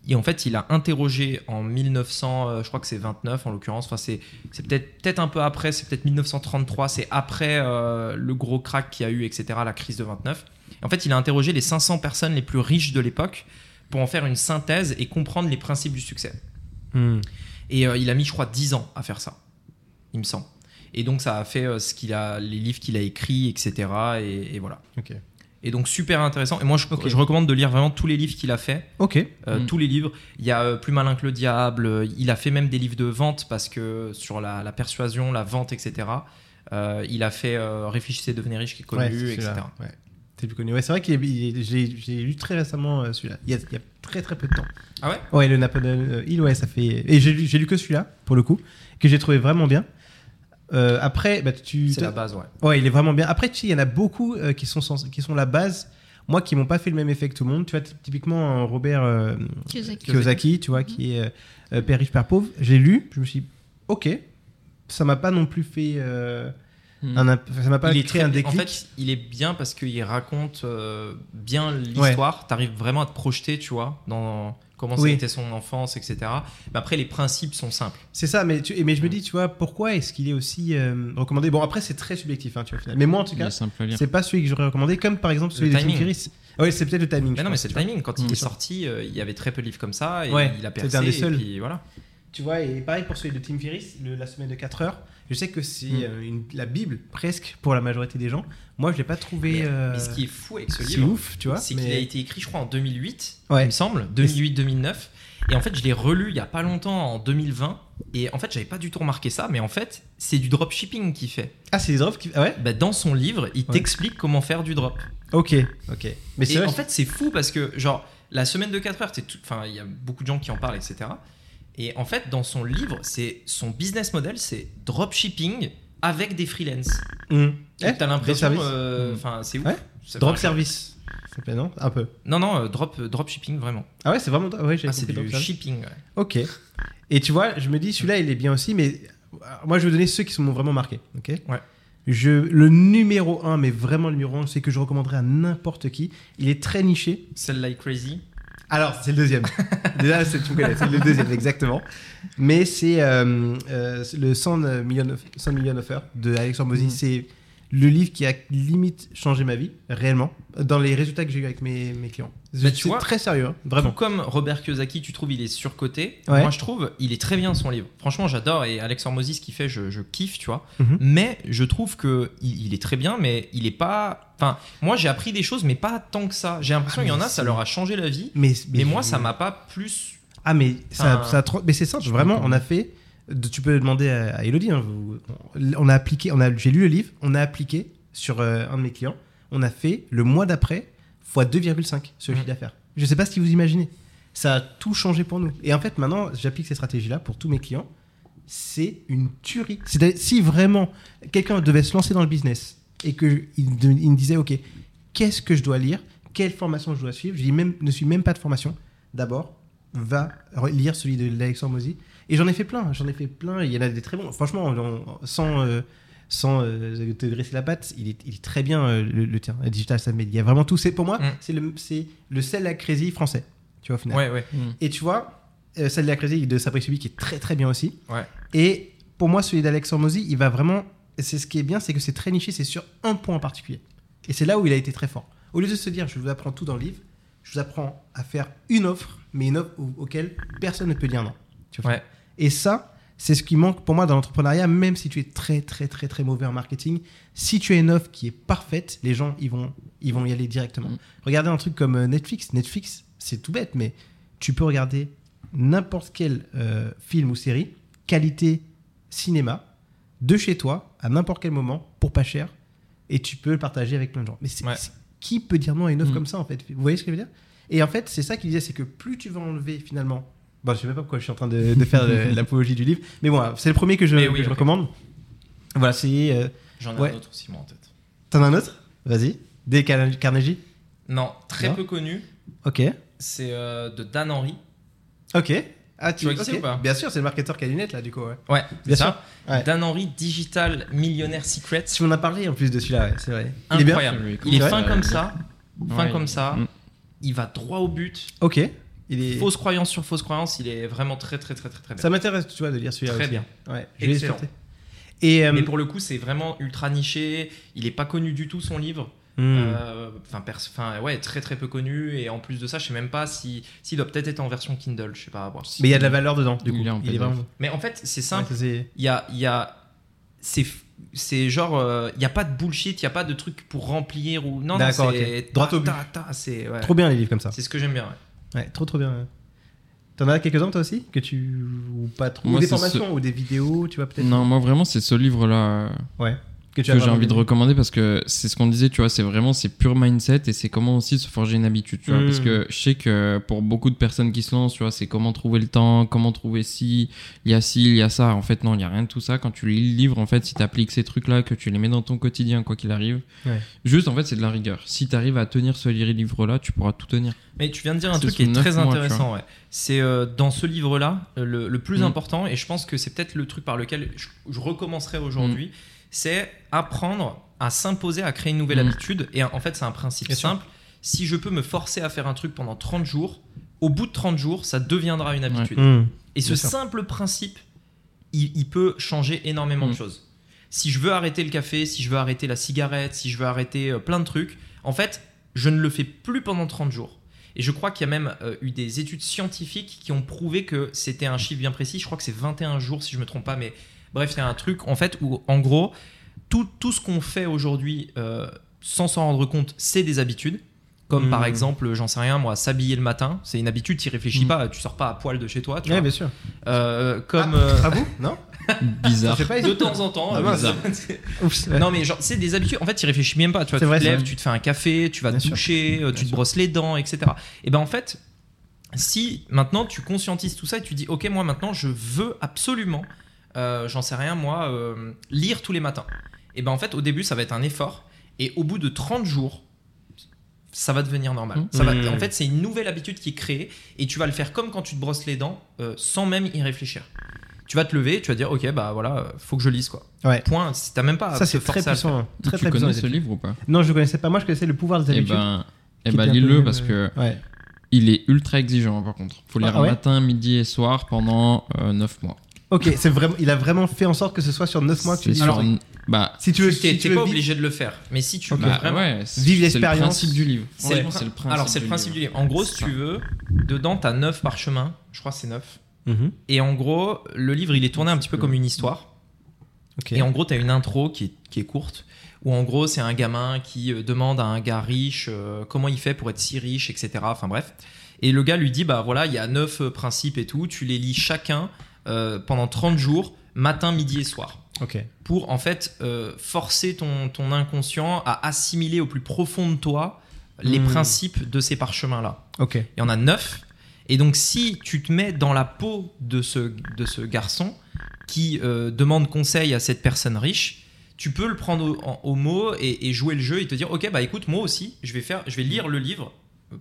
Et en fait, il a interrogé en 1900, euh, je crois que c'est 29 en l'occurrence, enfin c'est peut-être peut-être un peu après, c'est peut-être 1933, c'est après euh, le gros crack qu'il y a eu, etc., la crise de 29. Et en fait, il a interrogé les 500 personnes les plus riches de l'époque pour en faire une synthèse et comprendre les principes du succès. Hmm. Et euh, il a mis, je crois, 10 ans à faire ça, il me semble. Et donc, ça a fait euh, ce qu'il a, les livres qu'il a écrits, etc. Et, et voilà. Ok. Et donc, super intéressant. Et moi, je, recommande de lire vraiment tous les livres qu'il a fait. Ok. euh, Mm. Tous les livres. Il y a euh, Plus malin que le diable. euh, Il a fait même des livres de vente parce que sur la, la persuasion, la vente, etc. euh, il a fait euh, Réfléchissez, devenez riche, qui est connu, Ouais, etc. Ouais. C'est plus connu. Ouais, c'est vrai l'ai- j'ai lu très récemment euh, celui-là. Il y, a, il y a très très peu de temps. Ah ouais? Ouais, le Napoléon Hill, ouais, ça fait. Et j'ai lu, j'ai lu que celui-là, pour le coup, que j'ai trouvé vraiment bien. Euh, après, bah, tu. C'est la base, ouais. Ouais, il est vraiment bien. Après, tu sais, il y en a beaucoup euh, qui, sont sens- qui sont la base. Moi, qui m'ont pas fait le même effet que tout le monde. Tu vois, ty- typiquement, Robert euh, Kiyosaki. Kiyosaki, tu vois, qui est euh, Père riche, Père pauvre. J'ai lu, je me suis dit, ok, ça m'a pas non plus fait. euh, Hmm. un ça m'a pas il est créé très- un déclic. En fait, il est bien parce qu'il raconte euh, bien l'histoire. T'arrives vraiment à te projeter, tu vois, dans comment Oui. c'était son enfance, etc. Mais après, les principes sont simples. C'est ça, mais, tu- mais je me dis, tu vois, pourquoi est-ce qu'il est aussi euh, recommandé? Bon, après, c'est très subjectif, hein, tu vois, au final. Mais moi, en tout cas, c'est pas celui que j'aurais recommandé, comme par exemple celui Le de Tim timing. Ferriss. Ouais, c'est peut-être le timing. Mais non, mais c'est le timing. Quand il Mm. est sorti, euh, il y avait très peu de livres comme ça. Et Ouais, il a c'était percé. un des et seuls. puis voilà. Tu vois, et pareil pour celui de Tim Ferriss, le- la semaine de 4 heures. Je sais que c'est Mm. euh, la Bible, presque, pour la majorité des gens. Moi, je l'ai pas trouvé. Mais, euh, mais ce qui est fou avec ce livre, ouf, tu vois. c'est mais- qu'il a été écrit, je crois, en 2008, Ouais. il me semble, 2008-2009. Et en fait, je l'ai relu il y a pas longtemps, en 2020. Et en fait, j'avais pas du tout remarqué ça, mais en fait, c'est du dropshipping qu'il fait. Ah, c'est des offres qui. Ah ouais? Bah, dans son livre, il Ouais. t'explique comment faire du drop. Ok, ok. Mais c'est Et vrai. en fait, c'est fou parce que, genre, la semaine de 4 heures, enfin, il y a beaucoup de gens qui en parlent, etc. Et en fait, dans son livre, c'est son business model, c'est dropshipping avec des freelances. Mm. Et Eh, T'as drop l'impression, service. euh, enfin, c'est ouf. Ouais. C'est- Drop service. Non Un peu. Non, non, euh, drop, dropshipping, vraiment. Ah ouais, c'est vraiment. Ouais, Ah, c'est drop du shipping. ouais. Ok. Et tu vois, je me dis, celui-là, il est bien aussi, mais euh, moi, je vais donner ceux qui m'ont vraiment marqué. Ok. Ouais. Je, le numéro 1, mais vraiment le numéro 1, c'est que je recommanderais à n'importe qui. Il est très niché. Sell like crazy. Alors, c'est le deuxième. Déjà, c'est, tu me connais, c'est le deuxième, exactement. Mais c'est euh, euh, le 100 million, of, 100 million Offer de Alexandre Mozy. Mhm. C'est le livre qui a limite changé ma vie, réellement, dans les résultats que j'ai eu avec mes, mes clients. Bah, tu c'est très sérieux, hein, Tout vraiment. comme Robert Kiyosaki, tu trouves il est surcoté. Ouais. Moi, je trouve il est très bien son livre. Franchement, j'adore. Et Alex Hormozy, ce qu'il fait, je, je kiffe, tu vois. Mhm. Mais je trouve que il, il est très bien, mais il est pas. Enfin, moi, j'ai appris des choses, mais pas tant que ça. J'ai l'impression Ah, qu'il y en mais a, ça leur a changé la vie. Mais, Mais, moi, je- ça m'a pas plus. Ah, mais ça, ça a trop- mais c'est simple, vraiment, on a fait. De- Tu peux demander à, à Elodie. hein, vous- on a appliqué, on a, j'ai lu le livre, on a appliqué sur euh, un de mes clients. On a fait le mois d'après fois 2,5 sur le Mhm. chiffre d'affaires. Je sais pas ce que vous imaginez. Ça a tout changé pour nous. Et en fait, maintenant, j'applique ces stratégies-là pour tous mes clients. C'est une tuerie. Si vraiment quelqu'un devait se lancer dans le business et que il, de- il me disait, ok, qu'est-ce que je dois lire, quelle formation je dois suivre, je dis même, ne suis même pas de formation. D'abord, va re- lire celui de l'Alexandre Mozy. Et j'en ai fait plein, j'en ai fait plein. Il y en a des très bons. Franchement, en- sans, euh, sans euh, te graisser la patte, il est, il est très bien euh, le, le tien, le Digital Media. Il y a vraiment tout. C'est pour moi, Mm. c'est le, c'est le sel à crazy français. Tu vois, au final. Ouais, ouais. Hmm. Et tu vois, celle de la Crazy de Sabré Subi qui est très très bien aussi. Ouais. Et pour moi, celui d'Alex Hormozy, il va vraiment c'est ce qui est bien, c'est que c'est très niché, c'est sur un point en particulier. Et c'est là où il a été très fort. Au lieu de se dire, je vous apprends tout dans le livre, je vous apprends à faire une offre, mais une offre au- auquel personne ne peut dire non. Tu vois Ouais. Et ça, c'est ce qui manque pour moi dans l'entrepreneuriat, même si tu es très, très, très, très mauvais en marketing. Si tu as une offre qui est parfaite, les gens, ils vont, ils vont y aller directement. Mm. Regardez un truc comme euh, Netflix. Netflix, c'est tout bête, mais tu peux regarder n'importe quel euh, film ou série, qualité cinéma, de chez toi, à n'importe quel moment, pour pas cher, et tu peux le partager avec plein de gens. Mais Ouais. qui peut dire non à une offre Mm. comme ça, en fait? Vous voyez ce que je veux dire? Et en fait, c'est ça qu'il disait, c'est que plus tu vas enlever finalement. Bon, je sais même pas pourquoi je suis en train de, de faire l'apologie du livre, mais bon, c'est le premier que je, que recommande. Voilà, c'est. euh, J'en ai Ouais. un autre aussi, moi, en tête. T'en as un autre? Vas-y. Des Carne- Carnegie? Non, très Non. peu connu. Ok. C'est euh, de Dan Henry. Ok. Ah, Tu vois qui c'est ok. ou pas? Bien sûr, c'est le marketeur qui a les lunettes, là, du coup, ouais. Ouais, Bien ça. Ouais. Dan Henry, Digital Millionaire Secret. Tu m'en as parlé en plus de celui-là, ouais, c'est vrai. Il est bien Incroyable. Il est fin comme ça. Fin Ouais, comme ça. Mm. Il va droit au but. Ok. Il est... Fausse croyance sur fausse croyance. Il est vraiment très, très, très, très, très bien. Ça m'intéresse, tu vois, de lire celui-là Très aussi. bien. Ouais, je Excellent. Et. euh, Mais pour le coup, c'est vraiment ultra niché. Il est pas connu du tout son livre. hmm. Euh, Enfin, pers- enfin, ouais, très très peu connu. Et en plus de ça, je sais même pas si s'il doit peut-être être en version Kindle. Je sais pas à voir. Mais il y a de la valeur dedans, du Il coup. est en il est vraiment. Mais en fait, c'est simple. Il y a, il y a, c'est, c'est genre, euh, il n'y a pas de bullshit, il n'y a pas de truc pour remplir ou non, non, D'accord, c'est ok. Droit ta, au but. ta, ta, c'est, ouais. Trop bien les livres comme ça. C'est ce que j'aime bien. ouais. Ouais, trop trop bien. T'en as quelques-uns toi aussi Que tu. Ou pas trop Moi, Ou des formations ou des vidéos, tu vois, peut-être? Non, moi vraiment, c'est ce livre-là. euh, Ouais. Que tu que as j'ai envie de recommander parce que c'est ce qu'on disait, tu vois, c'est vraiment c'est pur mindset et c'est comment aussi se forger une habitude, tu vois, Mm. parce que je sais que pour beaucoup de personnes qui se lancent, tu vois, c'est comment trouver le temps, comment trouver ci, il y a ci, il y a ça. En fait, non, il y a rien de tout ça. Quand tu lis le livre, en fait, si tu appliques ces trucs-là, que tu les mets dans ton quotidien, quoi qu'il arrive, Ouais. juste en fait, c'est de la rigueur. Si tu arrives à tenir ce livre-là, tu pourras tout tenir. Mais tu viens de dire un truc qui est très mois, intéressant. Ouais. C'est euh, dans ce livre-là, le, le plus Mm. important, et je pense que c'est peut-être le truc par lequel je, je recommencerai aujourd'hui, Mm. C'est apprendre à s'imposer, à créer une nouvelle Mm. habitude. Et en fait, c'est un principe Bien sûr. simple. Si je peux me forcer à faire un truc pendant 30 jours, au bout de 30 jours, ça deviendra une habitude. Hmm. Et ce Bien sûr. simple principe, il, il peut changer énormément de Mm. choses. Si je veux arrêter le café, si je veux arrêter la cigarette, si je veux arrêter euh, plein de trucs, en fait, je ne le fais plus pendant 30 jours. Et je crois qu'il y a même euh, eu des études scientifiques qui ont prouvé que c'était un chiffre bien précis. Je crois que c'est 21 jours, si je me trompe pas. Mais bref, c'est un truc, en fait, où, en gros, tout, tout ce qu'on fait aujourd'hui, euh, sans s'en rendre compte, c'est des habitudes. Comme Mm. par exemple, j'en sais rien, moi, s'habiller le matin, c'est une habitude, tu réfléchis Mm. pas, tu sors pas à poil de chez toi. Tu Ouais, vois. bien sûr. Euh, comme Ah, euh, ah vous Non Bizarre. Je sais pas. de temps en temps. Ah, mince. Oups, ouais. non mais genre c'est des habitudes. En fait, tu réfléchis même pas. Tu vois, C'est tu vrai, te lèves, tu te fais un café, tu vas Bien te sûr. doucher, euh, tu Bien te sûr. brosses les dents, etc. Et ben en fait, si maintenant tu conscientises tout ça et tu dis ok moi maintenant je veux absolument, euh, j'en sais rien moi, euh, lire tous les matins. Et ben en fait au début ça va être un effort et au bout de 30 jours ça va devenir normal. Mmh. Ça va, Mmh. En fait, c'est une nouvelle habitude qui est créée et tu vas le faire comme quand tu te brosses les dents euh, sans même y réfléchir. Tu vas te lever, tu vas dire ok bah voilà, euh, faut que je lise quoi. Ouais. Point. Si T'as même pas. Ça, c'est très le puissant. Très, tu très connais ce livre ou pas? Non, je ne connaissais pas. Moi, je connaissais le pouvoir des Eh habitudes. ben, eh ben peu lis-le parce euh, que Ouais. il est ultra exigeant par contre. Faut lire Ah ouais? matin, midi et soir pendant 9 mois. Ok, c'est vraiment. Il a vraiment fait en sorte que ce soit sur 9 mois que tu sur- Alors, bah, si tu veux, Tu si t'es tu veux pas vivre- obligé de le faire, mais si tu veux bah, vraiment. ouais, c'est- Vive C'est l'expérience. le principe du livre. C'est Ouais, le, principe. alors c'est le principe du livre. En gros, si C'est tu ça. veux, dedans t'as 9 parchemins. Je crois que c'est 9. Mhm. Et en gros, le livre il est tourné un petit peu comme une histoire. Ok. Et en gros, t'as une intro qui est, qui est courte. Où en gros, c'est un gamin qui euh, demande à un gars riche euh, comment il fait pour être si riche, etc. Enfin bref. Et le gars lui dit bah voilà, il y a 9 principes et tout. Tu les lis chacun euh, pendant 30 jours, matin, midi et soir. Pour en fait euh, forcer ton, ton inconscient à assimiler au plus profond de toi les Hmm. principes de ces parchemins-là. Il y en a neuf. Et donc si tu te mets dans la peau de ce, de ce garçon qui euh, demande conseil à cette personne riche, tu peux le prendre au, mot et, et jouer le jeu et te dire ok bah écoute moi aussi je vais faire je vais lire le livre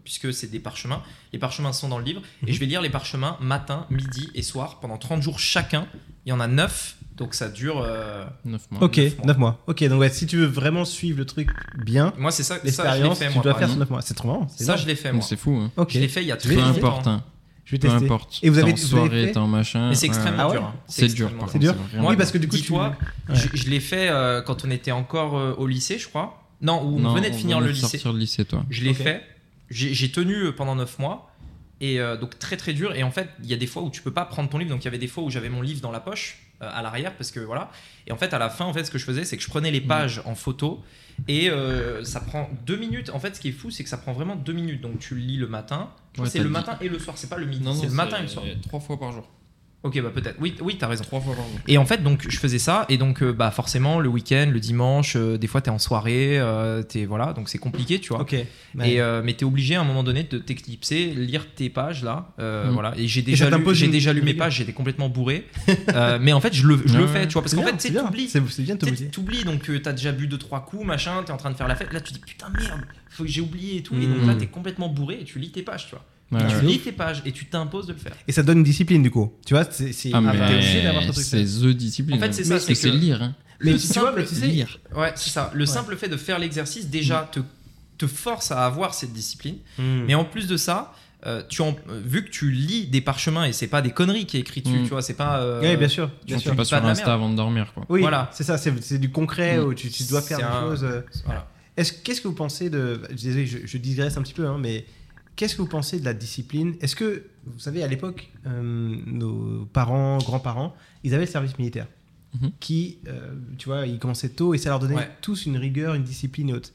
puisque c'est des parchemins les parchemins sont dans le livre et Mhm. je vais lire les parchemins matin midi et soir pendant 30 jours chacun il y en a neuf donc ça dure euh, 9 mois. Ok, neuf mois. 9 mois. Ok, donc ouais, si tu veux vraiment suivre le truc bien, Moi, c'est ça, ça je l'ai l'expérience, fait, tu moi. dois faire sur exemple. 9 mois. C'est trop marrant. c'est Ça, énorme. je l'ai fait, moi. C'est fou. Hein. Ok. Je l'ai fait il y a très longtemps. importe. hein. Je vais peu tester. importe. Et vous avez- en soirée, en machin. Mais c'est extrêmement Ah ouais dur. hein. C'est dur. C'est dur Moi, Oui, parce que du coup, tu- Ouais. je, je l'ai fait euh, quand on était encore euh, au lycée, je crois. Non, où on Non, venait de finir le venait lycée. sortir le lycée, toi. Je l'ai fait. J'ai tenu euh, pendant 9 mois. Et euh, donc très très dur. Et en fait, il y a des fois où tu peux pas prendre ton livre. Donc il y avait des fois où j'avais mon livre dans la poche, euh, à l'arrière, parce que voilà. Et en fait, à la fin, en fait, ce que je faisais, c'est que je prenais les pages en photo. Et euh, ça prend deux minutes. En fait, ce qui est fou, c'est que ça prend vraiment deux minutes. Donc tu lis le matin. Ouais, c'est le dit- matin et le soir. C'est pas le midi. C'est le matin et le soir. Trois fois par jour. Ok, bah peut-être. Oui, oui, t'as raison. Trois fois par jour. Et en fait, donc, je faisais ça, et donc, euh, bah, forcément, le week-end, le dimanche, euh, des fois, t'es en soirée, euh, t'es, voilà, donc c'est compliqué, tu vois. Ok. Ouais. Et, mais t'es obligé à un moment donné de t'éclipser, lire tes pages là, Mm. voilà. Et j'ai déjà lu, j'ai déjà lu mes pages, j'étais complètement bourré. Mais en fait, je le, je le fais, tu vois, parce qu'en fait, c'est t'oublies. C'est c'est bien. T'oublies, donc t'as déjà bu deux trois coups, machin, t'es en train de faire la fête. Là, tu dis putain merde, faut que j'ai oublié et tout. Et donc Mm. là, t'es complètement bourré et tu lis tes pages, tu vois. Ouais, tu ouais. lis tes pages et tu t'imposes de le faire. Et ça donne une discipline du coup. Tu vois, c'est. c'est- Ah, obligé d'avoir ce truc. c'est the discipline. En fait, c'est ça, c'est lire. Hein. Mais Le tu vois, simple mais tu sais, lire. Ouais, c'est ça. Le Ouais. simple fait de faire l'exercice déjà te, te force à avoir cette discipline. Hmm. Mais en plus de ça, euh, tu en- euh, vu que tu lis des parchemins et c'est pas des conneries qui est écrit dessus, Mm. tu vois, c'est pas. euh, Oui, bien sûr. Bien tu sûr. Pas pas sur Insta avant de dormir, quoi. Oui, Voilà. c'est ça, c'est c'est du concret Mm. où tu, tu dois faire des un- choses. Voilà. Est-ce qu'est-ce que vous pensez de désolé, je, je digresse un petit peu, hein, mais qu'est-ce que vous pensez de la discipline? Est-ce que vous savez à l'époque, euh, nos parents, grands-parents, ils avaient le service militaire, Mhm. qui, euh, tu vois, ils commençaient tôt et ça leur donnait Ouais. tous une rigueur, une discipline et autres.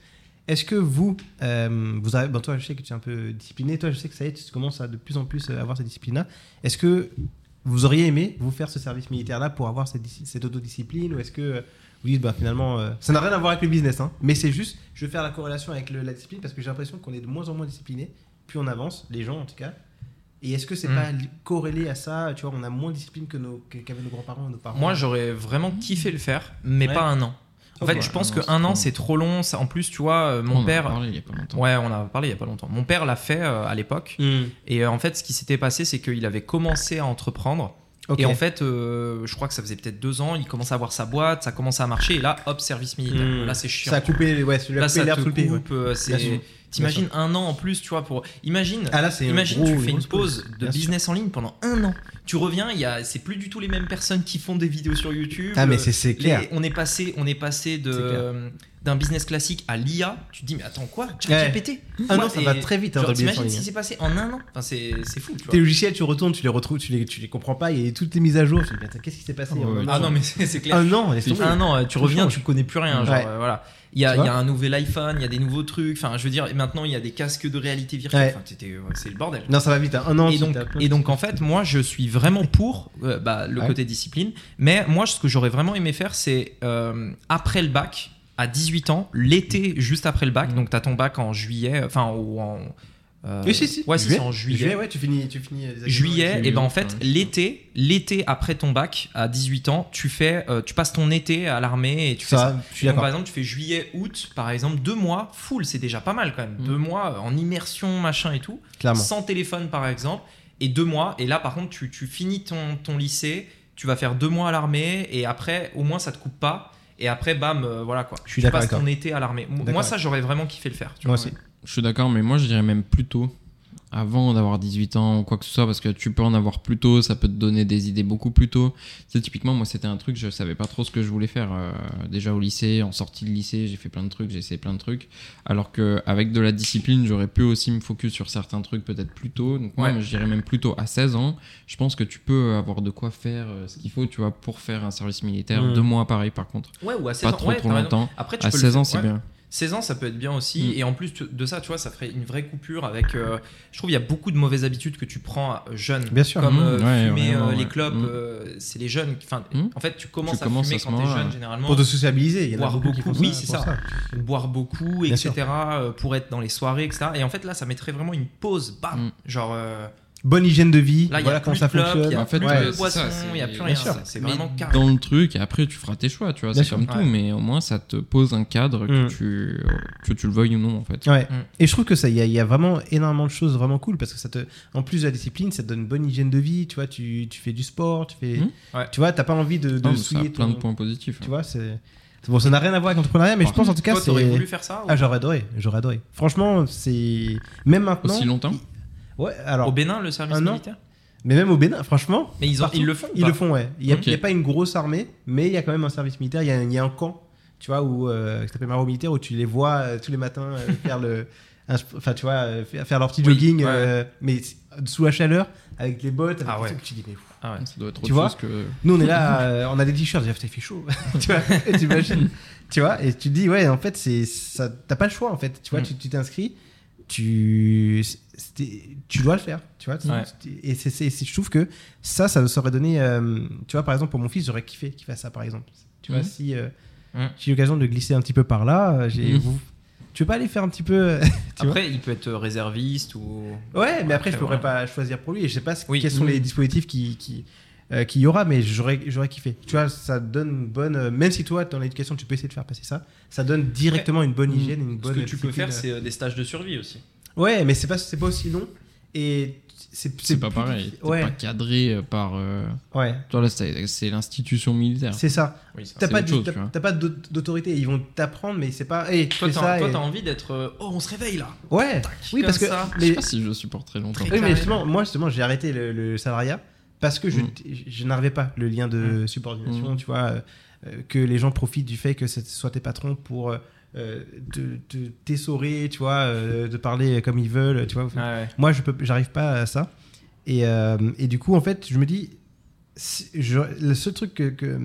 Est-ce que vous, euh, vous avez, bon, toi, je sais que tu es un peu discipliné, toi, je sais que ça y est, tu commences à de plus en plus avoir cette discipline-là. Est-ce que vous auriez aimé vous faire ce service militaire-là pour avoir cette, cette autodiscipline ou est-ce que vous dites, bah, finalement, euh, ça n'a rien à voir avec le business, hein, mais c'est juste, je veux faire la corrélation avec le- la discipline parce que j'ai l'impression qu'on est de moins en moins discipliné, plus on avance, les gens en tout cas. Et est-ce que c'est Mm. pas corrélé à ça Tu vois, on a moins de discipline que nos, que- qu'avaient nos grands-parents, nos parents? Moi, j'aurais vraiment kiffé le faire, mais Ouais. pas un an. En fait, je pense un que an, c'est un an, trop c'est trop long. Ça- En plus, tu vois, euh, On mon en a père. parlé il y a pas longtemps. Ouais, on a parlé il y a pas longtemps. Mon père l'a fait euh, à l'époque. Mm. Et euh, en fait, ce qui s'était passé, c'est qu'il avait commencé à entreprendre. Ok. Et en fait, euh, je crois que ça faisait peut-être deux ans, il commençait à avoir sa boîte, ça commençait à marcher, et là, hop, service militaire. Mm. Là, c'est chiant. ça a coupé, ouais, ça a là, coupé ça l'air sous le pied. ouais. T'imagines un an en plus, tu vois, pour. Imagine. Ah là, Imagine, gros- tu fais une pause de sûr. business en ligne pendant un an. Tu reviens, il y a, c'est plus du tout les mêmes personnes qui font des vidéos sur YouTube. Ah, mais c'est les- clair. on est passé, on est passé de d'un business classique à l'IA. Tu te dis mais attends quoi? Ouais. ChatGPT? Un Quoi an, ça Et va très vite hein, genre, T'imagines ce qui s'est passé en un an? Enfin, c'est fou. Tu. Tes logiciels, tu retournes, tu les retrouves, tu les, tu les comprends pas, il y a toutes les mises à jour. Tu te dis, mais attends, qu'est-ce qui s'est passé Ah ouais, un non mais c'est clair. Un an. Un an, euh, tu reviens, tu connais plus rien. Genre, Ouais. euh, voilà. Il y, a, Tu vois il y a un nouvel iPhone, il y a des nouveaux trucs. Enfin, je veux dire, maintenant il y a des casques de réalité virtuelle. Ouais. Enfin, c'est le bordel. Non, ça va vite. hein. Un an, et donc, et donc en fait, moi je suis vraiment pour euh, bah, le Ouais. côté discipline. Mais moi, ce que j'aurais vraiment aimé faire, c'est euh, après le bac, à 18 ans, l'été juste après le bac, Mm. donc tu as ton bac en juillet, enfin, ou en. Euh, Oui, si, si. Ouais, c'est en juillet. ouais, tu finis, tu finis les Juillet, et ben en fait, l'été, l'été après ton bac, à 18 ans, tu fais, euh, tu passes ton été à l'armée et tu fais ça. Ça, je suis Donc, par exemple, tu fais juillet, août, par exemple, deux mois, full, c'est déjà pas mal quand même. Mm. Deux mois en immersion, machin et tout Clairement. sans téléphone par exemple, et deux mois, et là par contre tu, tu finis ton, ton lycée, tu vas faire deux mois à l'armée, et après au moins ça te coupe pas, et après bam, euh, voilà quoi. Je suis tu d'accord passes ton été à l'armée. Moi ça j'aurais vraiment kiffé le faire. tu Moi vois, aussi. ouais. Je suis d'accord, mais moi je dirais même plus tôt, avant d'avoir 18 ans ou quoi que ce soit, parce que tu peux en avoir plus tôt, ça peut te donner des idées beaucoup plus tôt. C'est typiquement, moi c'était un truc, je savais pas trop ce que je voulais faire. euh, déjà au lycée, en sortie de lycée, j'ai fait plein de trucs, j'ai essayé plein de trucs. Alors qu'avec de la discipline, j'aurais pu aussi me focus sur certains trucs peut-être plus tôt. Donc moi, Ouais. je dirais même plutôt à 16 ans, je pense que tu peux avoir de quoi faire euh, ce qu'il faut, tu vois, pour faire un service militaire. Mm. Deux mois pareil par contre. Ouais, ou à 16 Pas ans. trop ouais, trop longtemps. Après, tu À peux le 16 faire- ans, c'est ouais. bien. 16 ans, ça peut être bien aussi. Mm. Et en plus de ça, tu vois, ça ferait une vraie coupure avec. euh, je trouve il y a beaucoup de mauvaises habitudes que tu prends euh, jeune. Bien sûr. Comme Mm, euh, ouais, fumer les clopes, Mm. euh, c'est les jeunes. Enfin, Mm. en fait, tu commences Tu à commences fumer à quand t'es jeune généralement. Pour te sociabiliser, il y en a beaucoup qui beaucoup, oui, ça c'est ça. boire beaucoup, Bien etc. pour être dans les soirées, etc. Et en fait, là, ça mettrait vraiment une pause. Bam. Genre, euh, Bonne hygiène de vie, là, voilà comment ça fonctionne. il y a En fait, plus ouais, de c'est- il y a plus rien. C'est vraiment carré. dans le truc et après tu feras tes choix tu vois c'est comme tout Ouais. mais au moins ça te pose un cadre que Mm. tu que tu le veuilles ou non en fait Ouais. Mm. Et je trouve que ça, il y, a- il y a vraiment énormément de choses vraiment cool parce que ça te, en plus de la discipline, ça te donne une bonne hygiène de vie. Tu vois, tu, tu fais du sport, tu fais, Mm. Tu vois, t'as pas envie de, de Non, mais ça a souiller plein ton- de points positifs Tu vois, c'est bon, ça n'a rien à voir avec l'entrepreneuriat, mais Par je pense en tout cas Toi, t'aurais voulu faire ça ou Ah, j'aurais adoré, j'aurais adoré. Franchement, c'est même maintenant. aussi longtemps? Ouais, alors. Au Bénin, le service un an militaire Mais même au Bénin, franchement. Mais ils, ont- partout, ils le font Ils pas le font, ouais. Il n'y a, Ok. il y a pas une grosse armée, mais il y a quand même un service militaire. Il y a, il y a un camp, tu vois, où, euh, qui s'appelle Maro Militaire, où tu les vois euh, tous les matins euh, faire le. un sp- Enfin, tu vois, euh, faire faire leur petit Oui, jogging, ouais. euh, mais c- sous la chaleur, avec les bottes, avec Ah ouais. que tu dis, mais ouf. Ah ouais. Ça doit être Tu autre vois chose que. Nous, on est là, euh, on a des t-shirts, déjà, putain, il fait chaud. tu vois, et t'imagines. tu vois, et tu te dis, ouais, en fait, c'est ça, t'as pas le choix, en fait. Tu vois, Mm. tu tu t'inscris, tu, tu dois le faire, tu vois. Ouais. Et c'est, c'est- c'est- je trouve que ça, ça nous aurait donné, euh, tu vois, par exemple, pour mon fils, j'aurais kiffé qu'il fasse ça, par exemple. Tu vois, Mhm. si euh, j'ai eu l'occasion de glisser un petit peu par là, euh, j'ai, vous- tu veux pas aller faire un petit peu. vois? Après, il peut être réserviste ou. Ouais, mais après, je pourrais pas choisir pour lui. Et je sais pas ce- Oui. quels sont Mhm. les dispositifs qui, qui, euh, qu'il y aura, mais j'aurais, j'aurais kiffé. Tu vois, ça donne une bonne. euh, même si toi, dans l'éducation, tu peux essayer de faire passer ça, ça donne directement une bonne hygiène, une Ce bonne. que tu peux faire, c'est euh, des stages de survie aussi. Ouais, mais c'est pas, c'est pas aussi long. Et c'est, pas plus pareil. T'es Ouais, pas cadré par. euh, ouais, Tu vois, là, c'est l'institution militaire. c'est ça. Oui. T'as pas, t'as- d'autorité. Ils vont t'apprendre, mais c'est pas. Hey, Toi, t'as toi, et- envie d'être. euh, Oh, on se réveille là. Ouais. Tac, Oui, parce que. Je sais pas si je longtemps. Très Oui, mais justement, moi, justement, j'ai arrêté le, le salariat parce que je, Mm. je n'arrivais pas le lien de subordination, tu vois, euh, euh, que les gens profitent du fait que ce soit tes patrons pour euh, euh, te, te t'essorer, tu vois, de parler comme ils veulent, tu vois. Ouais. Moi, je peux, j'arrive pas à ça. Et, euh, et du coup, en fait, je me dis, je- le seul truc que, que-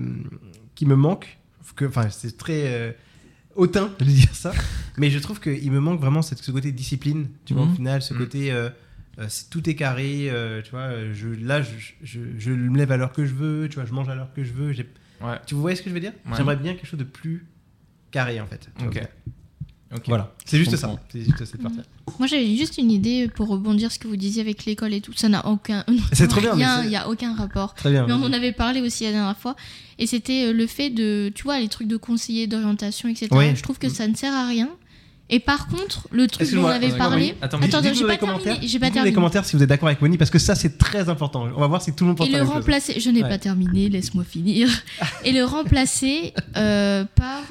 qui me manque, que, enfin, c'est très euh, hautain de dire ça, mais je trouve qu'il me manque vraiment cette, ce côté discipline, tu vois, au Mhm. final, ce côté, euh, euh, tout est carré, euh, tu vois, euh, je, là, je, je, je me lève à l'heure que je veux, tu vois, je mange à l'heure que je veux. Ouais. Tu vois ce que je veux dire Ouais. J'aimerais bien quelque chose de plus carré, en fait. Ok. Voilà, c'est juste ça. C'est juste cette partie. Moi, j'avais juste une idée pour rebondir ce que vous disiez avec l'école et tout. Ça n'a aucun. C'est trop bien, il n'y a aucun rapport. Très bien. Mais on en avait parlé aussi la dernière fois. Et c'était le fait de, tu vois, les trucs de conseiller d'orientation, etc. Oui. Je trouve que ça ne sert à rien. Et par contre, le truc dont on avait parlé. Attends, Attends, mais attends, Dites-nous j'ai pas terminé. J'ai pas dans les terminé. commentaires si vous êtes d'accord avec Moni parce que ça c'est très important. On va voir si tout le monde pense Et le remplacer, je n'ai Ouais. pas terminé, laisse-moi finir. Et le remplacer euh, par,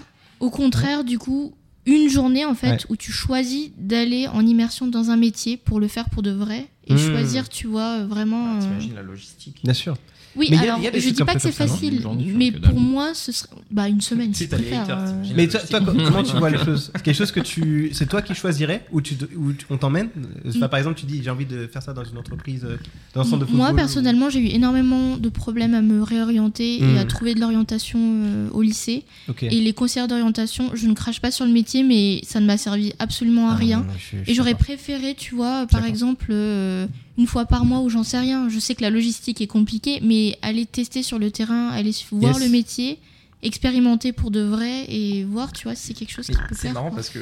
au contraire, du coup, une journée en fait Ouais. où tu choisis d'aller en immersion dans un métier pour le faire pour de vrai et Mmh. choisir, tu vois, vraiment. Ah, euh, T'imagines la logistique. Bien sûr. Oui, Mais il y a- alors y a des je dis pas que c'est facile, mais pour dalle. moi, ce serait bah, une semaine. Si haters, euh. Mais toi, comment tu vois les choses C'est quelque chose que tu, c'est toi qui choisirais ou tu, ou tu- on t'emmène Mm. Par exemple, tu dis j'ai envie de faire ça dans une entreprise, euh, dans un centre de football. Moi, ou- personnellement, j'ai eu énormément de problèmes à me réorienter Mm. et à trouver de l'orientation euh, au lycée. Et les conseillères d'orientation, je ne crache pas sur le métier, mais ça ne m'a servi absolument à Ah, rien. non, je suis- je Et j'aurais préféré, tu vois, par exemple, euh, une fois par mois ou j'en sais rien. Je sais que la logistique est compliquée, mais aller tester sur le terrain, aller voir Yes. le métier, expérimenter pour de vrai et voir, tu vois, si c'est quelque chose qui Et peut C'est marrant quoi. parce que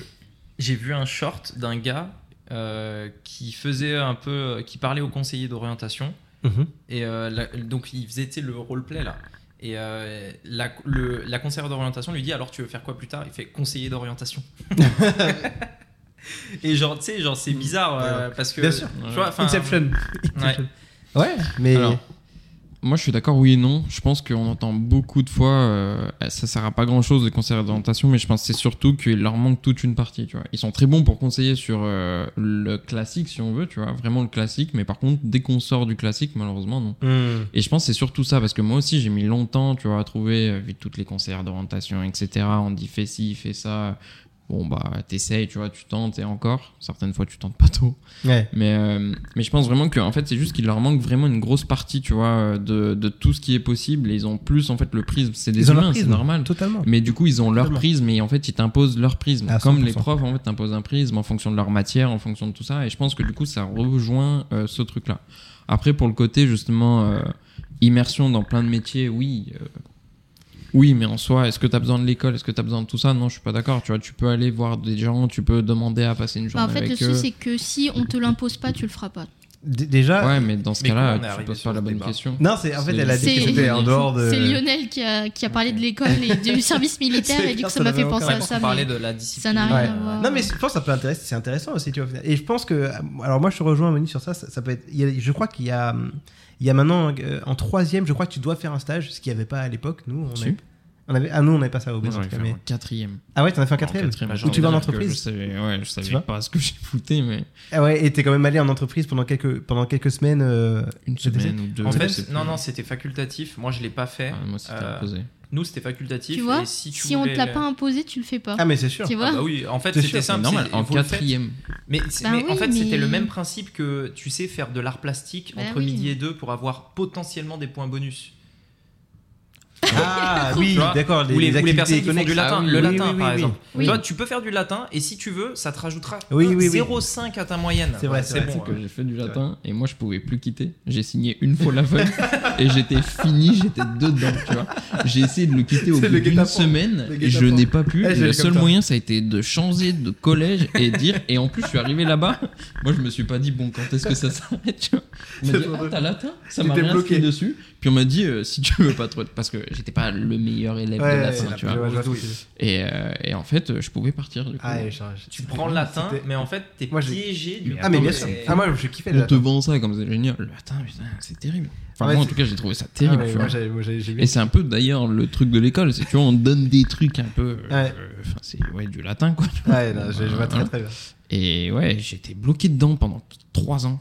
j'ai vu un short d'un gars euh, qui faisait un peu, qui parlait au conseiller d'orientation Mhm. et euh, la- donc il faisait le roleplay là. Et euh, la, le- la conseillère d'orientation lui dit alors tu veux faire quoi plus tard? Il fait conseiller d'orientation. et genre tu sais genre c'est bizarre euh, parce que Bien sûr. tu vois, Inception. Inception. Ouais, mais Alors, Moi, je suis d'accord, oui et non. Je pense qu'on entend beaucoup de fois, euh, ça sert à pas grand chose les conseillers d'orientation, mais je pense que c'est surtout qu'il leur manque toute une partie, tu vois. Ils sont très bons pour conseiller sur euh, le classique, si on veut, tu vois, vraiment le classique, mais par contre, dès qu'on sort du classique, malheureusement, non. Hmm. Et je pense que c'est surtout ça, parce que moi aussi, j'ai mis longtemps, tu vois, à trouver, euh, vu toutes les conseillères d'orientation, etc. On dit fais ci, fais ça. Bon, bah, t'essayes, tu vois, tu tentes, et encore. Certaines fois, tu tentes pas trop. Ouais. Mais, euh, mais je pense vraiment que en fait, c'est juste qu'il leur manque vraiment une grosse partie, tu vois, euh, de, de tout ce qui est possible. Et ils ont plus, en fait, le prisme. C'est des Ils humains, c'est normal. Totalement. Mais du coup, ils ont leur Totalement. prisme et en fait, ils t'imposent leur prisme. À Comme les 100%. profs, en fait, t'imposent un prisme en fonction de leur matière, en fonction de tout ça. Et je pense que du coup, ça rejoint euh, ce truc-là. Après, pour le côté, justement, euh, immersion dans plein de métiers, oui. Oui, mais en soi, est-ce que tu as besoin de l'école? Est-ce que tu as besoin de tout ça? Non, je suis pas d'accord. Tu vois, tu peux aller voir des gens, tu peux demander à passer une Bah, journée en fait, le souci, c'est que si on te l'impose pas, tu le feras pas. D- Déjà. Ouais, mais dans ce cas-là, tu poses sur pas la bonne débat? question. Non, c'est en fait, elle a dit que C'est- c'était en dehors de. C'est Lionel qui a, qui a parlé de l'école et du service militaire et dit clair, que ça m'a fait penser à ça. mais de la discipline. ça n'a rien Ouais. à voir. Non mais je pense que ça peut intéresser, c'est intéressant aussi tu vois. Et je pense que alors moi je te rejoins Moni sur ça, ça, ça peut être je crois qu'il y a hum, il y a maintenant euh, en troisième, je crois que tu dois faire un stage, ce qu'il n'y avait pas à l'époque nous on Si. a- On avait... Ah, nous, on n'avait pas ça au en fait mais- en quatrième. Ah ouais, t'en as fait un En quatrième quatrième, Bah, j'ai Où tu vas en entreprise Je savais, ouais, je savais pas ce que j'ai fouté, mais Ah ouais, et t'es quand même allé en entreprise pendant quelques, pendant quelques semaines. euh, une semaine ou deux. En fait, non, non, c'était facultatif. Moi, je l'ai pas fait. Ah, moi, c'était Euh, imposé. Nous, c'était facultatif. Tu vois, et si, tu si on te voulais l'a pas imposé, tu le fais pas. Ah, mais c'est sûr. tu Ah vois bah oui, en fait, C'est c'était simple. normal, c'est- en quatrième. Mais, c'est- Bah mais en fait, c'était le même principe que tu sais faire de l'art plastique Bah entre oui. midi et deux pour avoir potentiellement des points bonus. Ah oui, d'accord. ou les, ou les personnes qui font du latin, Ah oui, le oui, latin oui, oui, par oui. exemple. Oui. Tu peux faire du latin et si tu veux, ça te rajoutera Oui, oui, oui. 0,5 à ta moyenne. C'est vrai, c'est bon. que hein. j'ai fait du latin et moi je pouvais plus quitter. J'ai signé une fois la feuille et j'étais fini, j'étais dedans, tu vois. J'ai essayé de le quitter au bout d'une semaine et je n'ai pas pu. J'ai le eu seul moyen ça a été de changer de collège et dire et en plus je suis arrivé là-bas. Moi je me suis pas dit bon quand est-ce que ça s'arrête, tu vois. On m'a dit ah t'as latin, ça m'a rien dessus. Puis on m'a dit euh, si tu veux pas trop parce que j'étais pas le meilleur élève Ouais, de latin, ouais, tu vois. Et, euh, et en fait je pouvais partir du coup. Ah, ouais, Tu prends le latin, mais en fait, t'es piégé du Ah, mais bien latin. sûr. Ah, moi, je kiffais le On te latin. vend ça comme c'est génial. Le latin, putain, c'est terrible. Enfin, Ah ouais, moi, en tout cas, j'ai trouvé ça Ah, terrible. ouais, tu vois. moi, moi. Et c'est un peu d'ailleurs le truc de l'école, c'est tu vois, on donne des trucs un peu. euh, Ouais. Enfin, c'est ouais, du latin, quoi. Ouais, je je vois très très bien. Et ouais, j'étais bloqué dedans pendant trois ans.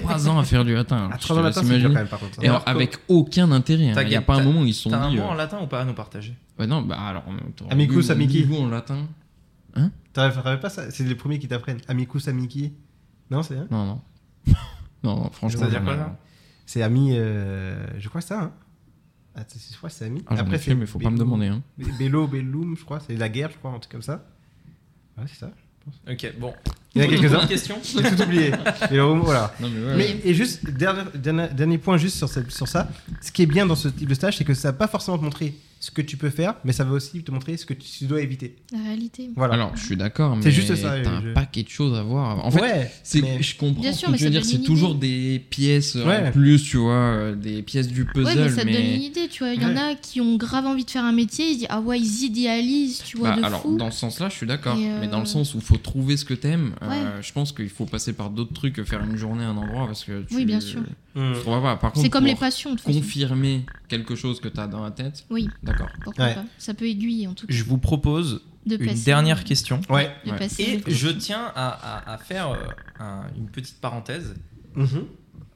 Trois ans à faire du latin. À Je 3 te ans matin, c'est quand même, par contre. Et alors, avec aucun intérêt. hein. Il n'y a pas un moment où ils se sont T'as un mot euh, en latin ou pas à nous partager? Ouais, non, bah alors. Amicus, amici. en latin. T'avais t'avais pas ça? C'est les premiers qui t'apprennent. Amicus, amiki. Non, c'est hein Non, non. non, non, franchement. Ça veut dire quoi, ça? C'est ami. euh, Je crois que ça. Hein. Ah, c'est- que c'est ami. Ah, ai fait, mais faut pas me Bello- demander. Hein. Bello, Bellum, je crois. C'est la guerre, je crois, un truc comme ça. Ouais, c'est ça. Ok, bon. Il y en a quelques-uns. J'ai tout oublié. Mais voilà. Non, mais ouais. Mais et juste dernier, dernier, dernier point juste sur, cette- sur ça, ce qui est bien dans ce type de stage, c'est que ça va pas forcément te montrer ce que tu peux faire, mais ça va aussi te montrer ce que tu dois éviter. La réalité. Voilà. Alors, je suis d'accord, mais C'est juste ça, t'as je- un paquet de choses à voir. En fait, ouais, c'est, mais- je comprends Bien ce sûr, que mais tu veux dire. C'est toujours des pièces Ouais. en plus, tu vois, euh, des pièces du puzzle. Ouais, mais ça te mais... donne une idée, tu vois. Il y en a qui ont grave envie de faire un métier, ils se disent ah ouais, ils idéalisent, tu vois, Bah, de alors, fou. dans ce sens-là, je suis d'accord. Euh, Mais dans le sens où il faut trouver ce que t'aimes, euh, je pense qu'il faut passer par d'autres trucs que faire une journée à un endroit parce que tu. Oui, bien sûr. Pas. Par contre, C'est comme les pour passions, confirmer quelque chose que t'as dans la tête, Oui, d'accord. pourquoi Ouais. pas. Ça peut aiguiller en tout cas. Je vous propose De une passer- dernière question. Ouais. De Ouais. passer. Et je tiens à, à- à faire euh, un- une petite parenthèse. Mhm.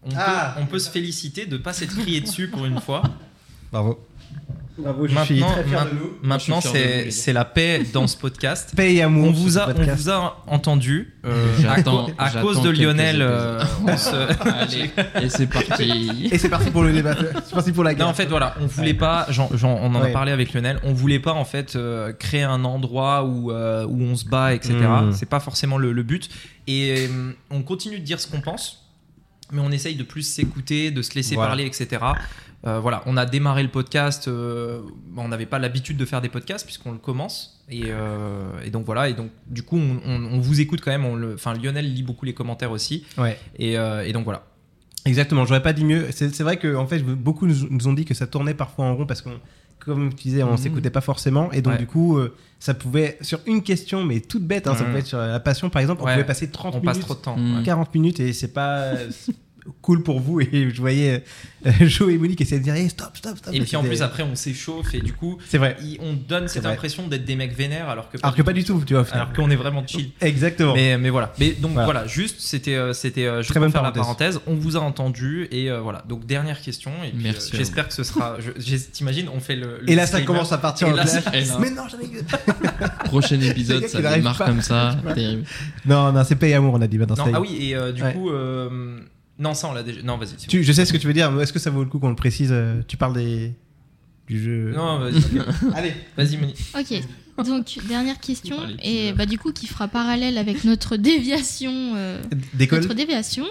On, Ah. peut, on peut se féliciter de ne pas s'être crié dessus pour une fois. Bravo. Bravo, je suis Maintenant, ma- c'est la paix dans ce podcast. Paix et amour. On vous, a, on vous a entendu. euh, à, J'attends- co- à j'attends cause de Lionel. euh, on se- Allez, et c'est parti. Et c'est parti pour le débat. C'est parti pour la guerre. Non, en fait, voilà, on voulait pas, on en Ouais. a parlé avec Lionel, on voulait pas en fait euh, créer un endroit où, euh, où on se bat, etc. Mm. C'est pas forcément le, le but. Et euh, on continue de dire ce qu'on pense, mais on essaye de plus s'écouter, de se laisser Voilà. parler, etc. Euh, voilà, on a démarré le podcast, euh, on n'avait pas l'habitude de faire des podcasts puisqu'on le commence. Et, euh, et donc voilà, et donc du coup, on, on- on vous écoute quand même. on le- Enfin, Lionel lit beaucoup les commentaires aussi. Ouais. Et, euh, et donc voilà. Exactement, j'aurais pas dit mieux. C'est vrai que en fait, beaucoup nous, nous ont dit que ça tournait parfois en rond parce qu'on, comme tu disais, on Mhm. s'écoutait pas forcément. Et donc, Ouais. du coup, euh, ça pouvait, sur une question, mais toute bête, hein, ça Mhm. pouvait être sur la passion par exemple, on Ouais. pouvait passer 30 On minutes, passe trop de temps. Mm. ouais. 40 minutes et c'est pas cool pour vous. Et je voyais euh, Joe et Monique essayer de dire hey, stop, stop, stop. Et puis en plus, après, on s'échauffe et du coup, c'est vrai. on donne cette vrai. impression d'être des mecs vénères alors que Alors que pas du tout, tu vois. au final. alors qu'on est vraiment chill. Exactement. Mais, mais voilà. Mais donc Voilà. voilà, juste c'était euh, c'était euh, juste Très pour bonne faire parenthèse. la parenthèse. On vous a entendu et euh, voilà. Donc dernière question et puis, Merci euh, j'espère que ce sera. je- T'imagines, on fait le. le et là, ça commence à partir Et en là, Mais non, j'avais. Prochain épisode, ça démarre pas. comme ça. Non, non, c'est paix et amour, on a dit. maintenant, ah oui et du coup. Non, ça on l'a déjà. Non, vas-y. Tu- je sais ce que tu veux dire, est-ce que ça vaut le coup qu'on le précise euh, Tu parles des du jeu? Non, vas-y. Allez. Vas-y, Moni. Ok, donc dernière question, et bah du coup qui fera parallèle avec notre déviation. euh, D'école? notre déviation.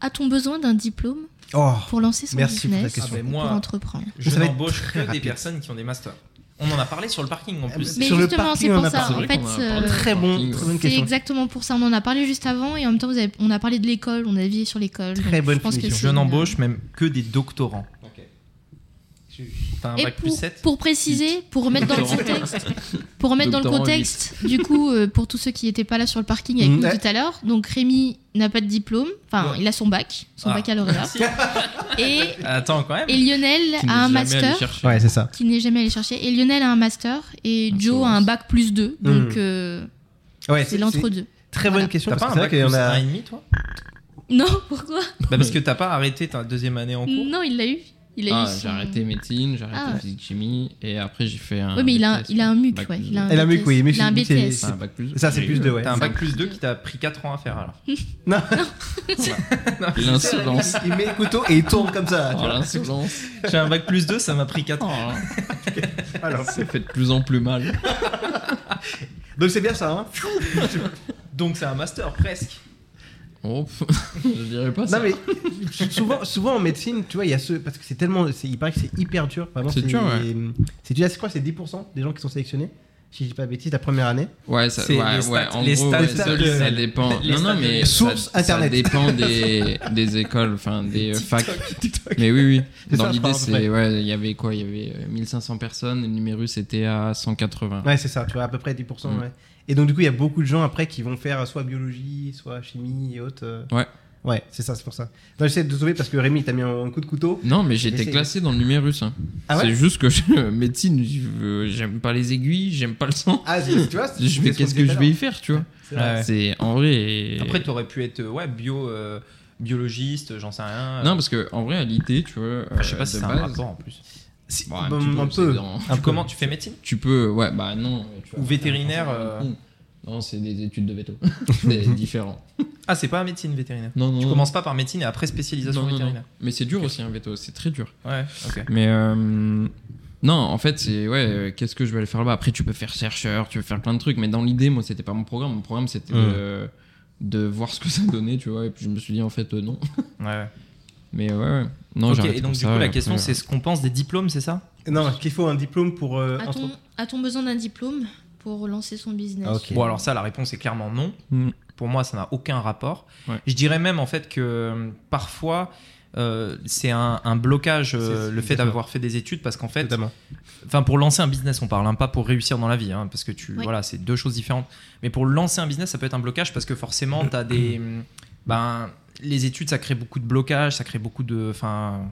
A-t-on besoin d'un diplôme Oh. pour lancer son Merci pour ta business question. Ah ben, moi- pour entreprendre? Je n'embauche très que des rapide. personnes qui ont des masters. On en a parlé sur le parking en plus. Mais Sur justement, c'est pour ça. En fait, euh. Très bon, Parking, très bonne c'est exactement pour ça. On en a parlé juste avant et en même temps, vous avez- on a parlé de l'école, on a dévié sur l'école. Très donc bonne je pense que Je n'embauche même que des doctorants. T'as un Et bac pour, plus 7 pour préciser, pour remettre dans le contexte, pour remettre dans le Doctorant contexte, du coup, euh, pour tous ceux qui n'étaient pas là sur le parking avec Mm, nous tout à l'heure, donc Rémi n'a pas de diplôme, enfin, Ouais. il a son bac, son Ah. baccalauréat, et, Attends, quand même. et Lionel a un master. Ouais, c'est ça. qui n'est jamais allé chercher, et Lionel a un master, et Joe a un bac plus 2, donc Mm. euh, Ouais, c'est l'entre-deux. Très Voilà. bonne question T'as pas un bac plus qu'il y en a. 1,5 toi? Non, pourquoi? Bah parce que t'as pas arrêté ta deuxième année en cours. Non, il l'a eu. Il a Ah, eu son- j'ai arrêté médecine, j'ai arrêté Ah ouais. physique chimie et après j'ai fait un. Oui, mais il a, un- BTS, il a un MUC, ouais. Il a un Elle a un BTS. MUC, oui, mais Il a un c'est- c'est- BTS. Ah, bac plus. Ça, c'est plus eu, de, ouais. T'as un bac un plus bac 2 plus qui t'a pris 4 ans à faire alors. Non, L'insolence. il met le couteau et il tourne comme ça. Oh, l'insolence. J'ai un bac plus 2, ça m'a pris 4 Oh, ans. Alors, ça fait de plus en plus mal. Donc c'est bien ça, hein Donc c'est un master presque. Oh, je dirais pas ça. Non mais souvent, souvent en médecine, tu vois, il y a ceux parce que c'est tellement, il paraît que c'est hyper dur. Vraiment, C'est dur, ouais. C'est tu sais, c'est quoi, c'est 10% des gens qui sont sélectionnés. Si je dis pas de bêtises, la première année? Ouais, ça, C'est ouais, les ouais, stats- en les gros, stats ouais, de- ça, de- ça dépend. les non, non, mais Source ça, ça Internet. dépend des, des écoles, enfin des euh, facs. TikTok. Mais oui, oui. C'est Dans l'idée, c'est ouais, il y avait quoi? Il y avait euh, 1500 personnes, et le numérus était à 180. Ouais, c'est ça, tu vois, à peu près 10%. Mm. Ouais. Et donc du coup, il y a beaucoup de gens après qui vont faire soit biologie, soit chimie et autres. euh. Ouais. Ouais, c'est ça, c'est pour ça. Donc j'essaie de te sauver parce que Rémi, t'as mis un, coup de couteau. Non, mais j'étais classé dans le numérus. hein. Ah ouais c'est juste que je- médecine, j'aime pas les aiguilles, j'aime pas le sang. Ah, c'est- tu vois, c'est- Je vais, qu'est-ce que je vais y faire, tu vois. Ouais. C'est en vrai. Après, t'aurais pu être ouais, bio, euh, biologiste, j'en sais rien. Non, parce que en vrai, à l'IT, tu vois. Enfin, je sais pas euh, si c'est un rapport en plus. Si- Bon, un peu, un c'est peu. dans- Un Tu, peu. comment tu fais médecine? Tu peux, ouais, bah non. tu Ou vétérinaire, euh. Non, c'est des études de veto. c'est différent. Ah, c'est pas médecine vétérinaire? Non, non. Tu commences pas par médecine et après spécialisation non, non, non. vétérinaire. Mais c'est dur aussi un veto, c'est très dur. Ouais, ok. Mais euh, non, en fait, c'est ouais, euh, qu'est-ce que je vais aller faire là-bas? Après, tu peux faire chercheur, tu peux faire plein de trucs, mais dans l'idée, moi, c'était pas mon programme. Mon programme, c'était Mm. de, de voir ce que ça donnait, tu vois. Et puis je me suis dit, en fait, euh, non. Ouais. Mais ouais, ouais. Non, et donc du ça, coup, la question c'est ce qu'on pense des diplômes, c'est ça? Non, qu'il faut un diplôme pour. euh, A-t-on entre- besoin d'un diplôme pour lancer son business? Ah. Bon, alors ça, la réponse est clairement non. Mm. Pour moi, ça n'a aucun rapport. Ouais. Je dirais même en fait que euh, parfois, euh, c'est un, un blocage, euh, le fait d'avoir fait des études, parce qu'en fait, enfin pour lancer un business, on parle, hein, pas pour réussir dans la vie, hein, parce que tu, Ouais. voilà, c'est deux choses différentes. Mais pour lancer un business, ça peut être un blocage parce que forcément, tu as des, ben, les études, ça crée beaucoup de blocages, ça crée beaucoup de, enfin,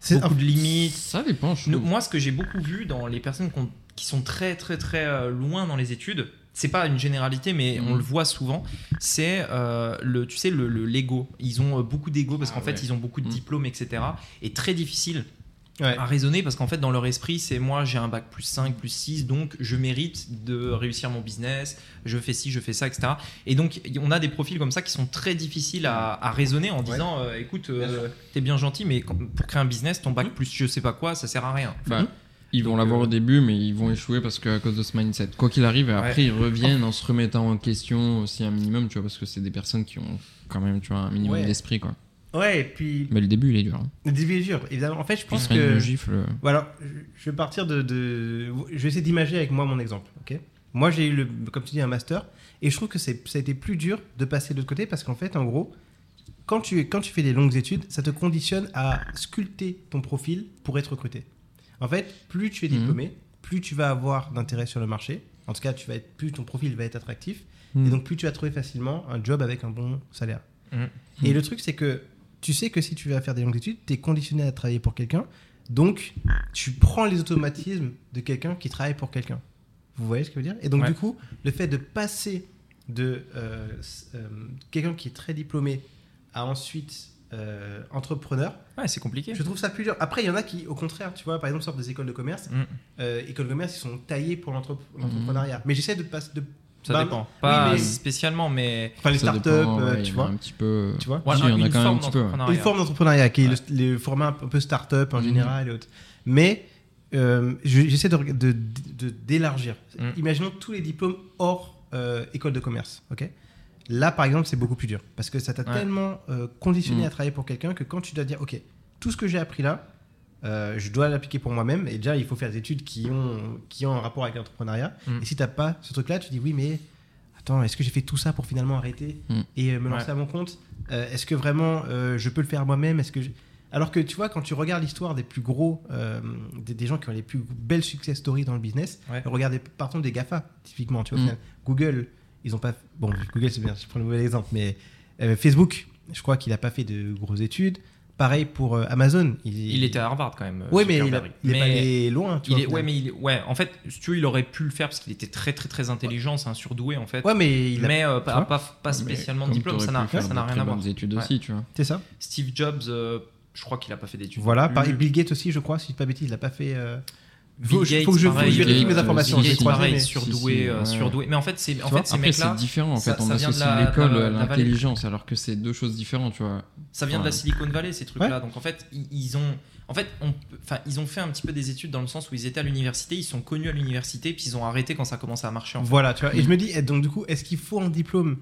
C'est- beaucoup de limites. Ça dépend, je Nous- trouve. moi, ce que j'ai beaucoup vu dans les personnes qui sont très, très, très euh, loin dans les études, c'est pas une généralité, mais Mhm. on le voit souvent, c'est euh, le, tu sais, le, le l'ego. Ils ont euh, beaucoup d'ego parce Ah qu'en fait, ils ont beaucoup de Mhm. diplômes, etc. Et très difficile Ouais. à raisonner parce qu'en fait, dans leur esprit, c'est moi, j'ai un bac plus 5, plus 6, donc je mérite de réussir mon business, je fais ci, je fais ça, etc. Et donc, on a des profils comme ça qui sont très difficiles à, à raisonner en disant, euh, écoute, euh, t'es bien gentil, mais quand- pour créer un business, ton bac plus je sais pas quoi, ça sert à rien. Bah, ils vont l'avoir euh, au début, mais ils vont échouer parce que à cause de ce mindset. Quoi qu'il arrive, et après ils reviennent en se remettant en question aussi un minimum, tu vois, parce que c'est des personnes qui ont quand même, tu vois, un minimum Ouais. d'esprit, quoi. Ouais, et puis. Mais le début, il est dur. Hein. Le début est dur, évidemment. En fait, je pense que. une gifle. euh, Voilà, je- vais partir de, de- Je vais essayer d'imager avec moi mon exemple, ok? Moi, j'ai eu, le, comme tu dis, un master, et je trouve que c'est, ça a été plus dur de passer de l'autre côté, parce qu'en fait, en gros, quand tu, quand tu fais des longues études, ça te conditionne à sculpter ton profil pour être recruté. En fait, plus tu es Mhm. diplômé, plus tu vas avoir d'intérêt sur le marché. En tout cas, tu vas être, plus ton profil va être attractif, et Mhm. donc plus tu vas trouver facilement un job avec un bon salaire. Mhm. Et le truc, c'est que tu sais que si tu vas faire des longues études, tu es conditionné à travailler pour quelqu'un. Donc, tu prends les automatismes de quelqu'un qui travaille pour quelqu'un. Vous voyez ce que je veux dire? Et donc, Ouais. du coup, le fait de passer de euh, euh, quelqu'un qui est très diplômé à ensuite euh, entrepreneur, Ouais, c'est compliqué. je trouve ça plus dur. Après, il y en a qui, au contraire, tu vois, par exemple, sortent des écoles de commerce. Mm. Écoles de commerce, ils sont taillés pour l'entrep- l'entrepreneuriat. Mais j'essaie de passer de. Ça bah, dépend. Pas mais- spécialement, mais Enfin, les startups, dépend, euh, ouais, tu vois. Un petit peu. Tu vois Si, voilà, il y en a une quand même un forme petit peu. d'entrepreneuriat. Une forme d'entrepreneuriat qui est Ouais. le, le format un peu- start-up en Mhm. général et autres. Mais euh, je- j'essaie de, de- de- d'élargir. Mhm. Imaginons tous les diplômes hors euh, école de commerce. ok? Là, par exemple, c'est beaucoup plus dur. Parce que ça t'a Ouais. tellement euh, conditionné Mhm. à travailler pour quelqu'un que quand tu dois dire, OK, tout ce que j'ai appris là, euh, je dois l'appliquer pour moi-même. Et déjà, il faut faire des études qui ont, qui ont un rapport avec l'entrepreneuriat. Mhm. Et si tu n'as pas ce truc-là, tu dis, oui, mais attends, est-ce que j'ai fait tout ça pour finalement arrêter Mhm. et euh, me lancer Ouais. à mon compte Euh, Est-ce que vraiment je peux le faire moi-même? Est-ce que je- Alors que tu vois, quand tu regardes l'histoire des plus gros, des, des gens qui ont les plus belles success stories dans le business, Ouais. regardez par exemple des GAFA, typiquement, tu vois, Mm. Google, ils ont pas. Bon, Google, c'est bien, je prends le mauvais exemple, mais Facebook, je crois qu'il a pas fait de grosses études. Pareil pour euh, Amazon. Il était à Harvard quand même. Ouais, mais il, a- Zuckerberg. il est pas Mais- allé loin, tu Il vois. est, au ouais, final. mais il est- ouais, en fait, si tu veux, il aurait pu le faire parce qu'il était très, très, très intelligent. C'est un surdoué, en fait. Ouais, mais il a. mais euh, pas, spécialement de diplôme, ça n'a n'a rien à voir. études Ouais. aussi, tu vois. C'est ça. Steve Jobs, euh, je crois qu'il a pas fait d'études. Voilà, pareil. Bill Gates aussi, je crois, si je dis pas bêtise, il a pas fait. Euh, Bill faut Gates, que je, faut que pareil, je vérifie Gates, mes informations. euh, je Bill Gates, pareil, mais- surdoué, Si, si, euh, ouais. surdoué. Mais en fait, c'est en vois, fait, ces Après, c'est mecs-là, différent. En ça- fait, on ça vient de associe l'école à l'intelligence, alors que c'est deux choses différentes, tu vois. ça vient de la Silicon Valley, ces trucs-là. Donc en fait, ils, ont, en fait, on enfin, ils ont fait un petit peu des études dans le sens où ils étaient à l'université, ils sont connus à l'université, puis ils ont arrêté quand ça a commencé à marcher. En fait. Voilà, tu vois. Et Mm. je me dis, eh, donc du coup, est-ce qu'il faut un diplôme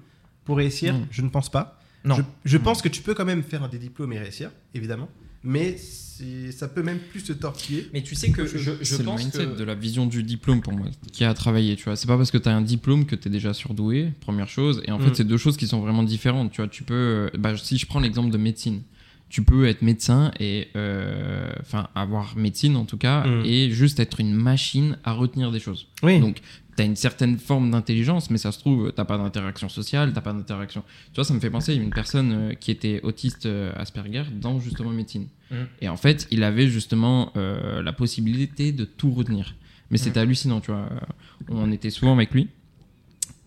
pour réussir? Non. Je ne pense pas. Non. Je, je Non. pense que tu peux quand même faire des diplômes et réussir, évidemment. Mais ça peut même plus te tortiller. Mais tu sais que je, je c'est le pense mindset que de la vision du diplôme pour moi qui a à travailler, tu vois. C'est pas parce que tu as un diplôme que tu es déjà surdoué, première chose. Et en Mm. fait, c'est deux choses qui sont vraiment différentes, tu vois. Tu peux, euh, bah, si je prends l'exemple de médecine, tu peux être médecin et, euh, enfin, avoir médecine en tout cas, Mm. et juste être une machine à retenir des choses. Oui. Donc, tu as une certaine forme d'intelligence, mais ça se trouve, t'as pas d'interaction sociale, t'as pas d'interaction. Tu vois, ça me fait penser à une personne euh, qui était autiste euh, Asperger dans justement médecine. Mm. Et en fait, il avait justement euh, la possibilité de tout retenir. Mais c'était hallucinant, tu vois. On était souvent avec lui.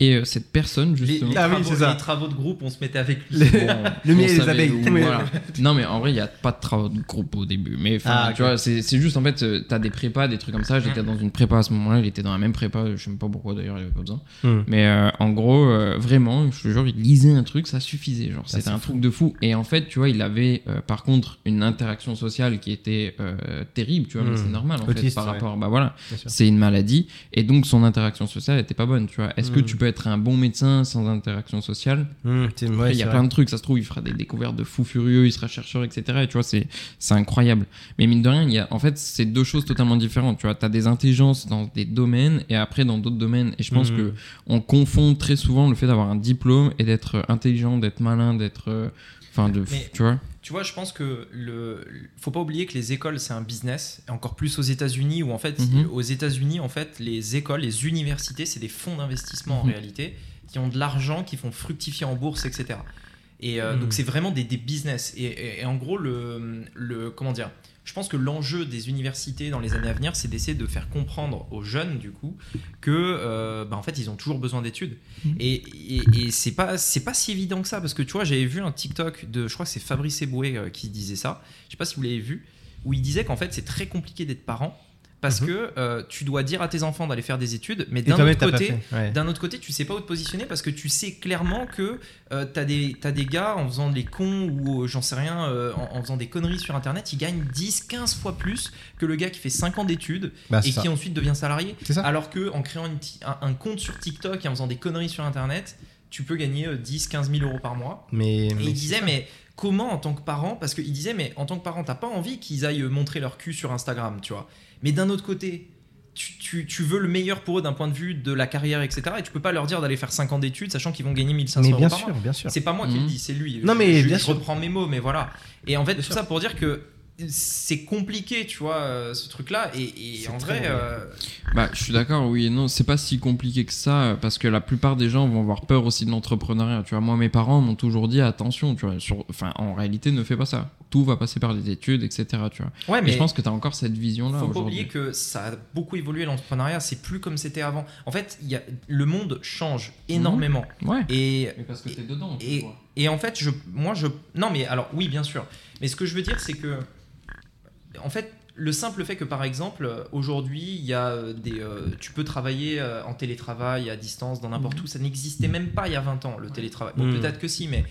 Et euh, cette personne, les, justement. les Ah oui, travaux, c'est ça. les travaux de groupe, on se mettait avec lui. Le- Bon, Le on miel et les abeilles. où- Oui. voilà. Non, mais en vrai, il n'y a pas de travaux de groupe au début. Mais enfin, Ah, tu vois, c'est c'est juste en fait, tu as des prépas, des trucs comme ça. J'étais dans une prépa à ce moment-là, il était dans la même prépa. Je sais même pas pourquoi d'ailleurs, il avait pas besoin. Mm. Mais euh, en gros, euh, vraiment, je te jure, il lisait un truc, ça suffisait. Genre, Ça, c'était un fou. truc de fou. Et en fait, tu vois, il avait euh, par contre une interaction sociale qui était euh, terrible, tu vois, mais Mm. c'est normal en fait par ouais. rapport. Bah voilà, c'est une maladie et donc son interaction sociale était pas bonne, tu vois. Est-ce que Mm. tu peux être un bon médecin sans interaction sociale Mm, ouais, après, il y a vrai. plein de trucs, ça se trouve, il fera des découvertes de fous furieux, il sera chercheur, etc. Et tu vois, c'est, c'est incroyable. Mais mine de rien, il y a, en fait, c'est deux choses totalement différentes. Tu vois, t'as des intelligences dans des domaines et après dans d'autres domaines. Et je pense Mhm. que on confond très souvent le fait d'avoir un diplôme et d'être intelligent, d'être malin, d'être, euh, enfin, de, Mais- tu vois. Tu vois, je pense que le faut pas oublier que les écoles c'est un business, et encore plus aux États-Unis où en fait, Mhm. aux États-Unis en fait, les écoles, les universités, c'est des fonds d'investissement en Mhm. réalité qui ont de l'argent, qui font fructifier en bourse, etc. Et euh, Mhm. donc c'est vraiment des, des business. Et, et- et en gros, le, le comment dire je pense que l'enjeu des universités dans les années à venir, c'est d'essayer de faire comprendre aux jeunes, du coup, que, euh, bah, en fait, ils ont toujours besoin d'études. Et, et, et c'est pas, c'est pas si évident que ça, parce que tu vois, j'avais vu un TikTok de, je crois que c'est Fabrice Eboué euh, qui disait ça. Je sais pas si vous l'avez vu, où il disait qu'en fait, c'est très compliqué d'être parent, parce Mhm. que euh, tu dois dire à tes enfants d'aller faire des études, mais d'un autre côté. Ouais. d'un autre côté, tu sais pas où te positionner parce que tu sais clairement que euh, t'as des, t'as des gars en faisant les cons ou euh, j'en sais rien, euh, en, en faisant des conneries sur internet, ils gagnent 10, 15 fois plus que le gars qui fait 5 ans d'études Bah, et ça. qui ensuite devient salarié. Ça. Alors que en créant une un, un compte sur TikTok et en faisant des conneries sur internet, tu peux gagner euh, 10, 15 000 euros par mois. Mais, Et mais il disait, mais comment en tant que parent Parce qu'il disait, mais en tant que parent, t'as pas envie qu'ils aillent montrer leur cul sur Instagram, tu vois. Mais d'un autre côté, tu, tu- tu veux le meilleur pour eux d'un point de vue de la carrière, etc. Et tu peux pas leur dire d'aller faire 5 ans d'études, sachant qu'ils vont gagner 1500 Mais euros bien par sûr, mois. bien sûr. C'est pas moi qui Mhm. le dis, c'est lui. Non, Je- mais je, bien je sûr. reprends mes mots, mais voilà. Et en fait, Bien tout sûr. ça pour dire que c'est compliqué, tu vois, euh, ce truc-là. Et, en vrai, euh, Bah, je suis d'accord, oui et non, c'est pas si compliqué que ça, parce que la plupart des gens vont avoir peur aussi de l'entrepreneuriat. Tu vois, moi, mes parents m'ont toujours dit attention, tu vois, sur, enfin, en réalité, ne fais pas ça. Tout va passer par les études, etc. Tu vois. ouais, Mais je pense que tu as encore cette vision-là faut pas aujourd'hui. oublier que ça a beaucoup évolué l'entrepreneuriat. C'est plus comme c'était avant. En fait, il y a, le monde change énormément. Ouais. Et Mais parce que t'es dedans. et, et en fait, je, moi, je. Non, mais alors, oui, bien sûr. Mais ce que je veux dire, c'est que. En fait, le simple fait que, par exemple, aujourd'hui, il y a euh, des. euh, tu peux travailler euh, en télétravail, à distance, dans n'importe Mhm. où. Ça n'existait même pas il y a 20 ans, le télétravail. Bon, Mhm. peut-être que si, mais.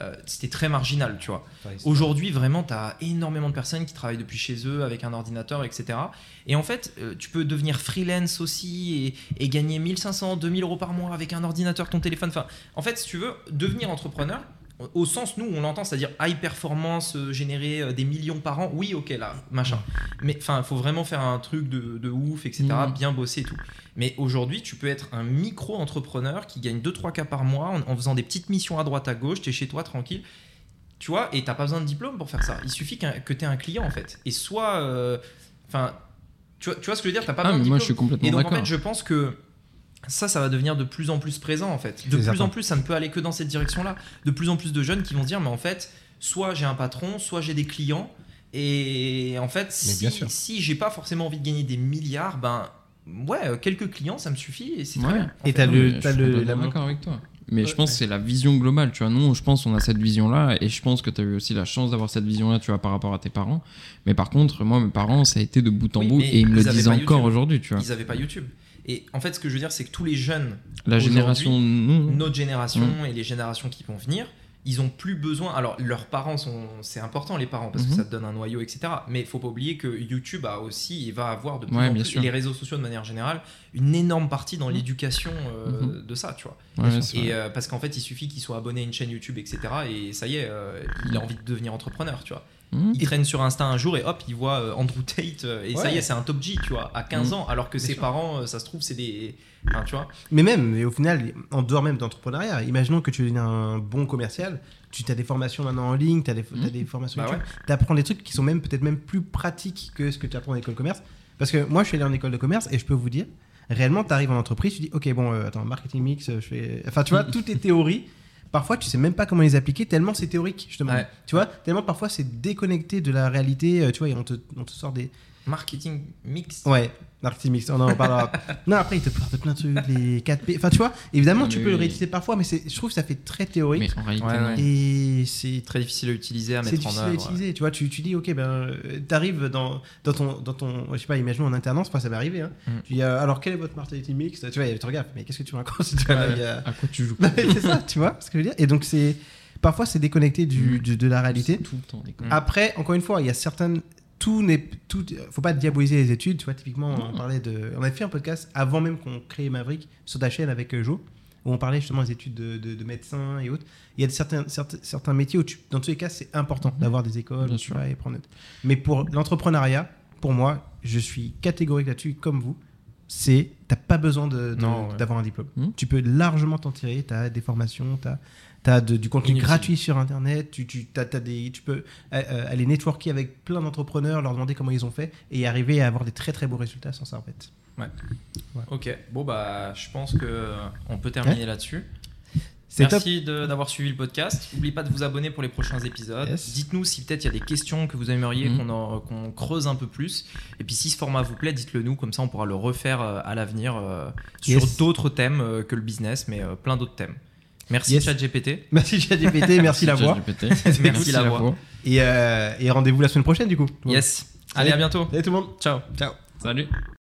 Euh, c'était très marginal, tu vois. Ouais, Aujourd'hui, vraiment, tu as énormément de personnes qui travaillent depuis chez eux avec un ordinateur, etc. Et en fait, euh, tu peux devenir freelance aussi et, et gagner 1500, 2000 euros par mois avec un ordinateur, ton téléphone. Enfin, en fait, si tu veux devenir entrepreneur, au sens nous on l'entend, c'est-à-dire high performance, euh, générer euh, des millions par an, oui, ok, là, machin. Mais enfin, il faut vraiment faire un truc de, de ouf, etc. Mhm. Bien bosser et tout. Mais aujourd'hui, tu peux être un micro-entrepreneur qui gagne 2-3 cas par mois en, en faisant des petites missions à droite à gauche, tu es chez toi tranquille. Tu vois, et t'as pas besoin de diplôme pour faire ça. Il suffit que tu aies un client en fait. Et soit. euh, Enfin. tu, vois, tu vois ce que je veux dire? T'as pas Ah, besoin de moi diplôme. je suis complètement Et donc en fait, je pense que ça, ça va devenir de plus en plus présent en fait. De plus certain. en plus, ça ne peut aller que dans cette direction-là. De plus en plus de jeunes qui vont se dire, mais en fait, soit j'ai un patron, soit j'ai des clients. Et en fait, Mais si, bien si j'ai pas forcément envie de gagner des milliards, ben ouais, euh, quelques clients, ça me suffit et c'est très Ouais. bien. en Et t'as le- la d'accord avec toi. Mais Ouais, je pense ouais. que c'est la vision globale, tu vois. Nous, je pense qu'on a cette vision-là, et je pense que tu as eu aussi la chance d'avoir cette vision-là, tu vois, par rapport à tes parents. Mais par contre, moi, mes parents, ça a été de bout en Oui, bout, et ils me le disent encore aujourd'hui, tu vois. Ils avaient pas YouTube. Et en fait, ce que je veux dire, c'est que tous les jeunes, La aujourd'hui, génération, nous, notre génération Mm. et les générations qui vont venir, ils ont plus besoin. Alors, leurs parents sont. C'est important, les parents, parce que Mhm. ça te donne un noyau, etc. Mais il faut pas oublier que YouTube a aussi, il va avoir de plus Ouais, en bien plus, sûr. et les réseaux sociaux de manière générale, une énorme partie dans Mhm. l'éducation euh, de ça, tu vois. Ouais, Et euh, parce qu'en fait, il suffit qu'il soit abonné à une chaîne YouTube, etc. Et ça y est, euh, il a envie de devenir entrepreneur, tu vois. Mhm. Il traîne sur Insta un jour et hop, il voit euh, Andrew Tate euh, et ça y est, c'est un top G, tu vois, à 15 Mhm. ans, alors que Bien ses sûr. parents, euh, ça se trouve, c'est des. Enfin, tu vois. Mais même, mais au final, en dehors même d'entrepreneuriat, imaginons que tu deviens un bon commercial, tu as des formations maintenant en ligne, tu as, des t'as des formations Bah tu apprends des trucs qui sont même peut-être même plus pratiques que ce que tu apprends en école de commerce. Parce que moi, je suis allé en école de commerce et je peux vous dire, réellement, tu arrives en entreprise, tu dis, ok, bon, euh, attends, marketing mix, je fais. Enfin, tu vois, toutes les théories. Parfois, tu sais même pas comment les appliquer tellement c'est théorique, justement. Ouais. Tu vois, tellement parfois c'est déconnecté de la réalité. euh, Tu vois, et on te, on te sort des, Marketing mix. Ouais, marketing mix, on en parlera. non, après, il te parle de plein de trucs, les 4P. Enfin, tu vois, évidemment, tu peux le réutiliser parfois, mais c'est- je trouve que ça fait très théorique. Mais en réalité, Ouais. Et c'est Très difficile à utiliser, à c'est mettre en difficile à œuvre. utiliser. Tu vois, tu, tu dis, ok, ben, euh, t'arrives dans, dans, ton, dans ton. Je sais pas, imaginons en alternance, ça m'est arrivé. Hein. Mm. Tu dis, euh, alors quel est votre marketing mix? Tu vois, il te regarde, mais qu'est-ce que tu racontes? Tu a- À quoi tu joues? C'est ça, tu vois ce que je veux dire? Et donc, c'est. Parfois, c'est déconnecté du, Mm. du- de la réalité. Tout le temps. Après, encore une fois, il y a certaines. Tout n'est. Tout, faut pas diaboliser les études. Tu vois, typiquement, on parlait de. On avait fait un podcast avant même qu'on crée Maverick sur ta chaîne avec euh, Jo, où on parlait justement des études de, de, de médecins et autres. Il y a de certains, certains, certains métiers où, tu, dans tous les cas, c'est important Mhm. d'avoir des écoles tu vois, et prendre. Mais pour l'entrepreneuriat, pour moi, je suis catégorique là-dessus, comme vous. C'est. T'as pas besoin de- de- ouais. d'avoir un diplôme. Mhm. Tu peux largement t'en tirer. Tu as des formations, tu as. Du contenu Inutile. gratuit sur internet, tu, tu, t'as des, tu peux euh, euh, aller networker avec plein d'entrepreneurs, leur demander comment ils ont fait et arriver à avoir des très très beaux résultats sans ça en fait. Ok, bon bah je pense que euh, on peut terminer là-dessus. Merci de- d'avoir suivi le podcast. N'oubliez pas de vous abonner pour les prochains épisodes. Yes. Dites-nous si peut-être il y a des questions que vous aimeriez Mhm. qu'on creuse un peu plus. Et puis si ce format vous plaît, dites-le nous, comme ça on pourra le refaire à l'avenir euh, sur Yes. d'autres thèmes euh, que le business, mais euh, plein d'autres thèmes. Merci Yes. ChatGPT. Merci ChatGPT, merci la voix. Merci la voix. et, euh, et rendez-vous la semaine prochaine du coup. Yes. Allez, à bientôt. Salut tout le monde. Ciao. Ciao. Salut.